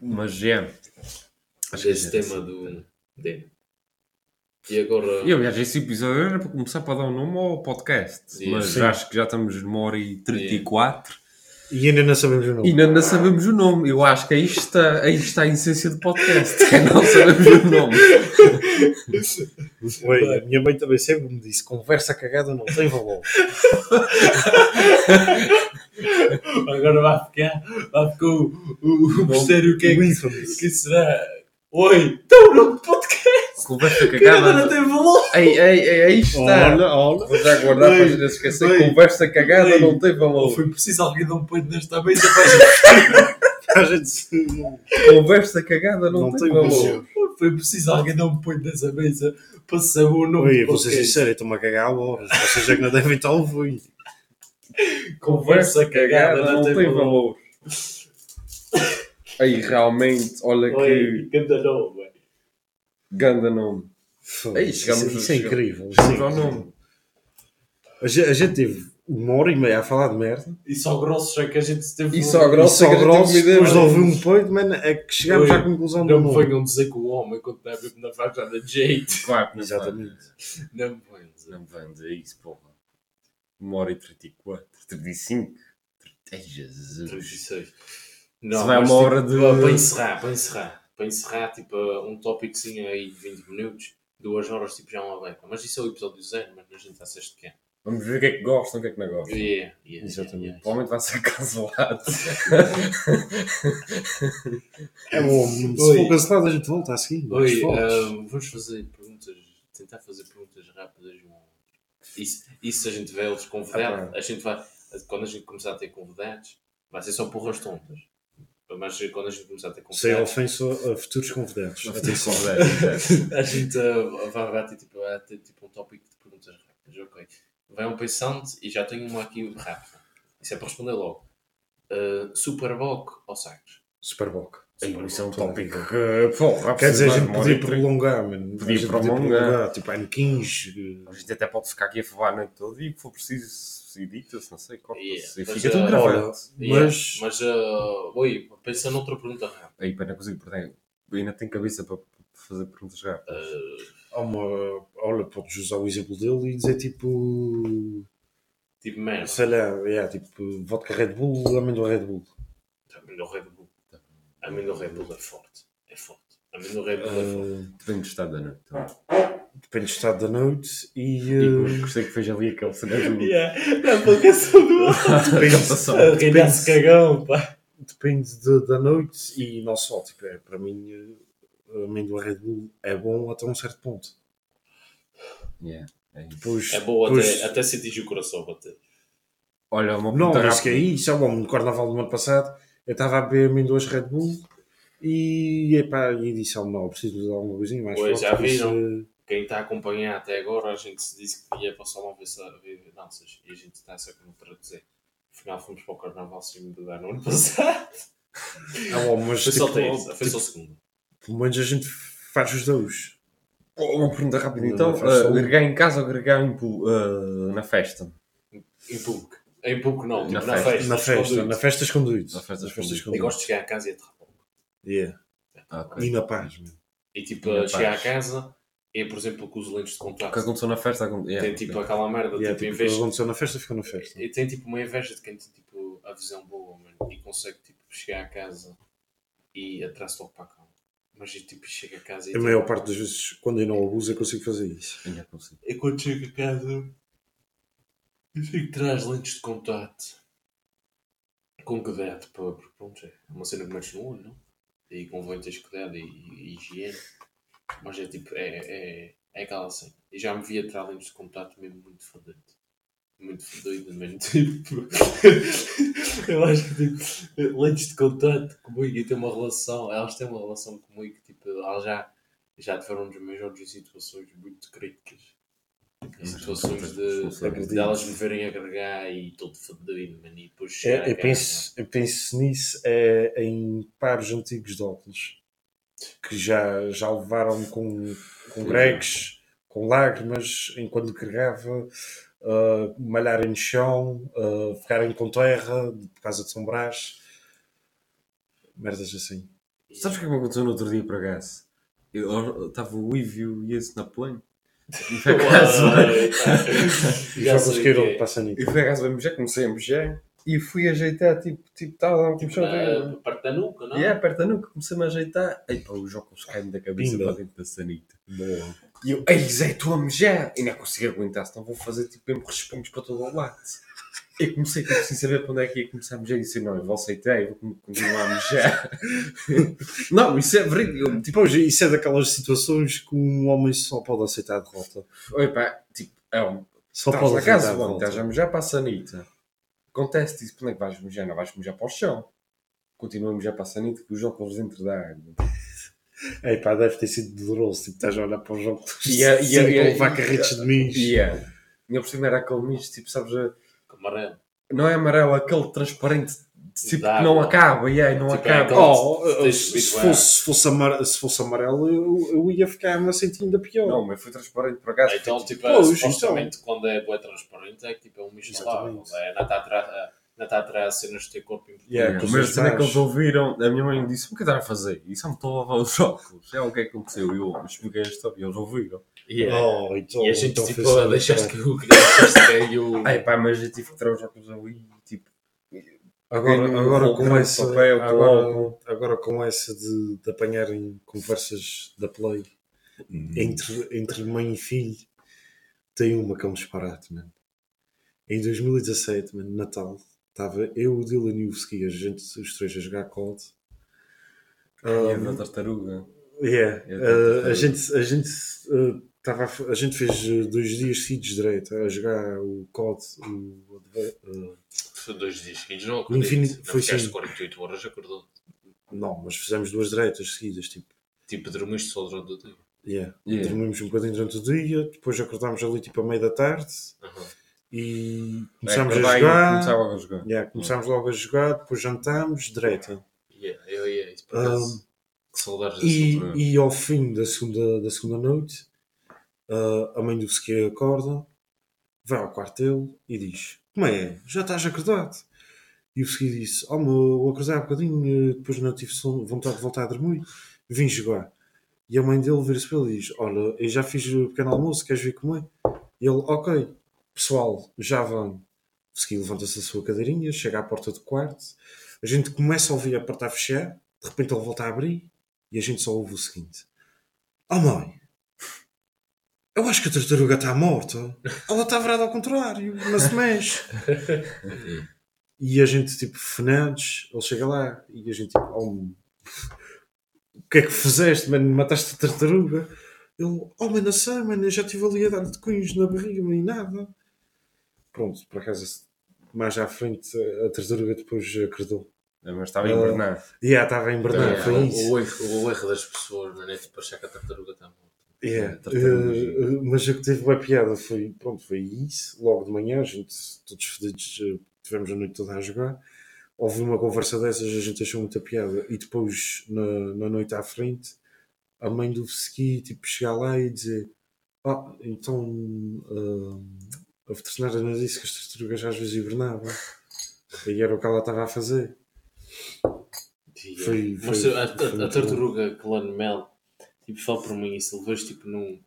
Mas é. Acho que Esse é tema assim. do Demo. E agora. E aliás, esse episódio era para começar para dar um nome ao podcast. Sim. mas Sim. acho que já estamos numa hora e 34 E ainda não sabemos o e nome. ainda não sabemos o nome. Eu acho que aí está, aí está a essência do podcast. que não sabemos o nome. Ué, a minha mãe também sempre me disse: conversa cagada não tem valor. Agora vai ficar, vai ficar o, o, o mistério que é O que, que será. Oi, então o nome do podcast Conversa que ainda não cagada. tem valor. Ei, ei, ei, aí está. Olha, olha. Vou já guardar Ei, para a gente esquecer. ei, Conversa cagada ei. não tem valor. foi preciso alguém dar um ponto nesta mesa para A gente se- não, Conversa cagada não, não tem, tem valor. valor. Foi preciso alguém dar um ponto nessa mesa para saber o nome Oi, vou ser sincero, eu estou-me a cagar a horas. Vocês é que não devem estar ouvir. Conversa cagada não tem valor. Aí realmente, olha Oi, que canta não, ué. Ganda nome. Isso, chegamos- isso é incrível. isso é Chegamos ao incrível. nome. A gente, a gente teve uma hora e meia a falar de merda. E só grossos é que a gente teve. E só E grosso só é que a gente grosso, teve uma ideia. depois de ouvir um poito, mano, é que chegámos Oi, à conclusão do Não me nome. venham dizer que o homem, quando está mesmo na faixa da jeito. Claro que não Exatamente. Não me venham dizer. Não me vão dizer isso, porra. Uma hora e 34, 35. Ai, Jesus. 36. Se vai uma hora tipo, de- para encerrar, para encerrar. Para encerrar, tipo, um tópicozinho aí de 20 minutos, duas horas, tipo, já é uma beca. Mas isso é o episódio zero, mas a gente está a ser este que é. Vamos ver o que é que gostam, o que é que não gostam. Yeah, yeah, Exatamente. yeah, yeah. Provavelmente vai ser cancelado. É bom, se Oi. for cancelado a gente volta a seguir. Oi, ah, vamos fazer perguntas, tentar fazer perguntas rápidas. Isso, isso se a gente tiver outros convidados, Ah, a gente vai, quando a gente começar a ter convidados, vai ser só porras tontas. Mas quando a gente começar a ter Sem convidados, ofensa a futuros convidados. Atenção, a gente ah, vai, vai ter, tipo, vai ter tipo um tópico de perguntas rápidas. Ok. Vai um pensante e já tenho uma aqui rápida. Isso é para responder logo. Uh, Superboc ou Sagres? Superboc. Isso é um tópico que, porra, Quer dizer, a gente podia prolongar, mano. Podia A prolongar. Tipo, ano 15. A gente até pode ficar aqui a falar a noite toda e que for preciso edita-se, não sei, corta-se Yeah, e mas, fica tudo uh, gravado. Yeah, Mas- mas uh, oi, pensa noutra pergunta rápida. Aí, pá, não consigo perder. Ainda tenho cabeça para fazer perguntas rápidas. Uh, Há uma. Olha, podes usar o exemplo dele e dizer tipo. tipo merda. Sei lá, é, tipo, vodka Red Bull, amêndoa Red Bull. A mim do Red Bull. A mim do Red Bull é forte. É forte. A mim do Red Bull é forte. Ah, Depende do estado da noite. Depende do estado da noite e. E ah, gostei que fez ali aquele cenário do. Yeah, na aplicação do Captação. A reinar-se cagão, pá. depende de- da noite e não só. Tipo, é, para mim, ah, amêndoa Red Bull é bom até um certo ponto. Yeah, é. Depois, É boa depois- até, até sentir o coração bater. Olha, uma Não, mas que é isso. É bom, no carnaval do ano passado, eu estava a beber amêndoas Red Bull e, epá, e disse ao não, preciso de alguma coisinha mais Pois, já viram? Quem está a acompanhar até agora, a gente se disse que ia para o salão ver, sa- ver danças e a gente está a como dizer. Afinal, fomos para o carnaval sem beber no ano passado. Bom, mas Foi só tipo, terça, foi tipo, só segunda. pelo menos a gente faz os dois. Oh, Uma pergunta rápida Não, então. não só Uh, um. agregar em casa ou agregar em pu- uh, na festa? Em público. Em público não, tipo, Na na, festa. na festa, escondido. na festa escondido. Na festa escondido. Eu gosto de chegar a casa e aterrar. Yeah. Ah, ok. E na paz, mano. E tipo, chegar a casa e, por exemplo, com os lentes de O que contato. aconteceu na festa. Yeah, Tem tipo ok. aquela merda, Yeah, tipo, tipo, em o que aconteceu na festa, ficou na festa. E tem tipo uma inveja de quem tem tipo a visão boa, mano, e consegue tipo chegar a casa e atrás logo para a cama. Mas tipo chego a casa e. A tipo, maior parte das vezes, quando eu não abuso, eu consigo fazer isso. Eu consigo. E quando chego a casa, eu fico traz lentes de contato com cuidado, porque pronto, é uma cena que metes no olho, não? E convém teres cuidado e, e higiene. Mas é tipo, é, é, é aquela cena. E já me vi a tirar lentes de contato mesmo muito fodente. Muito fodido, mesmo tipo. eu acho que tipo, lentes de contato comigo e têm uma relação, elas têm uma relação comigo, tipo, elas já, já tiveram nos maiores em situações muito críticas. Em situações de, de elas me verem agregar e todo fodido, mano, e depois É, eu, penso, eu penso nisso é, em pares antigos de óculos que já, já levaram com, com gregs, com lágrimas, enquanto carregava, uh, malharem no chão, uh, ficarem com terra por causa de São Brás, merdas assim. Sabes o que é que me aconteceu no outro dia para gás? Eu estava o Ivio e esse na plane. E por acaso, Já Jogos que o eu que é. passa e por acaso a mejar, comecei a mejar e fui ajeitar, tipo, tipo, estava a dar um Tipo, puxão. na parte da nuca, não? E é, aperta a nuca, comecei-me a ajeitar. Ei, pá, os óculos caem da cabeça para dentro da sanita. Boa. E eu, ei Zé, estou a mejar. E não consigo aguentar, senão vou fazer tipo mesmo respingos para todo o lado. Eu comecei tipo, sem saber para onde é que ia começar a mejar e disse, não, eu vou aceitar e vou continuar a mejar. não, isso é verídico. Eu, Tipo, hoje, isso é daquelas situações que um homem só pode aceitar a derrota. oi pá, tipo, é um, Só estás pode na aceitar casa, a bom, derrota. estás a mejar para a sanita. Acontece, onde é que vais mejar? Não vais mejar para o chão. Continua a mejar para a sanita com os óculos dentro da água. Ei pá, deve ter sido doloroso. Tipo, estás a olhar para os jogos E a- e a- sempre e a- a levar carretes de mim. E é. Por cima era aquele misto, tipo, sabes, a- Amarelo. não é amarelo, aquele transparente, tipo, Dá que não acaba, e aí não Tipo, é acaba. aquele- Oh, Tens se, se fosse, se, fosse amar- se fosse amarelo, eu, eu ia ficar-me a sentir ainda pior. Não, mas foi transparente por acaso. Então, foi, tipo, Pois, supostamente quando é bué transparente é que tipo, é um. Exatamente. É, não está atrás, é, cenas de ter corpo importante. Yeah, tipo, a cena que pais. eles ouviram, a minha mãe disse: O que estás a fazer? E só me estou a lavar os óculos. É o que é que aconteceu. E eu expliquei a história e eles ouviram. Yeah. Oh, então, E a gente então tipo, ah, deixaste que o deixaste que o. Ai pá, mas eu tive que tirar os óculos ali, tipo. Agora, agora, com essa, papel, agora, agora com essa de, de apanharem conversas da Play entre, entre mãe e filho, tem uma que é um disparate, mano. Em 2017, mano, Natal, estava eu, o Dylan e o Ski, a gente, os três a jogar COD. E a Um, da tartaruga. Yeah. Uh, tô- a gente, a gente, uh, tava a, a gente fez uh, dois dias seguidos direito a jogar o COD. O, uh, Foi dois dias seguidos, não acredito. Infinito- Não foi ficaste sim. 48 horas, acordou. não, mas fizemos duas direitas seguidas. Tipo, Tipo, dormiste só durante o dia. yeah. Yeah. dormimos um bocadinho durante o dia, depois acordámos ali tipo a meio da tarde Aham. e É, começámos a acordar e jogar. Começava a jogar. Yeah, começámos logo a jogar, depois jantámos direita. Yeah, eu ia. Isso por acaso. Saudades E, e ao fim da segunda, da segunda noite, uh, a mãe do Ski acorda, vai ao quarto dele e diz: Como é? Já estás acordado? E o Ski disse: Oh, meu, eu acordei há bocadinho, depois não tive vontade de voltar a dormir, vim jogar. E a mãe dele vira-se para ele e diz: Olha, eu já fiz o pequeno almoço, queres vir comer? E ele: Ok, pessoal, já vão. O Ski levanta-se da sua cadeirinha, chega à porta do quarto, a gente começa a ouvir a porta a fechar, de repente ele volta a abrir e a gente só ouve o seguinte: Oh mãe, eu acho que a tartaruga está morta. Ela está virada ao contrário, não se mexe. e a gente, tipo, fenados, ele chega lá e a gente, tipo, oh, o que é que fizeste, mano? Mataste a tartaruga? Ele, oh, mano, não sei, mano, eu já estive ali a dar de cunhos na barriga, e nada. Pronto, por acaso, mais à frente, a tartaruga depois acordou. É, Mas estava a Ah, hibernar. E yeah, estava em Bernardo, Yeah, foi o- isso. o, erro, o erro das pessoas, mano, é tipo achar que a tartaruga está morta. Yeah. Eh, eh, mas o que teve uma piada foi, pronto, foi isso. Logo de manhã, a gente, todos fedidos, eh, tivemos a noite toda a jogar. Houve uma conversa dessas, a gente achou muita piada. E depois, na, na noite à frente, a mãe do Ski, tipo, chegar lá e dizer: Ah, então eh, a veterinária não disse que as tartarugas às vezes hibernavam. E era o que ela estava a fazer. Yeah. Foi- Mas foi- a, a- foi a tartaruga clã mel, tipo, fala por mim, se ele vejo tipo num,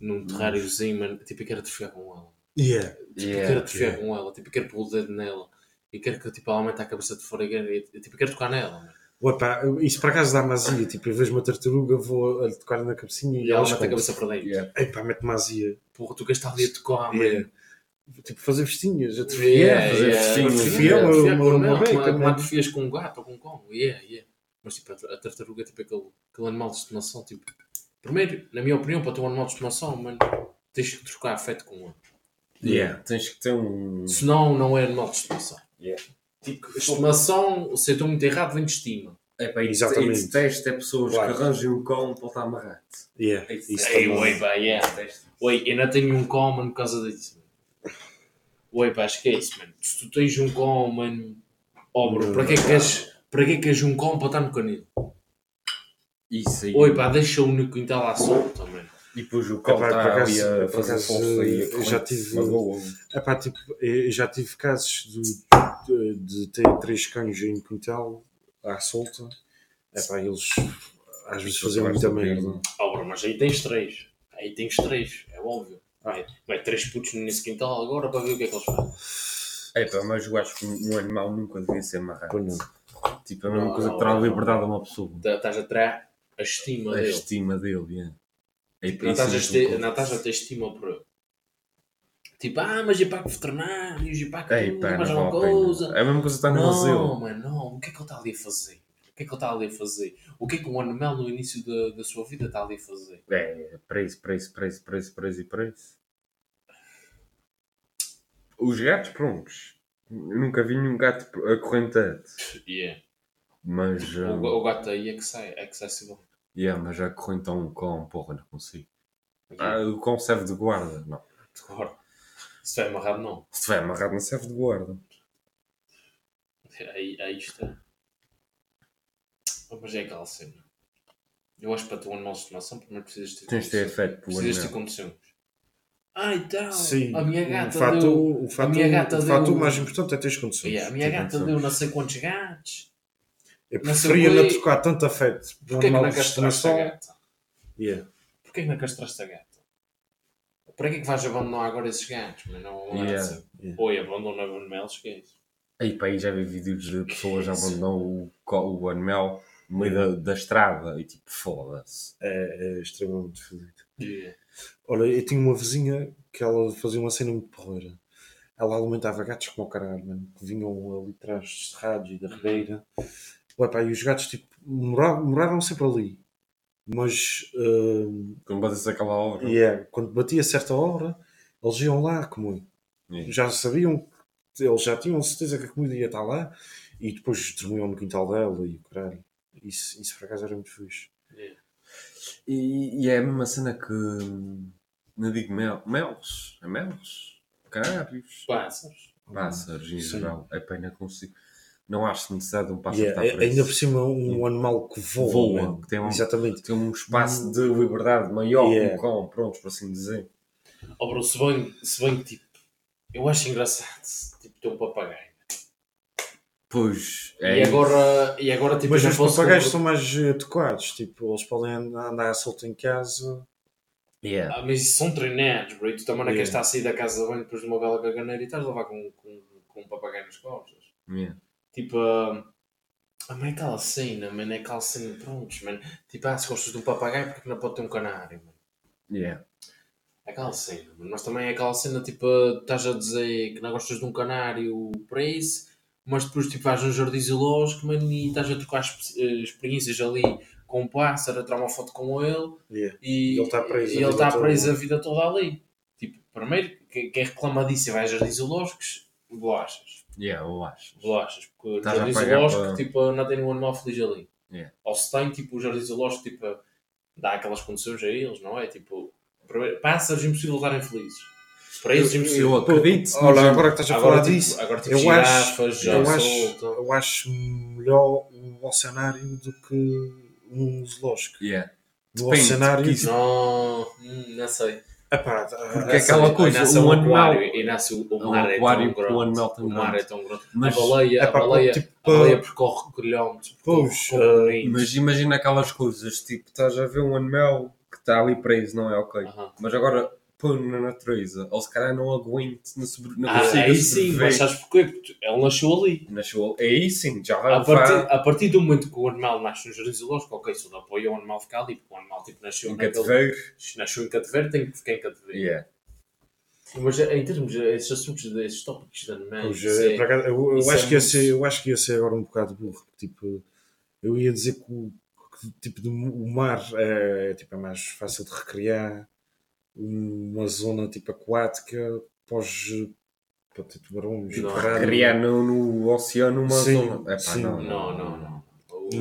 num terráriozinho, mano, tipo, eu quero te ficar com ela. Yeah. Tipo, eu quero te ficar com ela, tipo, eu quero pôr o dedo nela. E quero que tipo, ela aumente a cabeça de fora e quero, tipo, eu quero tocar nela. Mano. Uepá, isso por acaso dá mazia. Tipo, eu vejo uma tartaruga, vou a lhe tocar na cabecinha e, E ela mete a cabeça para dentro. Yeah. Epá, mete mazia. Porra, tu gastas ali a tocar, Yeah. mano. Tipo, fazer vestinhas, a te Yeah, fazer yeah, festinhas, yeah, fiel, yeah, uma- uma- com uma ela, beca, fias com um gato ou com um cão. Yeah, yeah. Mas tipo, a, tartaruga é tipo aquele, aquele animal de estimação. Tipo, primeiro, na minha opinião, para ter um animal de estimação, mano, tens que trocar afeto com ele. Yeah. Tens que ter um. Senão, não é animal de estimação. Yeah. Tipo, estimação, se eu estou muito errado, vem de estima. É pá, Exatamente. e detesto é pessoas Claro. que arranjam um cão para estar amarrado. Yeah, Isso isso Ei, oi, pá, yeah. Oi, eu não tenho um cão, mano, por causa disso. mano. Oi, pá, esquece, mano. Se tu tens um cão, mano, ó, bro, para que é que queres, para que é que um cão para estar no canil? Isso aí. Oi, pá, deixa-o no quintal à solta, mano. E depois o cão Epá, está ali a fazer força e a já tive- magoa. Epá, tipo, eu já tive casos de, de, de ter três cães em quintal à solta. É pá, eles às vezes fazem muita merda. Oh, bro, mas aí tens três. Aí tens três, é óbvio. Ah. Vai, vai três putos nesse quintal agora para ver o que é que eles fazem. É pá, mas eu acho que um um animal nunca devia ser amarrado. Não. Tipo, é a mesma Não, coisa não, que terá a não. liberdade a uma pessoa. Tá- Estás a tirar a estima A dele. estima dele, yeah. É, Não estás a este- não estás a ter estima por ele. Tipo, ah, mas ir para o veterinário, ir para aquilo, pá, mais não alguma a coisa. É a mesma coisa que está no Não, museu. mano, não. O que é que ele está ali a fazer? O que é que ele está ali a fazer? O que é que um animal no início da, da sua vida está ali a fazer? É, preço, preço, preço, preço, preço e preço. Os gatos, prontos. Eu nunca vi nenhum gato acorrentante. Yeah. Mas, O, hum, o gato aí é que sai, é que sai se bom. yeah, mas acorrentar um cão, porra, não consigo. Ah, o cão serve de guarda. Não. Agora, se estiver amarrado, não. Se estiver amarrado, não serve de guarda. Aí, aí está. Mas é aquela cena. Eu acho que para ter um animal de estimação, primeiro precisas ter Tens de ter efeito por Precisas ter condições. Ah, então, Sim, a minha o gata fator, deu... o fator, minha gata o fator deu- mais importante é teres condições. Yeah, a minha ter gata condições. deu não sei quantos gatos. Eu preferia o não trocar tanto afeto por Porquê que não castraste a gata? Yeah. Porquê que não castraste a gata? Para que é que vais abandonar agora esses gatos? Mas não não Yeah, assim. yeah. Oi, abandona o mel, esquece. Aí, pá, aí já vi vídeos de pessoas já abandonam o, o animal no meio da, da estrada e tipo, foda-se. É, é extremamente fodido. Yeah. Olha, eu tinha uma vizinha que ela fazia uma cena muito porreira. Ela alimentava gatos como o caralho, mano, que vinham ali atrás dos cerrados e da ribeira. Ué, pá, e os gatos, tipo, moravam, moraram sempre ali. Mas, hum, Quando batesse aquela hora. yeah, quando batia certa hora, eles iam lá comer. Yeah. Já sabiam, eles já tinham certeza que a comida ia estar lá e depois dormiam no quintal dela e o caralho. Isso, isso por acaso era muito fixe. E, e é a mesma cena que. hum, Não digo mel, melos. É melos? Canários. Pássaros. Pássaros em Sim. geral. É pena consigo. Não acho necessidade de um pássaro Yeah, estar preso. ainda por cima, um animal que voa. Voa, mano. que tem um- Exatamente. Tem um espaço de liberdade maior Yeah. que um cão, pronto, por assim dizer. Oh, bro, se bem, se bem que, tipo, eu acho engraçado, tipo, ter um papagaio. Pois, é e, agora, e agora, tipo, Mas os papagaios comprar- são mais adequados. Tipo, eles podem andar solto em casa. Yeah. Ah, mas isso são treinados, bro. E tu também não queres estar a sair da casa de banho depois de uma bela caganeira e estás a levar com, com, com um papagaio nas costas. Yeah. Tipo, ah, a mãe é aquela cena, mano, é aquela cena, prontos, mano. Tipo, ah, se gostas de um papagaio, porque que não pode ter um canário, mano? Yeah. É aquela cena, mano. Mas também é aquela cena, tipo, estás a dizer que não gostas de um canário para isso, mas depois, tipo, vais num jardim zoológico, mano, e estás a trocar eh, experiências ali com um pássaro, a tirar uma foto com ele, Yeah. e, E ele está preso e a ele vida está toda. preso a vida toda ali. Tipo, primeiro, quem, reclama disso e vai a jardins zoológicos, bolachas. Yeah, acho. Bolachas. Porque o Estás a jardim zoológico, para- tipo, não tem um animal feliz ali. Yeah. Ou se tem, tipo, o jardim zoológico, tipo, dá aquelas condições a eles, não é? Tipo, primeiro, pássaros impossível estarem felizes. Eles, impossível. Eu acredito. Olha, agora que estás a Agora, falar tipo, disso, agora, tipo, eu girafas, acho, já eu, acho, eu acho melhor um oceanário do que um zoológico. Yeah. No Depende, oceanário, porque isso- Não, hum, não sei. epá, Porque é aquela coisa, nasce um animal- e nasce o, o um mar é aquário tão com o animal tão o mar grande. é tão grande. Mas- a baleia, epá, a baleia, tipo, a baleia percorre quilómetros. Pois, ah, caminhos. Mas imagina aquelas coisas, tipo, estás a ver um animal que está ali preso, não é ok. Mas agora põe na natureza, ou se calhar não aguente, não, sobre, não Ah, consiga aí sim, mas sabes porquê? Porque ele nasceu ali. Nasceu, aí sim, já vai A partir, levar a partir do momento que o animal nasce no jardim zoológico, ok, se eu dou apoio ao animal ficar ali, porque o animal tipo, nasceu, em naquele- cativeiro. nasceu em cativeiro, tem que ficar em cativeiro. Yeah. Mas em termos desses assuntos, desses tópicos de animais, isso é, é- eu, eu isso acho é que ia muito- ser, eu acho que ia ser agora um bocado burro. Tipo, eu ia dizer que o, que, tipo, de- o mar é, tipo, é mais fácil de recriar. Uma zona tipo aquática, pós para ter tubarões e. Criar no, no oceano uma Sim, zona. Epá, sim. não, Não, não, não.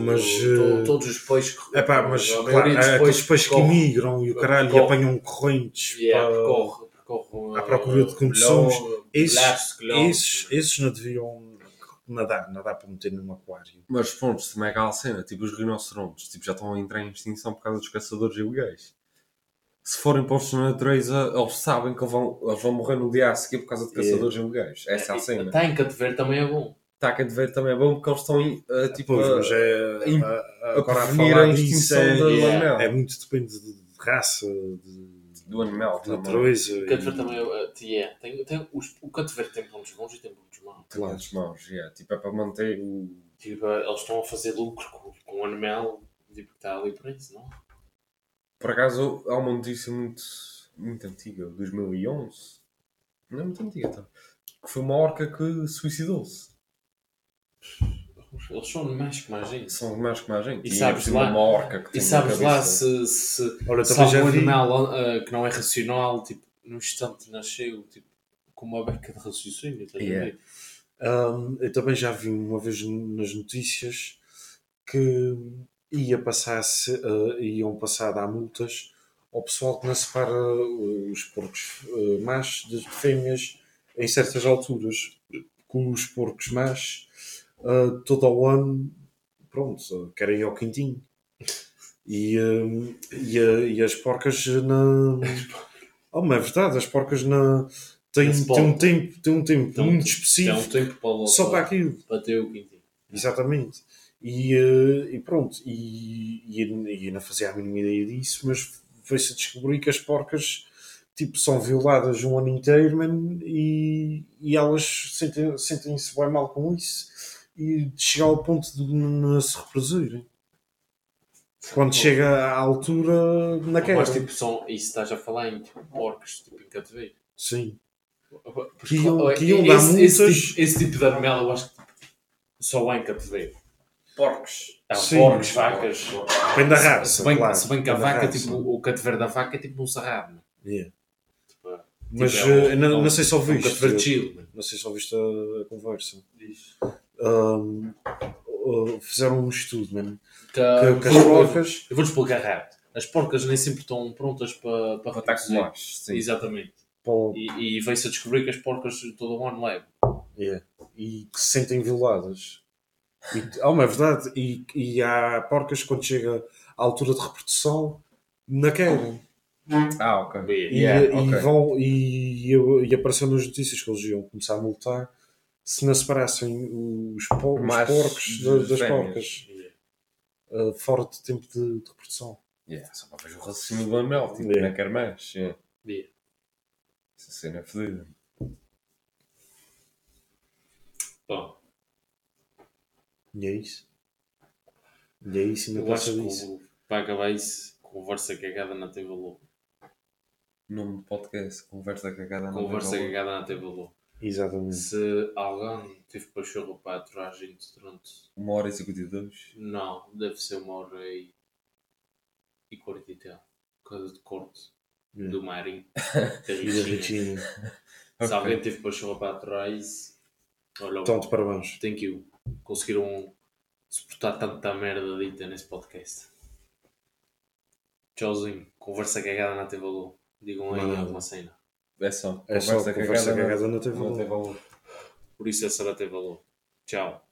Mas, eh, todos os peixes. É pá, mas a claro, há aqueles peixes que migram e o caralho e percorre- apanham correntes. Yeah, para- percorre, percorre, à procura de condições. Esses, esses, esses não deviam nadar, nadar para meter num aquário. Mas pronto, também é aquela cena, tipo os rinocerontes, tipo, já estão a entrar em extinção por causa dos caçadores ilegais. Se forem postos na natureza, eles sabem que vão, eles vão morrer no dia a seguir por causa de caçadores ilegais. Essa é a cena. Está em cativeiro também é bom. Taca de ver também é bom porque eles estão em, eh, tipo, Pois, a- mas é, a- a- a a prevenir falar a extinção é, do yeah. animal. é muito depende de, de raça, de, Do animal de também. natureza. O cativeiro também é. yeah, tem, tem, os, o cativeiro tem pontos bons e tem pontos maus. Tem as mãos, yeah. Tipo, é para manter o. Tipo, eles estão a fazer lucro com, com o animal tipo, que está ali preso, não? Por acaso, há uma notícia muito, muito antiga, 2011. Não é muito antiga, tá? Que foi uma orca que suicidou-se. Eles são animais que mais gente. São mais que mais gente. E ainda sabes lá- uma orca que E tem sabes uma lá se, se, Olha, se algum vi, animal ah, que não é racional, tipo, num instante nasceu, tipo, com uma beca de raciocínio, Yeah. Hum, eu também já vi uma vez nas notícias que ia passar uh, iam passar a dar multas ao pessoal que não separa uh, os porcos uh, machos de fêmeas em certas alturas. Com os porcos machos, uh, todo o ano, pronto, uh, querem ir ao quintinho. E, um, e, e as porcas na. Oh, mas é verdade, as porcas na. Têm, um tempo, têm um tempo Tem um muito te- específico Tem um tempo para, só para aquilo. para ter o quintinho. Exatamente. E, eh, e pronto, e, e, e não fazia a mínima ideia disso, mas veio-se a descobrir que as porcas tipo, são violadas um ano inteiro man, e, e elas sentem- sentem-se bem mal com isso e chegar ao ponto de não se reproduzirem. Quando chega à altura, na queda. Mas, tipo, são, isso estás a falar em tipo, porcos, tipo, em cativeiro. Sim. Porque, Que iam- que iam dar esse, esse, multas. tipo, esse tipo de animal eu acho que só há em cativeiro. Porcos. Há Sim. porcos, vacas. Depende da raça. Se bem, claro. se bem que a vaca, raça. tipo, o cativeiro da vaca é tipo um sarrado. né? Yeah. Tipo, Mas tipo, é um- eh, não, é um- não sei se é um ouviste. cativeiro chill. né? Não sei se ouviste a, a conversa. Um, uh, fizeram um estudo, mano. Que, Que, que as eu- porcas. Eu vou-te explicar rápido. As porcas nem sempre estão prontas para, para machos. Sim. Exatamente. pô, E, e veio-se a descobrir que as porcas todo o ano levam. yeah, e que se sentem violadas. E, oh, mas é verdade. E, e há porcas quando chega à altura de reprodução, não querem. Ah, ok. E, Yeah, e ok. vão, e, e apareceu nas notícias que eles iam começar a multar se não separassem os, po- os porcos das fêmeas. porcas uh, fora de tempo de, de reprodução. Yeah, só para ver o raciocínio do animal. Tipo, Yeah. não quer mais. Yeah. Yeah. Essa cena é fodida. Bom, E é isso. E é isso, ainda eu passa acho que disso. para acabar isso, conversa cagada não tem valor. Nome do podcast, conversa cagada não Conversa tem valor. cagada não tem valor. Exatamente. Se alguém teve pachorra para aturar a gente durante. Uma hora e 52. Não, deve ser uma hora e. e 40 e tal. Causa de corte Yeah. do Marinho. da E da Ritinha. Ritinha. Se Ok. alguém teve pachorra para aturar isso. Olha, de parabéns. thank you. Conseguiram suportar tanta merda dita nesse podcast. Tchauzinho. Conversa cagada não tem valor. Digam aí alguma cena. É só. É só conversa cagada não tem não tem valor. valor. Por isso essa não tem valor. Tchau.